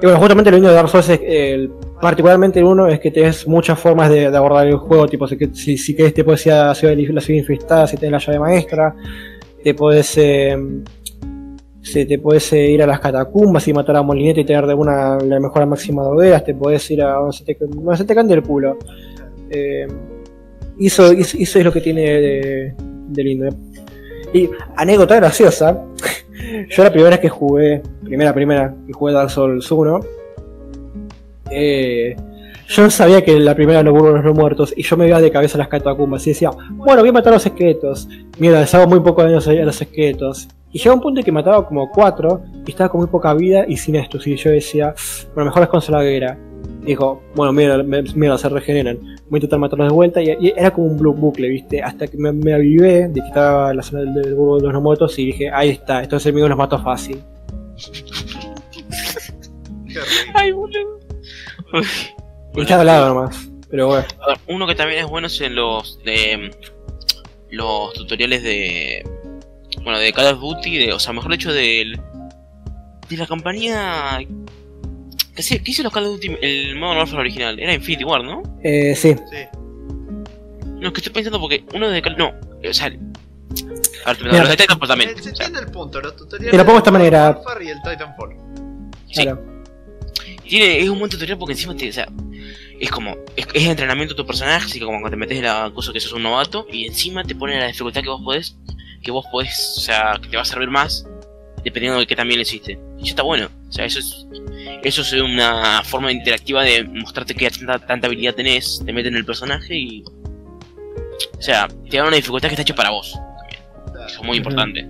Speaker 2: bueno, justamente lo lindo de Dark Souls es el- particularmente el uno es que tenés muchas formas de, de abordar el juego, tipo si, si, querés te puedes ir a la ciudad, la ciudad infestada si tenés la llave maestra, te puedes eh, si te puedes eh, ir a las catacumbas y matar a Molinete y tener de una la mejora máxima de hogueras, te puedes ir a donde se te, donde se te cante el culo. Eh, eso, eso- es lo que tiene de, de lindo. Y anécdota graciosa, yo la primera vez que jugué, primera, primera, que jugué Dark Souls 1, eh, Yo no sabía que la primera no hubo los no muertos y yo me iba de cabeza a las catacumbas y decía, bueno, voy a matar a los esqueletos. Mira, les hago muy poco daño a los esqueletos. Y llegó un punto en que mataba como cuatro y estaba con muy poca vida y sin esto. Y yo decía, bueno, mejor es con la Y dijo, bueno, mira, mira, se regeneran. Voy a intentar matarlos de vuelta. Y, y era como un bu- bucle, ¿viste? Hasta que me, me avivé de que estaba en la zona del, del burgo de los no muertos y dije, ahí está, estos enemigos los mato fácil.
Speaker 3: Ay, boludo. Uy.
Speaker 2: Y estaba al lado nomás. Pero bueno.
Speaker 3: A ver, uno que también es bueno es en los de los tutoriales de bueno de Call of Duty, de, o sea, mejor dicho del de la compañía que se que hizo los Call of Duty el Modern Warfare original, era Infinity War, ¿no?
Speaker 2: Eh, sí.
Speaker 1: Sí.
Speaker 3: No, es que estoy pensando porque uno de Call no, o sea, a ver,
Speaker 2: Mira.
Speaker 3: los de Titanfall también.
Speaker 1: Eh, Se
Speaker 3: o sea,
Speaker 1: entiende el punto, los tutoriales.
Speaker 2: Te lo pongo de esta manera.
Speaker 1: Warfare y el Titanfall.
Speaker 3: sí,
Speaker 2: Claro.
Speaker 3: tiene es un buen tutorial porque encima te, o sea, es como es, es entrenamiento de tu personaje, así que como cuando te metes en la cosa que sos un novato y encima te pone la dificultad que vos podés que vos podés, o sea, que te va a servir más dependiendo de qué también le hiciste. Y eso está bueno. O sea, eso es eso es una forma interactiva de mostrarte que tanta, tanta habilidad tenés, te meten en el personaje y o sea, te da una dificultad que está hecha para vos. Eso es muy importante.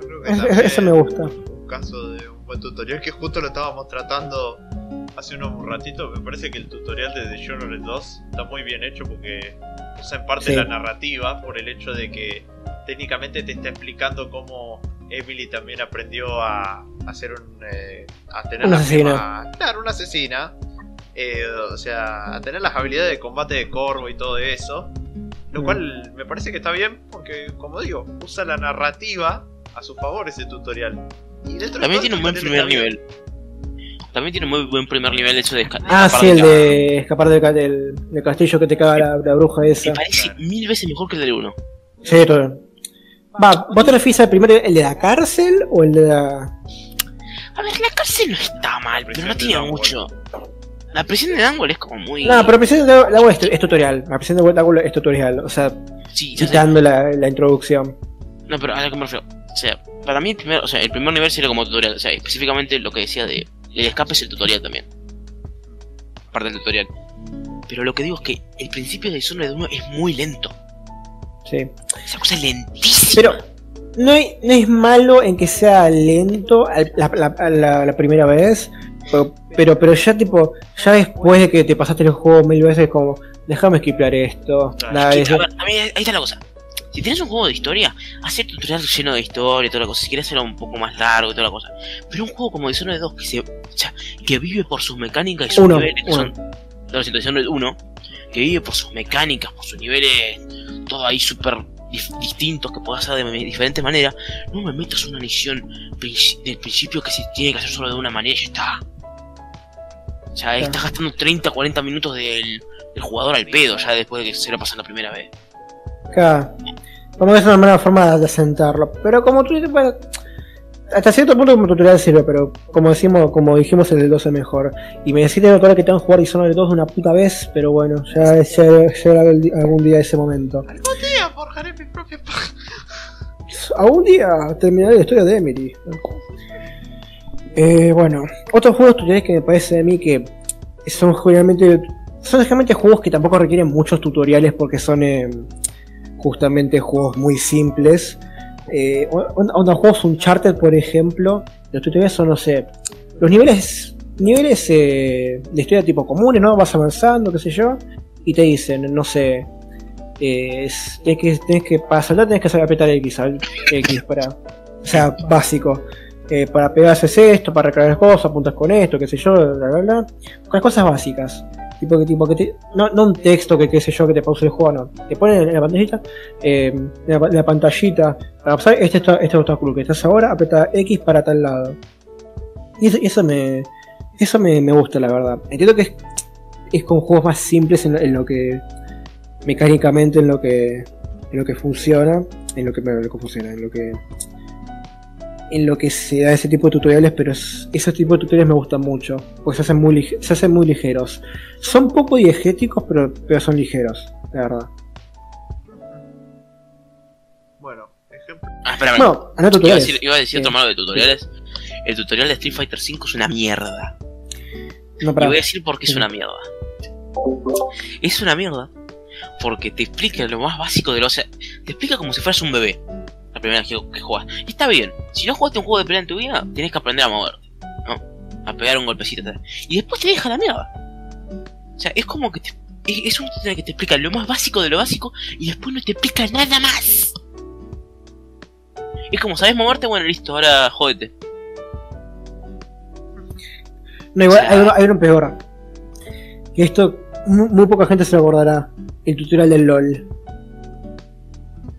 Speaker 1: Yo creo que
Speaker 2: Es- eso me gusta.
Speaker 1: Un caso de un buen tutorial que justo lo estábamos tratando hace unos ratitos. Me parece que el tutorial de The Journal 2 está muy bien hecho porque usa en parte
Speaker 2: Sí.
Speaker 1: la narrativa por el hecho de que técnicamente te está explicando cómo Emily también aprendió a hacer un. eh, a tener
Speaker 2: Una asesina.
Speaker 1: Claro, una asesina. Eh, o sea, a tener las habilidades de combate de corvo y todo eso. Lo
Speaker 2: Mm.
Speaker 1: cual me parece que está bien porque, como digo, usa la narrativa a su favor ese tutorial. Y dentro de
Speaker 3: También
Speaker 1: todo
Speaker 3: tiene un buen
Speaker 1: tutorial
Speaker 3: primer
Speaker 1: bien.
Speaker 3: También tiene muy buen primer nivel eso de
Speaker 2: Ah,
Speaker 3: escapar
Speaker 2: sí, el
Speaker 3: la-
Speaker 2: de escapar del, del, del castillo que te caga la, la bruja esa.
Speaker 3: Me parece mil veces mejor que el del 1.
Speaker 2: Sí, todo. Va, ¿vos te refieres al primero, el de la cárcel o el de la.
Speaker 3: A ver, la cárcel no está mal, pero no tiene mucho. La prisión de Dunwall es como muy.
Speaker 2: No, pero prisión de agua es, es tutorial. La prisión de agua es tutorial. O sea,
Speaker 3: Sí,
Speaker 2: quitando la, la introducción.
Speaker 3: No, pero a lo que me refiero. O sea, para mí el primer, o sea, el primer nivel sería como tutorial. O sea, específicamente lo que decía de. El escape es el tutorial también. Parte del tutorial. Pero lo que digo es que el principio de Dishonored 1 es muy lento.
Speaker 2: Sí.
Speaker 3: Esa cosa es lentísima.
Speaker 2: Pero no, no es malo en que sea lento la, la- la- la primera vez. Pero, pero, pero ya tipo, ya después de que te pasaste el juego mil veces como, déjame skipear esto.
Speaker 3: Que, ver, a mí ahí está la cosa. Si tienes un juego de historia, hacer tutorial lleno de historia y toda la cosa. Si quieres hacerlo un poco más largo y toda la cosa. Pero un juego como Dishonored 2 que se, o sea, que vive por sus mecánicas y sus
Speaker 2: Uno,
Speaker 3: niveles, que
Speaker 2: uno.
Speaker 3: son. No, Dishonored 1, que vive por sus mecánicas, por sus niveles, todo ahí súper distintos que puedas hacer de diferentes maneras. No me metas una misión princi- del principio que se tiene que hacer solo de una manera y ya está. O sea,
Speaker 2: Claro.
Speaker 3: estás gastando 30, 40 minutos del, del jugador al pedo ya después de que se lo pasan la primera vez.
Speaker 2: Acá. Como que es una mala forma de asentarlo. Pero como tú dices, bueno, hasta cierto punto como tutorial sirve, pero como decimos, como dijimos el del 12 mejor. Y me decís de que tengo que jugar Dishonored 2 una puta vez, pero bueno, ya llegará algún día ese momento.
Speaker 1: Tía, forjaré mi propia.
Speaker 2: Algún día terminaré la historia de Emily. Eh, bueno, otros juegos tutoriales que me parece a mí que son generalmente son generalmente juegos que tampoco requieren muchos tutoriales porque son eh, justamente juegos muy simples. Eh, onda juegos Uncharted, por ejemplo, los tutoriales son, no sé, los niveles niveles eh, de historia tipo comunes, ¿no? Vas avanzando, qué sé yo, y te dicen, no sé, eh, es- tenés que, tenés que para saltar tenés que saber apretar X, X para, o sea, básico. Eh, para pegar haces esto, para recargar cosas, apuntas con esto, qué sé yo, bla bla bla. Las cosas básicas. Tipo que, tipo que te- no, no un texto que qué sé yo que te pause el juego, no. Te ponen en la pantallita, eh, en la, pantallita, para pasar este, esta- este obstáculo que estás ahora, aprieta X para tal lado. Y eso, me. Eso me, me gusta, la verdad. Entiendo que es, con juegos más simples en lo que. mecánicamente en lo que. en lo que funciona. En lo que, en lo que funciona, en lo que. En lo que se da ese tipo de tutoriales, pero es- esos tipos de tutoriales me gustan mucho. Porque se hacen muy, lige- se hacen muy ligeros. Son poco diegéticos, pero, pero son ligeros, la verdad.
Speaker 1: Bueno, ejemplo.
Speaker 3: Ah, espera,
Speaker 2: Bueno, no
Speaker 3: iba, a
Speaker 2: tutoriales.
Speaker 3: decir, iba a decir otro malo de tutoriales. El tutorial de Street Fighter V es una mierda.
Speaker 2: No,
Speaker 3: Y
Speaker 2: para.
Speaker 3: voy a decir por qué es
Speaker 2: Sí.
Speaker 3: una mierda. es una mierda. Porque te explica lo más básico de lo. O sea, te explica como si fueras un bebé. La primera vez que, que jugás. Y está bien. Si no jugaste un juego de pelea en tu vida, tienes que aprender a moverte. ¿no? A pegar un golpecito. tal. Y después te deja la mierda. O sea, es como que te, es, es un tutorial que te explica lo más básico de lo básico y después no te explica nada más. Es como, ¿sabes moverte? Bueno, listo, ahora jódete.
Speaker 2: No, igual
Speaker 3: O sea-
Speaker 2: hay, uno, hay uno peor. Que esto, mu- muy, poca gente se lo acordará. El tutorial del LOL.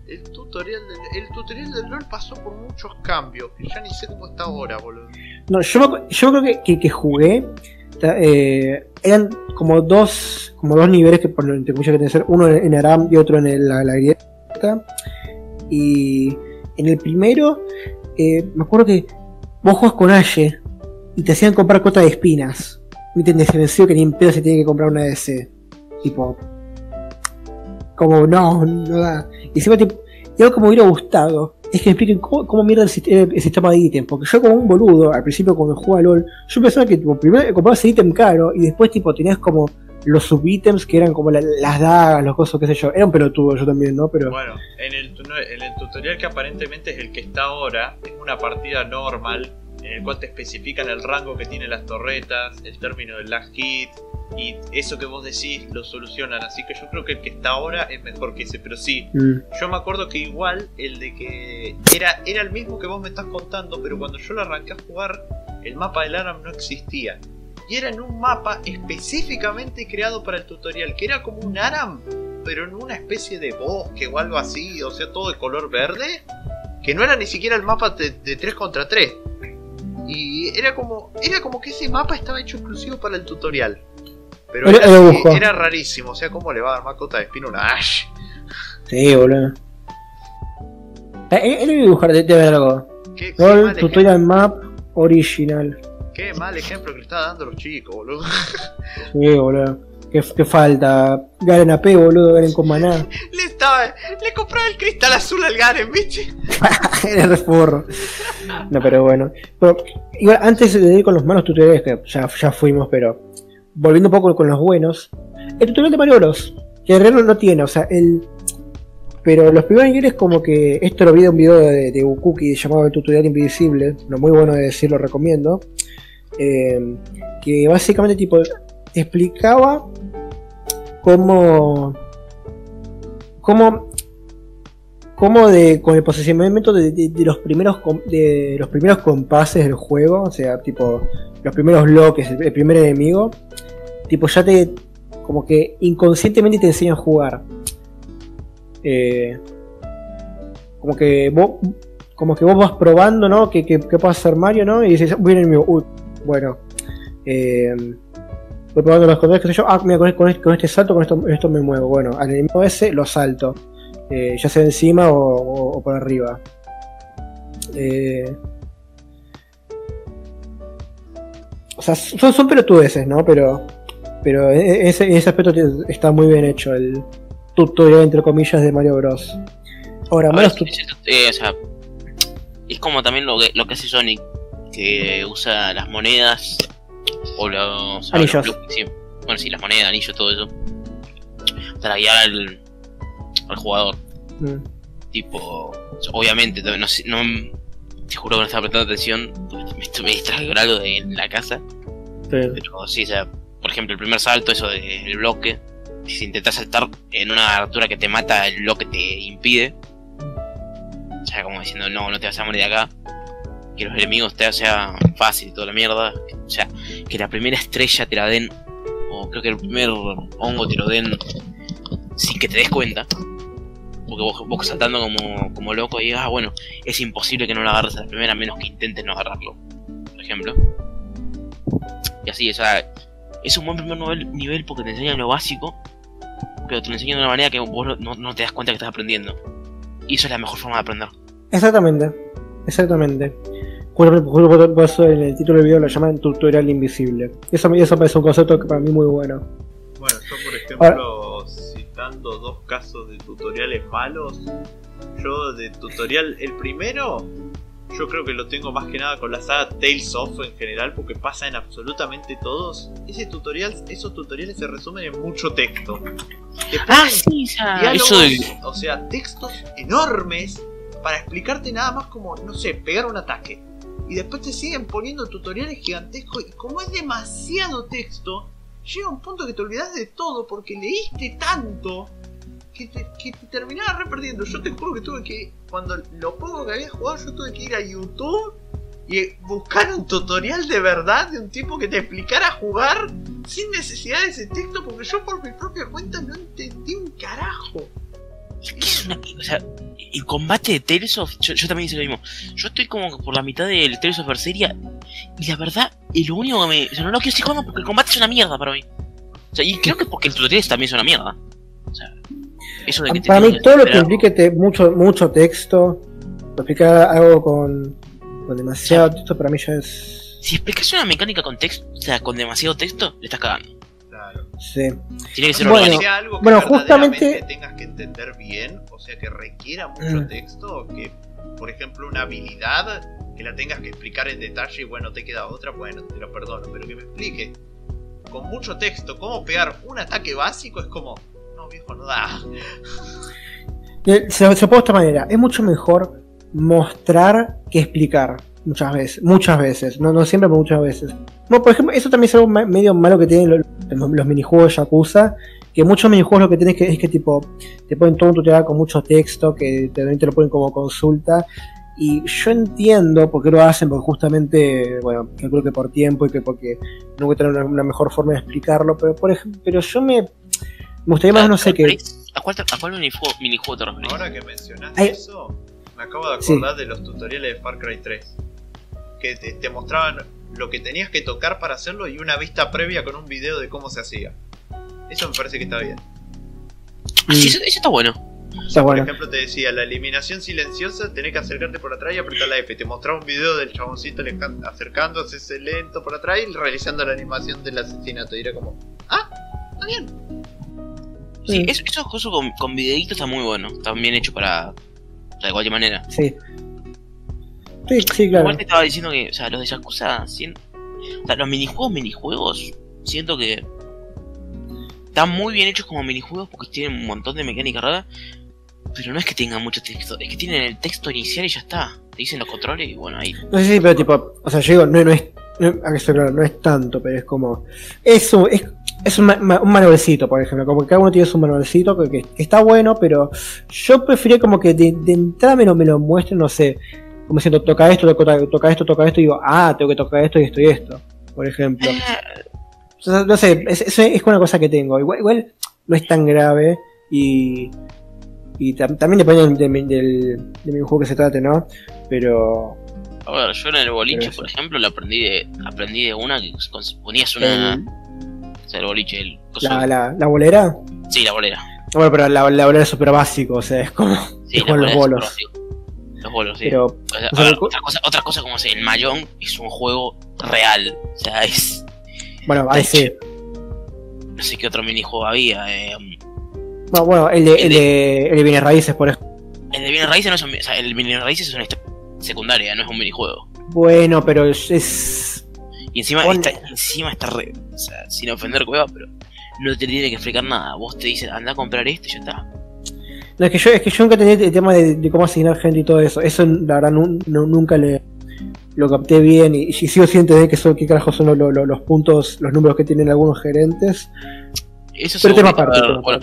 Speaker 1: El tutorial el tutorial del LOL pasó por muchos cambios. Que ya ni sé cómo está ahora, boludo.
Speaker 2: No, yo, me yo creo que, que, jugué. eh, eran como dos como dos niveles que por comillas que tenía que ser uno en Aram y otro en la, grieta y en el primero eh, me acuerdo que vos jugás con Ashe y te hacían comprar cota de espinas y te defensivo que ni en pedo se tiene que comprar una DC tipo como no no da y encima tipo, y algo que me hubiera gustado es que me expliquen cómo, cómo mierda el, el sistema de ítems. Porque yo como un boludo, al principio cuando jugaba LOL, yo pensaba que tipo, primero comprabas el ítem caro y después tipo tenías como los subítems que eran como la- las dagas, los cosas, qué sé yo. Era un pelotudo yo también, ¿no? Pero
Speaker 1: Bueno, en el, en el tutorial que aparentemente es el que está ahora, es una partida normal en el cual te especifican el rango que tienen las torretas, el término del last hit, y eso que vos decís lo solucionan. Así que yo creo que el que está ahora es mejor que ese, pero sí.
Speaker 2: mm,
Speaker 1: Yo me acuerdo que igual el de que era, era el mismo que vos me estás contando, pero cuando yo lo arranqué a jugar, el mapa del Aram no existía. Y era en un mapa específicamente creado para el tutorial, que era como un Aram, pero en una especie de bosque o algo así, o sea, todo de color verde, que no era ni siquiera el mapa de, de 3 contra 3. Y era como, era como que ese mapa estaba hecho exclusivo para el tutorial. Pero era, así, era rarísimo, o sea, ¿cómo le va a dar macota de espina a una Ash?
Speaker 2: sí, boludo. Eh, Él debe dibujar, debe haber algo.
Speaker 1: Qué,
Speaker 2: Tutorial Map Original.
Speaker 1: Qué mal ejemplo que le está dando los chicos, boludo.
Speaker 2: Sí, boludo. ¿Qué, qué falta? Garen AP, boludo, Garen con maná.
Speaker 1: Le estaba. Le compraba el cristal azul al Garen, ¿viste?
Speaker 2: Era reforro. No, pero bueno. Pero, igual, antes de ir con los malos tutoriales, que ya, ya fuimos, pero volviendo un poco con los buenos, el tutorial de Mario Bros. Que en realidad no tiene, o sea, el. Pero los primeros niveles, como que. Esto lo vi de un video de, de Ukuki llamado El Tutorial Invisible, no muy bueno de decir, lo recomiendo. eh, que básicamente, tipo, explicaba cómo. cómo como de con el posicionamiento de, los primeros de los primeros compases del juego, o sea, tipo los primeros bloques, el, primer enemigo, tipo ya te como que inconscientemente te enseñan a jugar. Eh, como que vos como que vos vas probando, ¿no? Que, que, que puede hacer Mario, ¿no? Y dices, bueno. Eh, voy probando los controles, qué sé yo, ah, mira, con, este- con este, este salto, con esto, esto me muevo. Bueno, al enemigo ese lo salto eh, ya sea encima o, o- o por arriba. Eh, o sea, son, son pelotudeces, ¿no? Pero, pero en en ese, en ese aspecto está muy bien hecho el tutorial, entre comillas, de Mario Bros. Ahora,
Speaker 3: es, eh, o sea, es como también lo que, lo que hace Sonic, que usa las monedas o los,
Speaker 2: Anillos.
Speaker 3: los blu- sí. Bueno, sí, las monedas, anillos, todo eso. Para guiar al, al jugador.
Speaker 2: Mm.
Speaker 3: Tipo, obviamente, no, no te juro que no estaba prestando atención, me, me distraje con algo de en la casa. Pero sí, o sea, por ejemplo, el primer salto, eso del bloque. Si intentas saltar en una altura que te mata, el bloque te impide. O sea, como diciendo, no, no te vas a morir de acá. Que los enemigos te sea fácil y toda la mierda. O sea, que la primera estrella te la den, o creo que el primer hongo te lo den sin que te des cuenta. Porque vos, vos saltando como, como loco y digas, ah, bueno, es imposible que no lo agarres a la primera, a menos que intentes no agarrarlo. Por ejemplo. Y así, o sea, es un buen primer nivel, porque te enseñan lo básico, pero te lo enseñan de una manera que vos no te das cuenta que estás aprendiendo. Y eso es la mejor forma de aprender.
Speaker 2: Exactamente, exactamente. Justo por eso en el título del video lo llaman tutorial invisible. Eso, eso parece un concepto que para mí muy bueno.
Speaker 1: Bueno, yo por ejemplo, citando dos casos de tutoriales malos, yo de tutorial, el primero yo creo que lo tengo más que nada con la saga Tales of en general, porque pasa en absolutamente todos. Ese tutorial, esos tutoriales se resumen en mucho texto. Te
Speaker 3: Ah, sí, ya.
Speaker 1: diálogos,
Speaker 3: Eso del.
Speaker 1: o sea, textos enormes para explicarte nada más como, no sé, pegar un ataque. Y después te siguen poniendo tutoriales gigantescos y como es demasiado texto, llega un punto que te olvidas de todo porque leíste tanto que te, que te re perdiendo. Yo te juro que tuve que, cuando lo poco que había jugado, yo tuve que ir a YouTube y buscar un tutorial de verdad de un tipo que te explicara jugar sin necesidad de ese texto porque yo por mi propia cuenta no entendí un carajo.
Speaker 3: Es que es una. O sea, el combate de Tales of. Yo, yo también hice lo mismo. Yo estoy como por la mitad del Tales of Berseria. Y la verdad, y lo único que me. O sea, no lo quiero seguir jugando porque el combate es una mierda para mí. O sea, y creo que porque el tutorial también es una mierda. O sea, eso de que te
Speaker 2: Para mí todo lo que implique te- mucho, mucho texto, explicar algo con, con demasiado texto, para mí ya es...
Speaker 3: Si explicas una mecánica con texto, o sea, con demasiado texto, le estás cagando.
Speaker 2: Sí.
Speaker 3: Tiene que ser
Speaker 2: Bueno,
Speaker 1: sea algo que
Speaker 2: bueno,
Speaker 1: verdaderamente
Speaker 2: justamente-
Speaker 1: tengas que entender bien, o sea, que requiera mucho
Speaker 2: Mm.
Speaker 1: texto, que por ejemplo una habilidad que la tengas que explicar en detalle y bueno, te queda otra, bueno, te lo perdono, pero que me explique con mucho texto cómo pegar un ataque básico es como, no viejo, no da.
Speaker 2: Eh, Se, se puede de esta manera, es mucho mejor mostrar que explicar muchas veces, muchas veces, no, no siempre, pero muchas veces. No, por ejemplo, eso también es algo ma- medio malo que tienen los, los- los minijuegos de Yakuza, que muchos minijuegos lo que tienes que es que tipo te ponen todo un tutorial con mucho texto, que te, te lo ponen como consulta. Y yo entiendo por qué lo hacen, porque justamente, bueno, calculo que por tiempo y que porque no voy a tener una, una mejor forma de explicarlo, pero por ejemplo, pero yo me, me gustaría más, no sé qué.
Speaker 3: ¿A cuál, a cuál minijuego, minijuego te referís?
Speaker 1: Ahora que mencionaste
Speaker 2: Ay.
Speaker 1: eso, me acabo de
Speaker 2: Sí.
Speaker 1: acordar de los tutoriales de Far Cry 3. Que te, te mostraban lo que tenías que tocar para hacerlo y una vista previa con un video de cómo se hacía. Eso me parece que está bien.
Speaker 3: Ah, sí, eso, eso está bueno.
Speaker 2: Está
Speaker 1: Por
Speaker 2: bueno.
Speaker 1: ejemplo, te decía, la eliminación silenciosa, tenés que acercarte por atrás y apretar la F. Te mostraba un video del chaboncito acercándose lento por atrás y realizando la animación del asesinato. Y era como, ah, está bien.
Speaker 3: Sí,
Speaker 2: Mm.
Speaker 3: eso, esos cosas con, con videitos está muy bueno. Está bien hecho para. O sea, de cualquier manera.
Speaker 2: Sí. Sí, sí, claro.
Speaker 3: Igual te estaba diciendo que, o sea, los de Yakuza. O sea, los minijuegos, minijuegos. Siento que. Están muy bien hechos como minijuegos porque tienen un montón de mecánica rara. Pero no es que tengan mucho texto, es que tienen el texto inicial y ya está. Te dicen los controles y bueno, ahí.
Speaker 2: No sé si, pero tipo, o sea, yo digo, no, no es, no, a que claro, no es tanto, pero es como, eso, es, es un, ma- ma- un manualcito, por ejemplo, como que cada uno tiene su manualcito, que, que- que está bueno, pero yo prefería como que de, de entrada me lo, me lo muestren, no sé, como diciendo, toca esto, toca, toca esto, toca esto, y digo, ah, tengo que tocar esto y esto y esto, por ejemplo. O sea, no sé, es, es, es una cosa que tengo, igual, igual no es tan grave, y... Y tam- también depende del, del, del, del juego que se trate, ¿no? Pero
Speaker 3: A ver, yo en el boliche, por ejemplo, lo aprendí de, aprendí de una que ponías una.
Speaker 2: el-
Speaker 3: O sea, el boliche, el.
Speaker 2: la, la, la bolera.
Speaker 3: Sí, la bolera.
Speaker 2: Bueno, pero la, la bolera es súper básico, o sea, es como.
Speaker 3: Sí,
Speaker 2: Es como
Speaker 3: la
Speaker 2: los bolos.
Speaker 3: Los bolos, sí.
Speaker 2: Pero.
Speaker 3: O sea,
Speaker 2: o sea,
Speaker 3: ver, otra, cosa, otra cosa como el Mayón es un juego real. O sea, es.
Speaker 2: Bueno, ahí sí.
Speaker 3: No sé qué otro minijuego había. Eh,
Speaker 2: Bueno, bueno, el de, el de, el de bienes raíces, por ejemplo.
Speaker 3: el de Bienes Raíces no es un, o sea, el Bienes Raíces es una historia secundaria, no es un minijuego.
Speaker 2: Bueno, pero es.
Speaker 3: Y encima está, encima está re. O sea, sin ofender cueva, pero no te tiene que explicar nada. Vos te dices, anda a comprar esto y ya está.
Speaker 2: No, es que yo, es que yo nunca tenía el tema de, de cómo asignar gente y todo eso. Eso, la verdad, nu- nu- nunca le lo capté bien. Y, y sigo sin entender que son, qué carajo son los, puntos, los números que tienen algunos gerentes.
Speaker 3: Eso
Speaker 2: Pero tema aparte.
Speaker 3: bueno,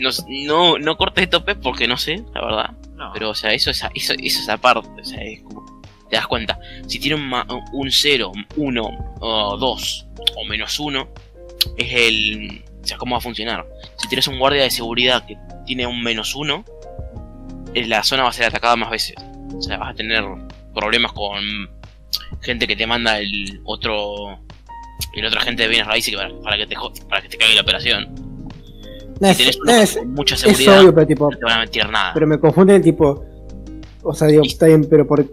Speaker 3: no, no, no cortes de tope porque no sé, la verdad.
Speaker 1: No.
Speaker 3: Pero, o sea, eso es, eso, eso es aparte. O sea, es como. Te das cuenta. Si tiene un, ma- un 0, 1, o 2 o menos 1, es el. O sea, cómo va a funcionar. Si tienes un guardia de seguridad que tiene un menos 1, la zona va a ser atacada más veces. O sea, vas a tener problemas con gente que te manda el otro. El otro agente de bienes raíces para, para que te para que te caiga la operación.
Speaker 2: No,
Speaker 3: Si
Speaker 2: es,
Speaker 3: tenés
Speaker 2: no,
Speaker 3: uno
Speaker 2: es,
Speaker 3: mucha
Speaker 2: es
Speaker 3: seguridad,
Speaker 2: obvio, pero tipo.
Speaker 3: no te van a mentir nada.
Speaker 2: Pero me confunde el tipo. O sea, digo, está bien, pero por.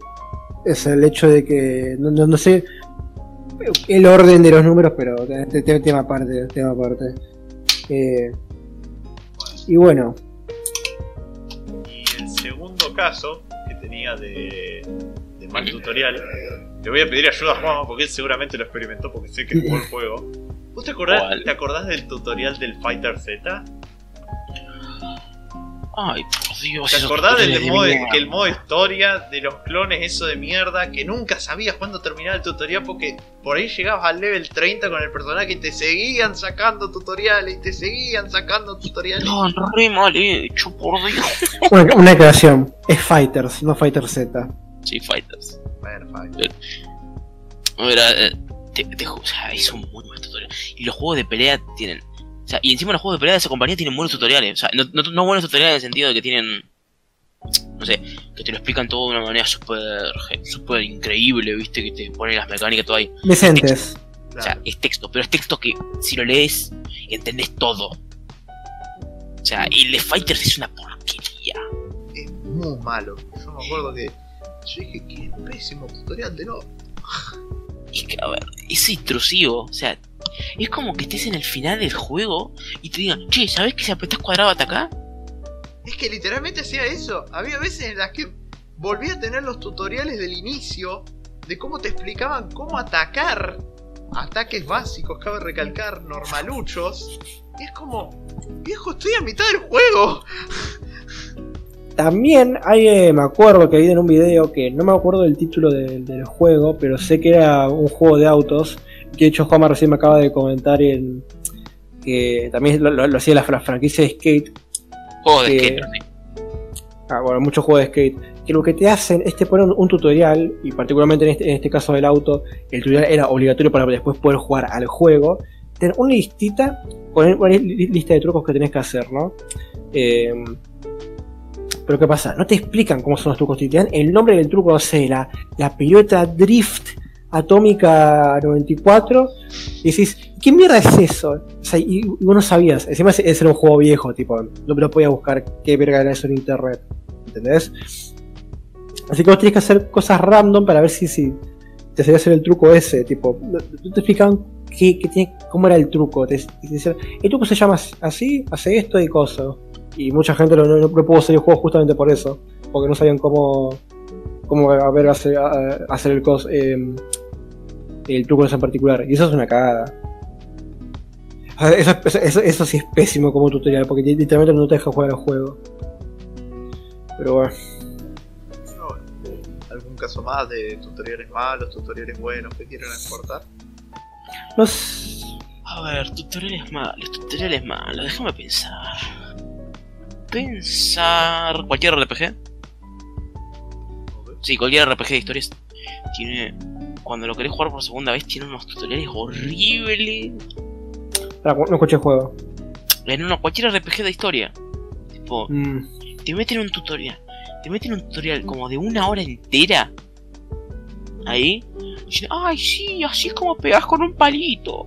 Speaker 2: Es el hecho de que. No, no, no sé el orden de los números, pero te- te- te- tema aparte. Tema aparte. Eh, y bueno,
Speaker 1: Y el segundo caso que tenía de, de mal tutorial. Le voy a pedir ayuda a Juan porque él seguramente lo experimentó porque sé que jugó el juego. ¿Vos te acordás,
Speaker 3: ¿Cuál?
Speaker 1: te acordás del tutorial del Fighter Z?
Speaker 3: Ay, por Dios.
Speaker 1: ¿Te acordás del
Speaker 3: de
Speaker 1: modo, que el modo historia de los clones, eso de mierda, que nunca sabías cuándo terminaba el tutorial porque por ahí llegabas al level 30 con el personaje y te seguían sacando tutoriales y te seguían sacando tutoriales?
Speaker 3: No, re mal hecho, por Dios.
Speaker 2: Una, una aclaración, es Fighters, no Fighter Z.
Speaker 3: Sí, Fighters.
Speaker 1: Fine.
Speaker 3: Mira, eh, te, te o sea, es un muy buen tutorial. Y los juegos de pelea tienen. O sea, y encima los juegos de pelea de esa compañía tienen buenos tutoriales. O sea, no, no, no buenos tutoriales en el sentido de que tienen. No sé, que te lo explican todo de una manera súper súper increíble, viste, que te ponen las mecánicas todo ahí.
Speaker 2: Decentes.
Speaker 3: O sea, es texto, pero es texto que si lo lees, entendés todo. O sea, el de Fighters es una porquería.
Speaker 1: es muy malo. Yo me acuerdo que yo dije, qué pésimo tutorial de no.
Speaker 3: Es que, a ver, es intrusivo. O sea, es como que estés en el final del juego y te digan, che, ¿sabes que si apretás cuadrado atacar?
Speaker 1: Es que literalmente hacía eso. Había veces en las que volví a tener los tutoriales del inicio de cómo te explicaban cómo atacar. Ataques básicos, cabe recalcar, normaluchos. Y es como, viejo, estoy a mitad del juego.
Speaker 2: También hay, eh, me acuerdo que vi en un video que no me acuerdo del título de- del juego, pero sé que era un juego de autos. Que de hecho Juanma recién me acaba de comentar en que también lo, lo- lo hacía la, fra- franquicia de Skate.
Speaker 3: Juego de skater, sí.
Speaker 2: Ah, bueno, muchos juegos de skate. Que lo que te hacen es te ponen un tutorial, y particularmente en este, en este caso del auto, el tutorial era obligatorio para después poder jugar al juego. Tener una listita con una li- lista de trucos que tenés que hacer, ¿no? Eh, pero ¿qué pasa? No te explican cómo son los trucos, te dan el nombre del truco, no sé, la, la pelota drift atómica 94, y decís, ¿qué mierda es eso? Y, y vos no sabías, encima ese era un juego viejo, tipo, no lo podía buscar qué verga era eso en internet, ¿entendés? Así que vos tenés que hacer cosas random para ver si, si te sabías hacer el truco ese, tipo, no, te explicaban qué, cómo era el truco, te, te decían, el truco se llama así, hace esto y cosas. Y mucha gente no, no, no pudo hacer el juego justamente por eso, porque no sabían cómo, cómo a ver, hacer, hacer el, cos, eh, el truco ese en particular. Y eso es una cagada. Eso, eso, eso- eso sí es pésimo como tutorial, porque literalmente no te deja jugar el juego. Pero bueno.
Speaker 1: No, ¿Algún caso más de tutoriales malos, tutoriales buenos que quieran aportar?
Speaker 2: No sé.
Speaker 3: A ver, tutoriales malos, tutoriales malos, déjame pensar. Pensar. ¿Cualquier RPG? Sí, cualquier RPG de historias tiene. Cuando lo querés jugar por segunda vez, tiene unos tutoriales horribles.
Speaker 2: Pará, no escuché el juego.
Speaker 3: En uno, cualquier RPG de historia. Tipo,
Speaker 2: Mm,
Speaker 3: te meten un tutorial. Te meten un tutorial como de una hora entera. Ahí. Dicen, ay, sí, así es como pegas con un palito.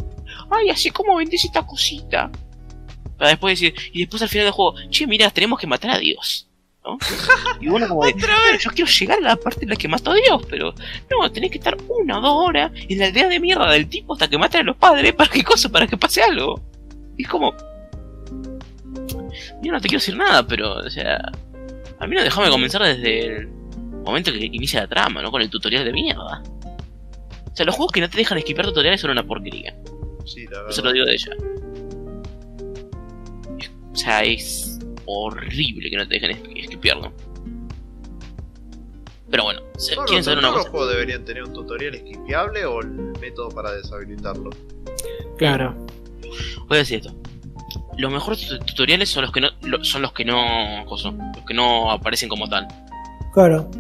Speaker 3: Ay, así es como vendes esta cosita. Para después decir, y después al final del juego, che, mira, tenemos que matar a Dios. ¿No? Y uno como de,
Speaker 1: ¡Otra
Speaker 3: "Pero yo quiero llegar a la parte en la que mato a Dios, pero no, tenés que estar una o dos horas en la aldea de mierda del tipo hasta que maten a los padres para qué cosa, para que pase algo. Y es como. Yo no te quiero decir nada, pero, o sea. A mí no déjame comenzar desde el momento que inicia la trama, ¿no? Con el tutorial de mierda. O sea, los juegos que no te dejan esquivar tutoriales son una porquería.
Speaker 1: Sí, la
Speaker 3: Eso lo
Speaker 1: verdad.
Speaker 3: digo de ella. O sea, es horrible que no te dejen es- esquipearlo. Pero bueno, ¿se-
Speaker 1: Todos
Speaker 3: ¿quieren
Speaker 1: los-
Speaker 3: saber una
Speaker 1: los
Speaker 3: cosa?
Speaker 1: juegos deberían tener un tutorial esquipeable o el método para deshabilitarlo.
Speaker 2: claro.
Speaker 3: Voy a decir esto. Los mejores tut- tutoriales son los que no lo- son los que no coso, los que no aparecen como tal.
Speaker 2: Claro.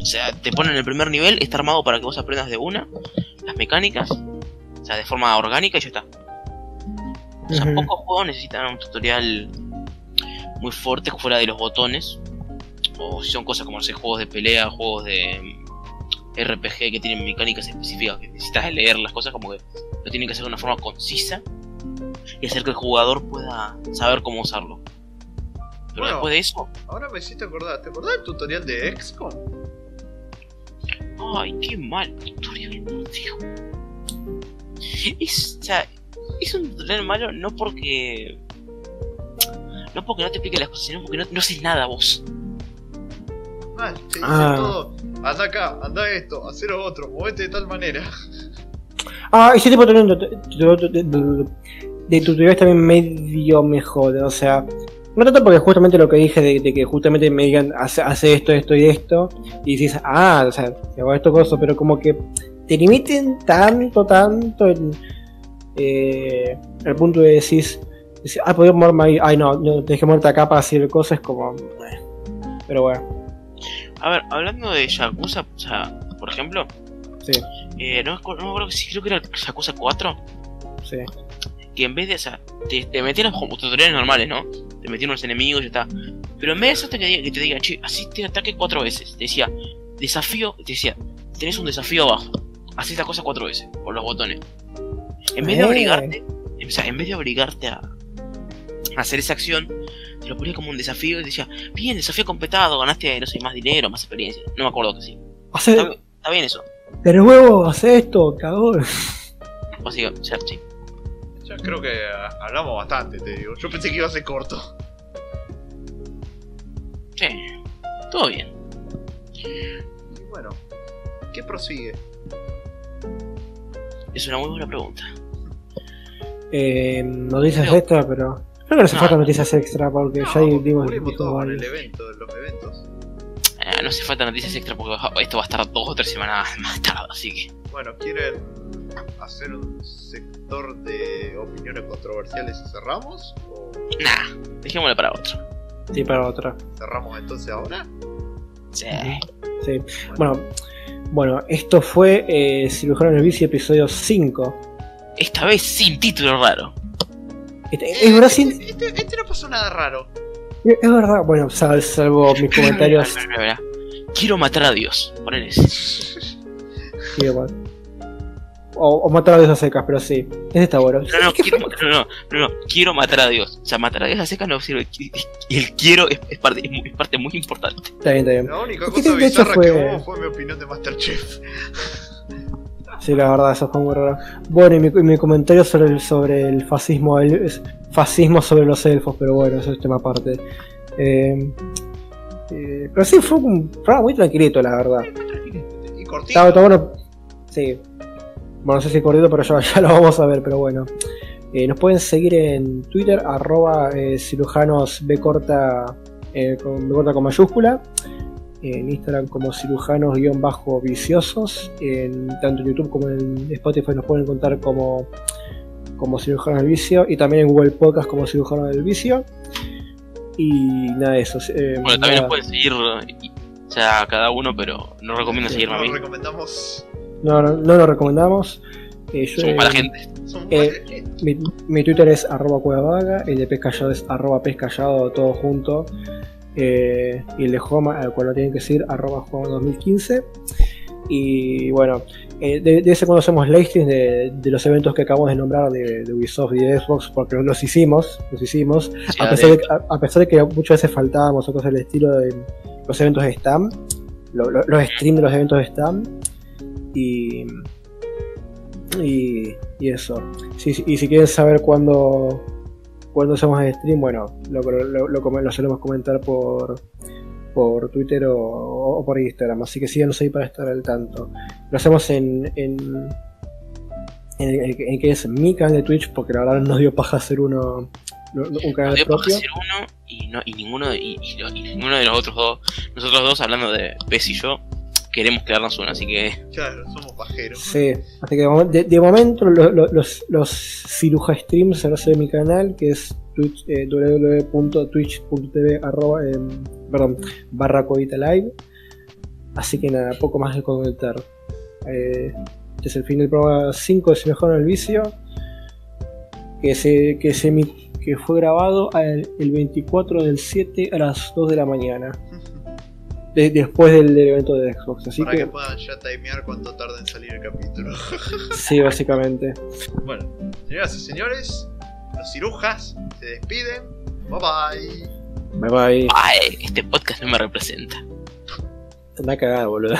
Speaker 3: O sea, te ponen el primer nivel, está armado para que vos aprendas de una las mecánicas, o sea, de forma orgánica y ya está. O sea, pocos juegos necesitan un tutorial muy fuerte fuera de los botones. O si son cosas como, no sé, juegos de pelea, juegos de mm, RPG que tienen mecánicas específicas que necesitas leer las cosas, como que lo tienen que hacer de una forma concisa y hacer que el jugador pueda saber cómo usarlo. Pero
Speaker 1: Bueno.
Speaker 3: después de eso,
Speaker 1: Ahora me hiciste acordar, ¿te acordás del tutorial de XCOM?
Speaker 3: ay, qué mal tutorial, Dios. Es, o sea, es un tutorial malo no porque. No porque no te explique las cosas, sino porque no, no haces nada vos.
Speaker 1: Mal. Te dicen
Speaker 2: Ah.
Speaker 1: todo. Anda acá, anda esto, haz lo otro, movete de tal manera.
Speaker 2: Ah, ese tipo también de, de- de- de- de tutoriales también medio mejor, o sea, no tanto porque justamente lo que dije de, de que justamente me digan hace, hace esto, esto y esto, y dices, ah, o sea, te hago esto cosas, pero como que te limiten tanto, tanto en eh, el punto de decir, decir, ah, podría moverme ahí, ay no, no, tenés que moverte acá para hacer cosas, como, eh, pero bueno,
Speaker 3: A ver, hablando de Yakuza, o sea, por ejemplo,
Speaker 2: sí,
Speaker 3: eh, no, no me acuerdo si creo que era Yakuza 4,
Speaker 2: sí.
Speaker 3: que en vez de, o sea, te, te metían como tutoriales normales, ¿no? Te metían unos enemigos y ya está. Pero en vez de eso te, que, te digan, che, asiste ataque cuatro veces. Te decía, desafío, te decía, tenés un desafío abajo. Haz esta cosa cuatro veces, con los botones. En vez de
Speaker 2: Eh.
Speaker 3: obligarte, o sea, en vez de obligarte a hacer esa acción, te lo ponía como un desafío y decía, bien, desafío completado, ganaste, no sé, más dinero, más experiencia. No me acuerdo que sí. Está,
Speaker 2: Hace,
Speaker 3: bien- está bien eso,
Speaker 2: de nuevo, hace esto, cagón.
Speaker 3: o sea, sí.
Speaker 1: Ya creo que ah, hablamos bastante, te digo. Yo pensé que iba a ser corto.
Speaker 3: Sí, todo bien.
Speaker 1: Y bueno, ¿qué prosigue?
Speaker 3: Es una muy buena pregunta.
Speaker 2: Eh, noticias extra, pero creo que no hace
Speaker 3: No.
Speaker 2: falta noticias extra porque ya
Speaker 1: No,
Speaker 2: dimos
Speaker 1: todo con el evento, los eventos.
Speaker 3: Eh, no hace falta noticias extra porque esto va a estar dos o tres semanas más tarde, así que.
Speaker 1: Bueno, ¿quieren hacer un sector de opiniones controversiales y cerramos? ¿O
Speaker 3: Nah, dejémoslo para otro.
Speaker 2: Sí, para otra.
Speaker 1: cerramos entonces ahora?
Speaker 3: Sí.
Speaker 2: Sí. Bueno, bueno, esto fue eh, Cirujano en el Bici, episodio 5.
Speaker 3: Esta vez sin título raro.
Speaker 2: Este- es verdad, sin-
Speaker 1: Este, este no pasó nada raro.
Speaker 2: es verdad, bueno, sal- salvo mis comentarios.
Speaker 3: Mira, mira, mira. Quiero matar a Dios. Ese.
Speaker 2: sí, bueno. o, o matar a Dios a secas, pero sí. Ese está bueno.
Speaker 3: No, no, quiero, no, no, no, no, quiero matar a Dios. O sea, matar a Dios a secas no sirve. Y el quiero es, es parte, es, muy- es parte muy importante.
Speaker 2: Está bien, está bien.
Speaker 1: La única cosa bizarra
Speaker 2: fue-
Speaker 1: que hubo fue mi opinión de Masterchef.
Speaker 2: Sí, la verdad, eso fue muy raro. Bueno, y mi, y mi comentario sobre el, sobre el fascismo, el fascismo sobre los elfos, pero bueno, eso es tema aparte. Eh, eh, pero sí, fue un programa muy tranquilito, la verdad.
Speaker 1: Y cortito.
Speaker 2: Está, está bueno. Sí. Bueno, no sé si cortito, pero ya, ya lo vamos a ver, pero bueno. Eh, nos pueden seguir en Twitter, arroba cirujanos B corta, con, B corta con mayúscula. En Instagram como cirujanos-viciosos. En, tanto en YouTube como en Spotify nos pueden encontrar como, como cirujanos del vicio. Y también en Google Podcast como cirujanos del vicio. Y nada de eso. eh,
Speaker 3: Bueno, también nos pueden seguir. y- O sea, cada uno, pero no recomiendo
Speaker 2: Sí,
Speaker 3: seguirme a
Speaker 1: Nos
Speaker 3: mí.
Speaker 1: recomendamos.
Speaker 2: no, no, no lo recomendamos. Eh, yo,
Speaker 3: Somos para
Speaker 2: eh,
Speaker 3: gente.
Speaker 2: Eh, Mi, mi Twitter es arroba cuevavaga, el de pez callado es arroba pez callado, todo junto. Eh, y el de Joma, al cual lo tienen que decir, arroba Joma 2015. Y bueno, eh, de, de ese cuando hacemos live streams de, de los eventos que acabamos de nombrar de, de Ubisoft y de Xbox, porque los hicimos, los hicimos, a pesar, a, a pesar de que muchas veces faltábamos o cosas del estilo de los eventos de Stam, lo- lo- los streams de los eventos de Stam, y, y, y eso. Y si quieren saber cuándo, cuándo hacemos el stream, bueno, lo, lo, lo, lo solemos comentar por, por Twitter o, o por Instagram, así que síganos ahí para estar al tanto. Lo hacemos en, en, en, el- en que es mi canal de Twitch, porque la verdad nos dio paja hacer uno, no- no- un canal
Speaker 3: Nos dio paja
Speaker 2: propio.
Speaker 3: hacer uno y, no, y, ninguno, y, y y ninguno de los otros dos, nosotros dos hablando de Pez y yo, queremos crearnos uno, así que
Speaker 1: Claro, somos pajeros.
Speaker 2: Sí, así que de, momen- de- de momento lo- lo- los, los ciruja streams se hacen en mi canal, que es twitch, eh, www.twitch.tv arroba, perdón, barra Codita Live. Así que nada, poco más que comentar. Eh, este es el fin del programa 5 de Se Mejora el Vicio, que, se, que, se, que fue grabado al- el 24 del 7 a las 2 de la mañana, de- después del, del evento de Xbox. Así
Speaker 1: Para que
Speaker 2: que,
Speaker 1: puedan ya timear cuánto tarda en salir el capítulo.
Speaker 2: sí, básicamente.
Speaker 1: bueno, señoras y señores, los cirujas se despiden. Bye bye.
Speaker 2: Bye bye.
Speaker 3: ay, este podcast no me representa.
Speaker 2: Anda a cagar, boludo.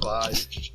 Speaker 1: Bye.